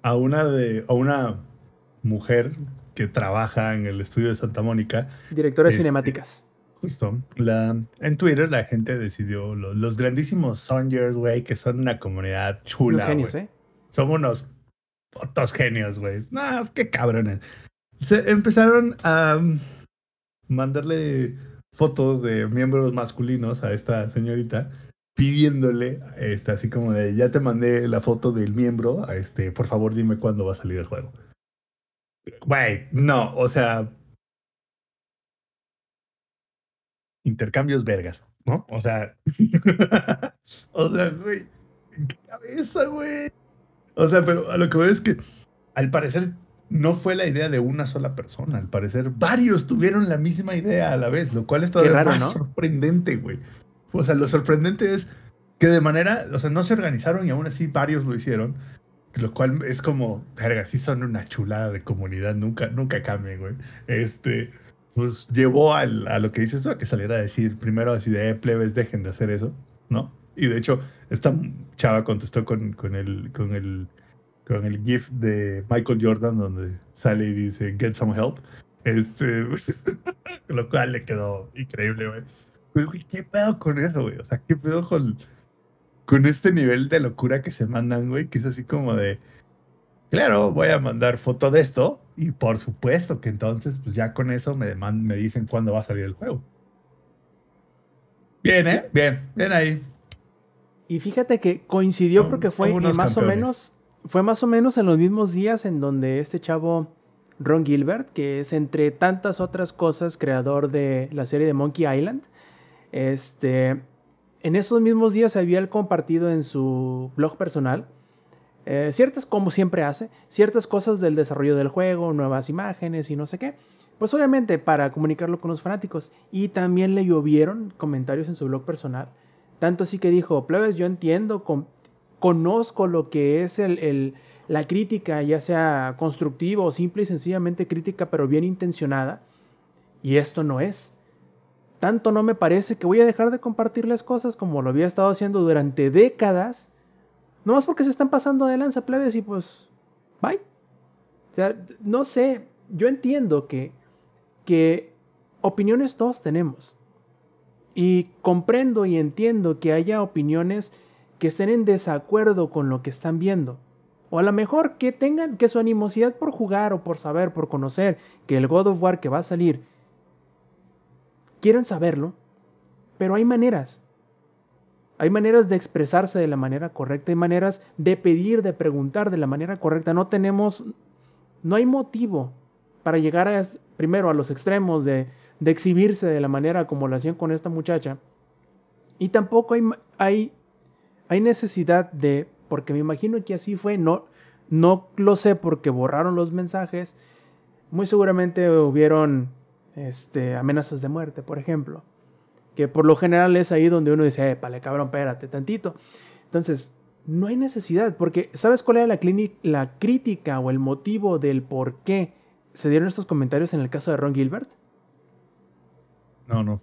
A una de a una mujer que trabaja en el estudio de Santa Mónica, Directores Este, cinemáticas. justo, la, en Twitter la gente decidió, lo- los grandísimos Songers, güey, que son una comunidad chula, Los genios, güey. ¿eh? Son unos putos genios, güey. No, qué cabrones. Se empezaron a um, mandarle fotos de miembros masculinos a esta señorita pidiéndole, este, así como de, ya te mandé la foto del miembro, este, por favor dime cuándo va a salir el juego. Güey, no, o sea... Intercambios vergas, ¿no? O sea... [LAUGHS] o sea, güey, ¿en qué cabeza, güey? O sea, pero a lo que voy es que al parecer no fue la idea de una sola persona. Al parecer varios tuvieron la misma idea a la vez, lo cual es todavía raro, más ¿no? sorprendente, güey. O sea, lo sorprendente es que de manera, o sea, no se organizaron y aún así varios lo hicieron. Lo cual es como, verga, sí son una chulada de comunidad, nunca, nunca cambien, güey. Este, pues llevó al- a lo que dices tú, a que saliera a decir primero así de, "Eh, plebes, dejen de hacer eso, ¿no? Y de hecho, esta chava contestó con, con el, con el, con el GIF de Michael Jordan donde sale y dice, get some help. Este, [LAUGHS] lo cual le quedó increíble, güey. Pero, güey, ¿qué pedo con eso, güey? O sea, ¿qué pedo con, con este nivel de locura que se mandan, güey? Que es así como de, claro, voy a mandar foto de esto y por supuesto que entonces, pues ya con eso me, deman- me dicen cuándo va a salir el juego. Bien, ¿eh? Bien, bien ahí. Y fíjate que coincidió porque fue y más o menos fue más o menos en los mismos días en donde este chavo Ron Gilbert, que es entre tantas otras cosas creador de la serie de Monkey Island, este en esos mismos días había compartido en su blog personal eh, ciertas, como siempre hace, ciertas cosas del desarrollo del juego, nuevas imágenes y no sé qué. Pues obviamente para comunicarlo con los fanáticos. Y también le llovieron comentarios en su blog personal. Tanto así que dijo, plebes, yo entiendo, conozco lo que es el, el- la crítica, ya sea constructiva o simple y sencillamente crítica, pero bien intencionada. Y esto no es. Tanto no me parece que voy a dejar de compartirles cosas como lo había estado haciendo durante décadas. No más porque se están pasando de lanza, plebes, y pues, bye. O sea, no sé, yo entiendo que, que opiniones todos tenemos. Y comprendo y entiendo que haya opiniones que estén en desacuerdo con lo que están viendo. O a lo mejor que tengan que su animosidad por jugar o por saber, por conocer que el God of War que va a salir, quieran saberlo, pero hay maneras. Hay maneras de expresarse de la manera correcta, hay maneras de pedir, de preguntar de la manera correcta. No tenemos, no hay motivo para llegar a, primero a los extremos de, de exhibirse de la manera como lo hacían con esta muchacha. Y tampoco hay, hay, hay necesidad de, porque me imagino que así fue, no, no lo sé porque borraron los mensajes. Muy seguramente hubieron este, amenazas de muerte, por ejemplo. Que por lo general es ahí donde uno dice, épale, cabrón, espérate tantito. Entonces, no hay necesidad, porque ¿sabes cuál era la, la crítica o el motivo del por qué se dieron estos comentarios en el caso de Ron Gilbert? No, no.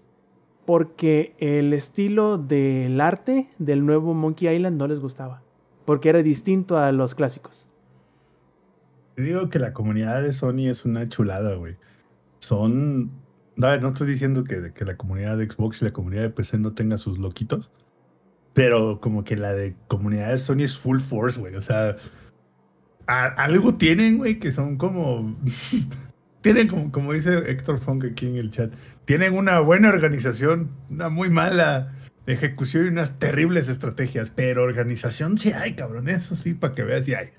Porque el estilo del arte del nuevo Monkey Island no les gustaba. Porque era distinto a los clásicos. Digo que la comunidad de Sony es una chulada, güey. Son. A ver, no estoy diciendo que, que la comunidad de Xbox y la comunidad de PC no tenga sus loquitos. Pero como que la de comunidad de Sony es full force, güey. O sea, algo tienen, güey, que son como. [LAUGHS] tienen como, como dice Héctor Funk aquí en el chat. Tienen una buena organización, una muy mala ejecución y unas terribles estrategias. Pero organización sí hay, cabrón. Eso sí, para que veas, sí hay.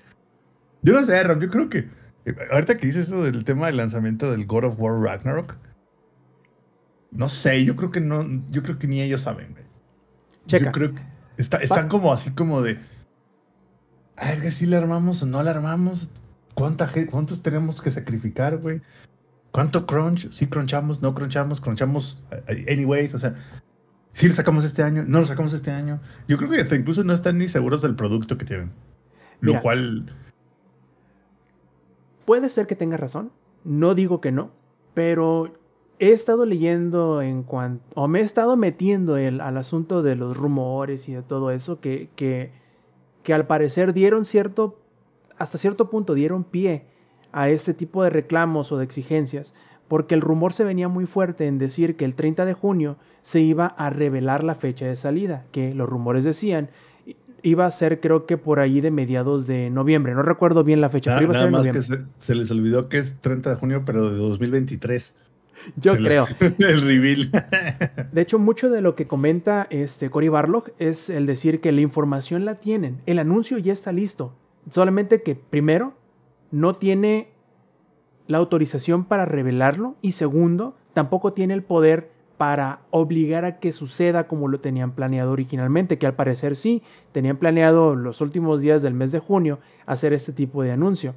Yo no sé, Rob, yo creo que. eh, Ahorita que dices eso del tema del lanzamiento del God of War Ragnarok. No sé, yo creo que no. Yo creo que ni ellos saben, güey. Checa. Yo creo que está- están como así como de. A ver, si la armamos o no la armamos. ¿Cuánta, ¿Cuántos tenemos que sacrificar, güey? ¿Cuánto crunch? Sí, crunchamos, no crunchamos, crunchamos eh, anyways. O sea, sí lo sacamos este año, no lo sacamos este año. Yo creo que hasta incluso no están ni seguros del producto que tienen. Lo cual. Puede ser que tenga razón, no digo que no, pero he estado leyendo en cuanto, o me he estado metiendo el, al asunto de los rumores y de todo eso, que, que, que al parecer dieron cierto, hasta cierto punto dieron pie a este tipo de reclamos o de exigencias, porque el rumor se venía muy fuerte en decir que el 30 de junio se iba a revelar la fecha de salida, que los rumores decían iba a ser creo que por ahí de mediados de noviembre, no recuerdo bien la fecha, Nada, pero iba a nada ser en más que se, se les olvidó que es 30 de junio, pero de 2023. Yo El- creo. [LAUGHS] El reveal. De hecho, mucho de lo que comenta este Cory Barlog es el decir que la información la tienen, el anuncio ya está listo, solamente que primero no tiene la autorización para revelarlo y segundo, tampoco tiene el poder para obligar a que suceda como lo tenían planeado originalmente, que al parecer sí, tenían planeado los últimos días del mes de junio hacer este tipo de anuncio.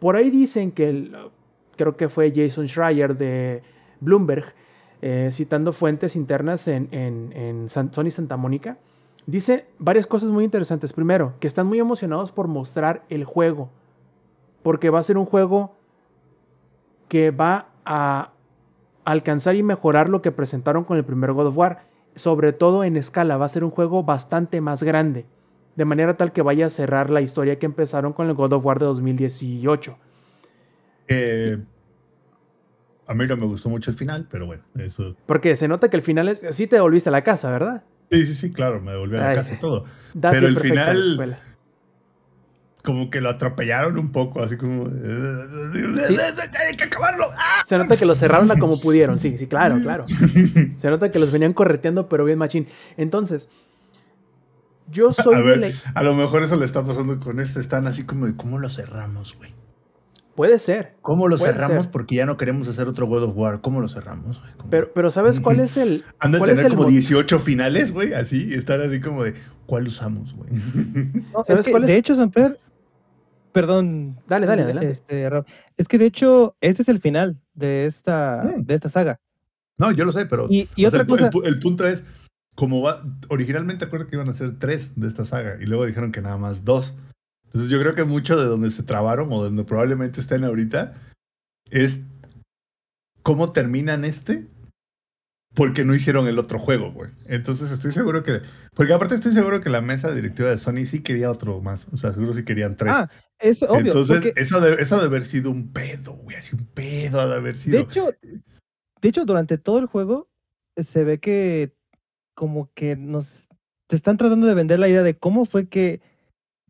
Por ahí dicen que el- creo que fue Jason Schreier de Bloomberg, eh, citando fuentes internas en, Sony Santa Mónica, dice varias cosas muy interesantes. Primero, que están muy emocionados por mostrar el juego, porque va a ser un juego que va a alcanzar y mejorar lo que presentaron con el primer God of War, sobre todo en escala, va a ser un juego bastante más grande, de manera tal que vaya a cerrar la historia que empezaron con el God of War de 2018. Eh, a mí no me gustó mucho el final, pero bueno, eso. Porque se nota que el final es, sí te devolviste a la casa, ¿verdad? Sí, sí, sí, claro, me devolví a la Ay. casa y todo. Pero el final- escuela. Como que lo atropellaron un poco, así como. Sí. ¡Hay que acabarlo! ¡Ah! Se nota que los cerraron a como pudieron. Sí, sí, claro, claro. [LAUGHS] Se nota que los venían correteando, pero bien machín. Entonces, yo soy a, de ver, la- a lo mejor eso le está pasando con este. Están así como de cómo lo cerramos, güey. Puede ser. ¿Cómo lo cerramos? ser. Porque ya no queremos hacer otro God of War. ¿Cómo lo cerramos? güey? ¿Cómo? Pero, pero ¿sabes cuál es el. Han de cuál es tener el como mo- 18 finales, güey, así, estar así como de, ¿cuál usamos, güey? No, ¿Sabes es que, cuál es? De hecho, Samper, perdón. Dale, dale, adelante. este, es que de hecho, este es el final de esta, Mm. de esta saga. no, yo lo sé, pero Y, y o sea, otra cosa, el punto es, como va, originalmente acuerdo que iban a ser tres de esta saga, y luego dijeron que nada más dos. Entonces yo creo que mucho de donde se trabaron, o donde probablemente estén ahorita, es cómo terminan este, porque no hicieron el otro juego, güey. Entonces estoy seguro que, porque aparte estoy seguro que la mesa directiva de Sony sí quería otro más, o sea, seguro sí querían tres. ah, es obvio. Entonces, porque- eso, de, eso de haber sido un pedo, güey, así un pedo ha de haber sido. De hecho, de hecho, durante todo el juego eh, se ve que como que nos te están tratando de vender la idea de cómo fue que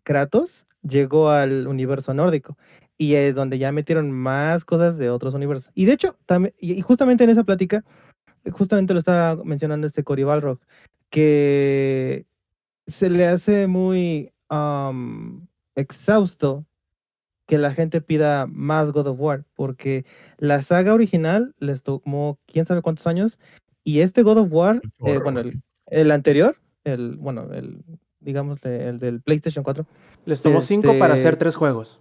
Kratos llegó al universo nórdico y es donde ya metieron más cosas de otros universos. Y de hecho, también y justamente en esa plática, justamente lo estaba mencionando este Cory Balrog, que se le hace muy exhausto que la gente pida más God of War, porque la saga original les tomó quién sabe cuántos años, y este God of War, eh, bueno, el, el anterior, el, bueno, el, digamos, el del PlayStation 4, Les tomó cinco para este- hacer tres juegos.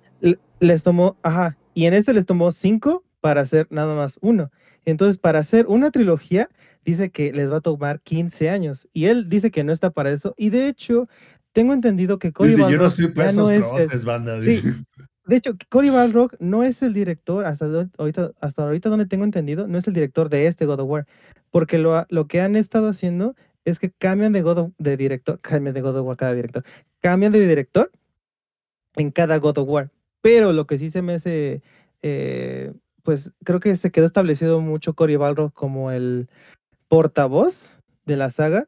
les tomó, ajá, y en este les tomó cinco para hacer nada más uno. Entonces, para hacer una trilogía, dice que les va a tomar 15 años, y él dice que no está para eso, y de hecho, tengo entendido que Cody Dice, yo no Balrog estoy para esos no es banda. sí. De hecho, Cory Balrog no es el director, hasta ahorita, hasta ahorita donde tengo entendido, no es el director de este God of War. Porque lo, lo que han estado haciendo es que cambian de God of- de director, [LAUGHS] cambian de God of War cada director, cambian de director en cada God of War. Pero lo que sí se me hace, eh, pues creo que se quedó establecido mucho Cory Balrog como el portavoz de la saga,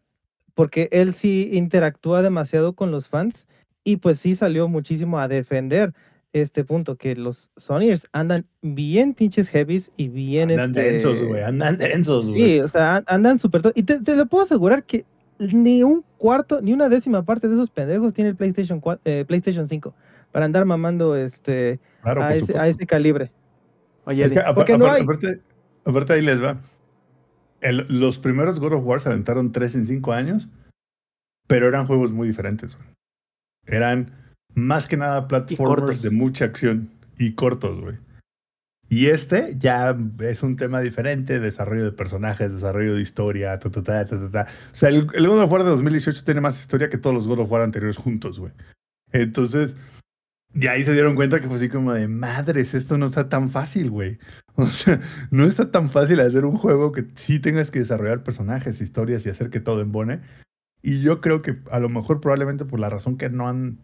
porque él sí interactúa demasiado con los fans y pues sí salió muchísimo a defender este punto, que los Sonyers andan bien pinches heavies y bien Andan este, densos, güey. Andan densos, güey. Sí, o sea, an- andan súper... to- Y te, te lo puedo asegurar que ni un cuarto, ni una décima parte de esos pendejos tiene el PlayStation, 4, eh, PlayStation 5 para andar mamando este Claro, a, ese, a ese calibre. Oye, Es que Eddie, apar- Porque no hay. aparte, aparte ahí les va. El- los primeros God of War se aventaron tres en cinco años, pero eran juegos muy diferentes. güey. Eran más que nada platformers de mucha acción y cortos, güey. Y este ya es un tema diferente, desarrollo de personajes, desarrollo de historia, ta, ta, ta, ta, ta, ta. O sea, el, el God of War de 2018 tiene más historia que todos los God of War anteriores juntos, güey. Entonces, y ahí se dieron cuenta que fue así como de madres, esto no está tan fácil, güey. [LAUGHS] O sea, no está tan fácil hacer un juego que sí tengas que desarrollar personajes, historias y hacer que todo embone. Y yo creo que a lo mejor probablemente por la razón que no han,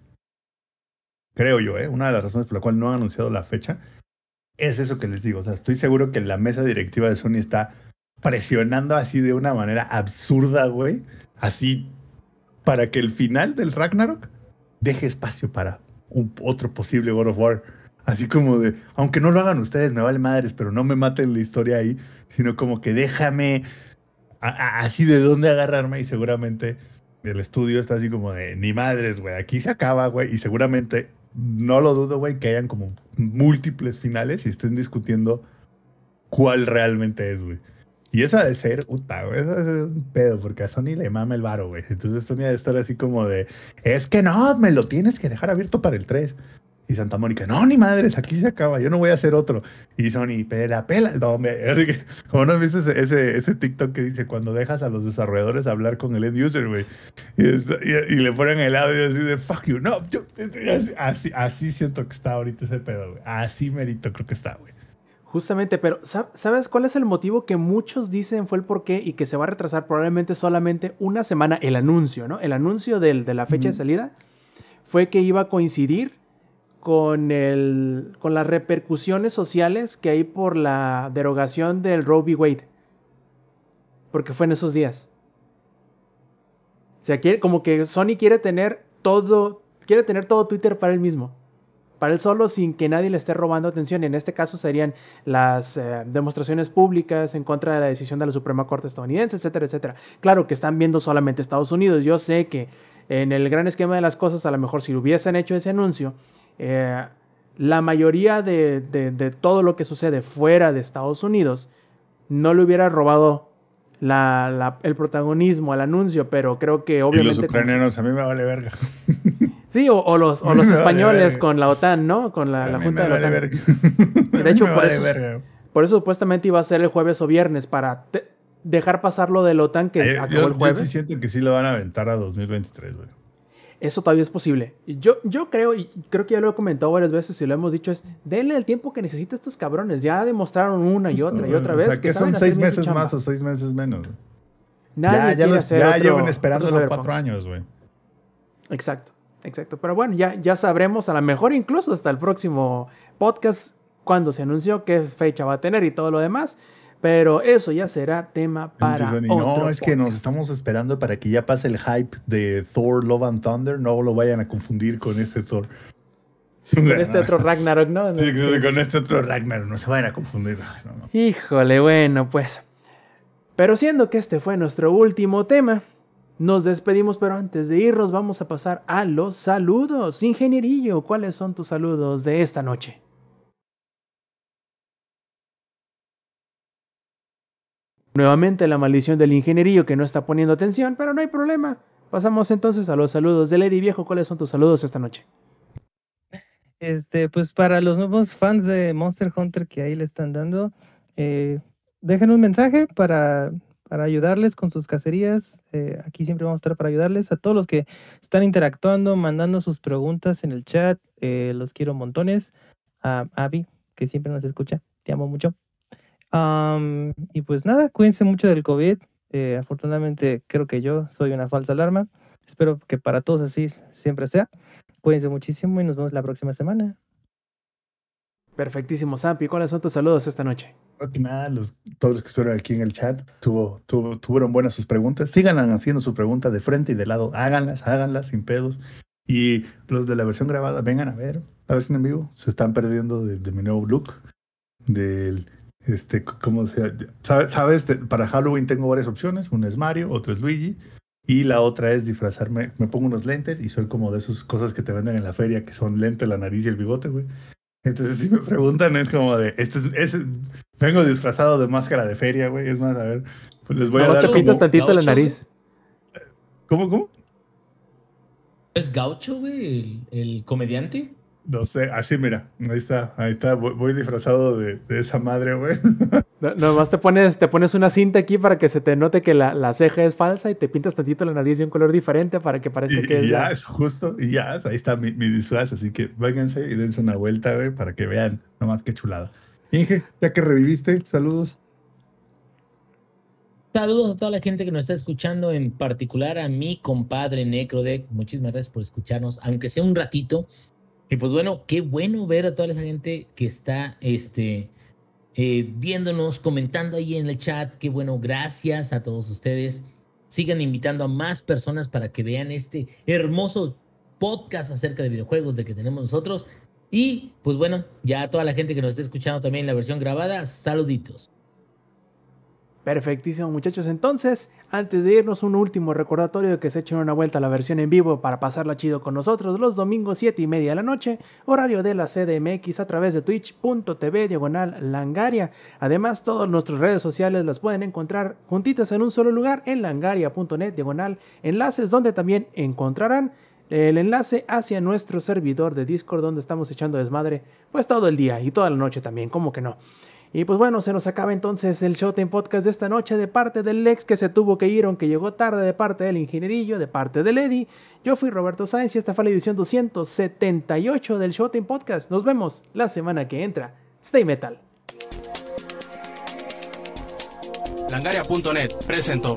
creo yo, ¿eh? una de las razones por la cual no han anunciado la fecha, es eso que les digo. O sea, estoy seguro que la mesa directiva de Sony está presionando así de una manera absurda, güey. Así para que el final del Ragnarok deje espacio para un, otro posible God of War. Así como de, aunque no lo hagan ustedes, me vale madres, pero no me maten la historia ahí, sino como que déjame así de dónde agarrarme y seguramente el estudio está así como de, ni madres, güey, aquí se acaba, güey, y seguramente, no lo dudo, güey, que hayan como múltiples finales y estén discutiendo cuál realmente es, güey. Y eso ha de ser, puta, güey, eso ha de ser un pedo, porque a Sony le mama el varo, güey. Entonces Sony ha de estar así como de, es que no, me lo tienes que dejar abierto para el 3. Y Santa Mónica, no, ni madres, aquí se acaba, yo no voy a hacer otro. Y Sony, pela, pela. No, me, así que, como no viste ese, ese, TikTok que dice, cuando dejas a los desarrolladores hablar con el end user, güey. Y, le ponen el audio así de, fuck you, no. yo- así, así, así siento que está ahorita ese pedo, güey. Así merito creo que está, güey. Justamente, pero ¿sab- ¿sabes cuál es el motivo que muchos dicen fue el porqué y que se va a retrasar probablemente solamente una semana el anuncio, ¿no? El anuncio del- de la fecha de salida fue que iba a coincidir con, el, con las repercusiones sociales que hay por la derogación del Roe v. Wade. Porque fue en esos días. O sea, quiere, como que Sony quiere tener todo, quiere tener todo Twitter para él mismo para él solo sin que nadie le esté robando atención. En este caso serían las eh, demostraciones públicas en contra de la decisión de la Suprema Corte estadounidense, etcétera, etcétera. Claro que están viendo solamente Estados Unidos. Yo sé que en el gran esquema de las cosas, a lo mejor si hubiesen hecho ese anuncio, eh, la mayoría de, de- de todo lo que sucede fuera de Estados Unidos no le hubiera robado la- la- el protagonismo al anuncio, pero creo que Y obviamente... los como- ucranianos, a mí me vale verga. [LAUGHS] Sí, o, o los, o [LAUGHS] los españoles con la OTAN, ¿no? Con la, la Junta de la vale OTAN. [LAUGHS] de hecho, por vale eso- verga. Por eso supuestamente iba a ser el jueves o viernes para dejar pasar lo de la OTAN que Yo- acabó yo, el yo jueves. sí siento que sí lo van a aventar a 2023, güey. Eso todavía es posible. Yo, yo creo, y creo que ya lo he comentado varias veces y lo hemos dicho, es denle el tiempo que necesita estos cabrones. Ya demostraron una y otra y otra O vez sea, que, son seis meses más o seis meses menos. Nadie ya ya, quiere los- hacer ya otro- llevan esperando cuatro años, güey. Exacto, exacto. Pero bueno, ya, ya sabremos, a lo mejor incluso hasta el próximo podcast, cuando se anunció qué fecha va a tener y todo lo demás. Pero eso ya será tema para otro no, es que nos estamos esperando para que ya pase el hype de Thor Love and Thunder. No lo vayan a confundir con este Thor. [LAUGHS] Con este otro Ragnarok, ¿no? con este otro Ragnar, no se vayan a confundir. Ay, no, no. Híjole, bueno, pues. Pero siendo que este fue nuestro último tema, nos despedimos, pero antes de irnos vamos a pasar a los saludos. Ingenierillo, ¿cuáles son tus saludos de esta noche? Nuevamente la maldición del ingenierillo que no está poniendo atención, pero no hay problema. Pasamos entonces a los saludos de Lady Viejo. ¿Cuáles son tus saludos esta noche? Este, pues para los nuevos fans de Monster Hunter que ahí le están dando, eh, dejen un mensaje para, para ayudarles con sus cacerías. Eh, aquí siempre vamos a estar para ayudarles. A todos los que están interactuando, mandando sus preguntas en el chat, eh, los quiero montones. A Abby, que siempre nos escucha, te amo mucho. Y pues nada, cuídense mucho del COVID. Eh, afortunadamente creo que yo soy una falsa alarma. Espero que para todos así siempre sea. Cuídense muchísimo y nos vemos la próxima semana. Perfectísimo, Sampi. ¿Cuáles son tus saludos esta noche? Que nada, los, todos los que estuvieron aquí en el chat tuvo, tuvo- tuvieron buenas sus preguntas. Sigan haciendo sus preguntas de frente y de lado. Háganlas, háganlas sin pedos. Y los de la versión grabada, vengan a ver la versión en vivo. Se están perdiendo de, de mi nuevo look. Del, este, ¿cómo se ¿Sabes? Para Halloween tengo varias opciones. Una es Mario, otra es Luigi. Y la otra es disfrazarme. Me pongo unos lentes y soy como de esas cosas que te venden en la feria, que son lente, la nariz y el bigote, güey. Entonces, si me preguntan, es como de, este es, es- vengo disfrazado de máscara de feria, güey. Es más, a ver, pues les voy a dar te pintas como- tantito la gaucho, nariz. ¿Cómo, cómo? ¿Es gaucho, güey, el, el comediante? No sé, así mira, ahí está, ahí está, voy, voy disfrazado de, de esa madre, güey. [LAUGHS] No- Nomás te pones, te pones una cinta aquí para que se te note que la, la ceja es falsa y te pintas tantito la nariz de un color diferente para que parezca Y, que y es ya, la- es justo, y ya, ahí está mi, mi disfraz, así que vénganse y dense una vuelta, güey, para que vean, nomás qué chulada. Inge, ya que reviviste, saludos. Saludos a toda la gente que nos está escuchando, en particular a mi compadre Necrodeck. Muchísimas gracias por escucharnos, aunque sea un ratito. Y pues bueno, qué bueno ver a toda esa gente que está este, eh, viéndonos, comentando ahí en el chat. Qué bueno, gracias a todos ustedes. Sigan invitando a más personas para que vean este hermoso podcast acerca de videojuegos de que tenemos nosotros. Y pues bueno, ya a toda la gente que nos está escuchando también en la versión grabada, saluditos. Perfectísimo, muchachos. Entonces, antes de irnos, un último recordatorio de que se echen una vuelta a la versión en vivo para pasarla chido con nosotros los domingos 7 y media de la noche, horario de la CDMX a través de twitch.tv diagonal langaria. Además, todas nuestras redes sociales las pueden encontrar juntitas en un solo lugar en langaria.net diagonal enlaces, donde también encontrarán el enlace hacia nuestro servidor de Discord donde estamos echando desmadre pues todo el día y toda la noche también, como que no. Y pues bueno, se nos acaba entonces el Showtime Podcast de esta noche de parte del Lex que se tuvo que ir aunque llegó tarde, de parte del Ingenierillo, de parte del Eddie. Yo fui Roberto Sáenz y esta fue la edición 278 del Showtime Podcast. Nos vemos la semana que entra. Stay Metal. Langaria.net presentó.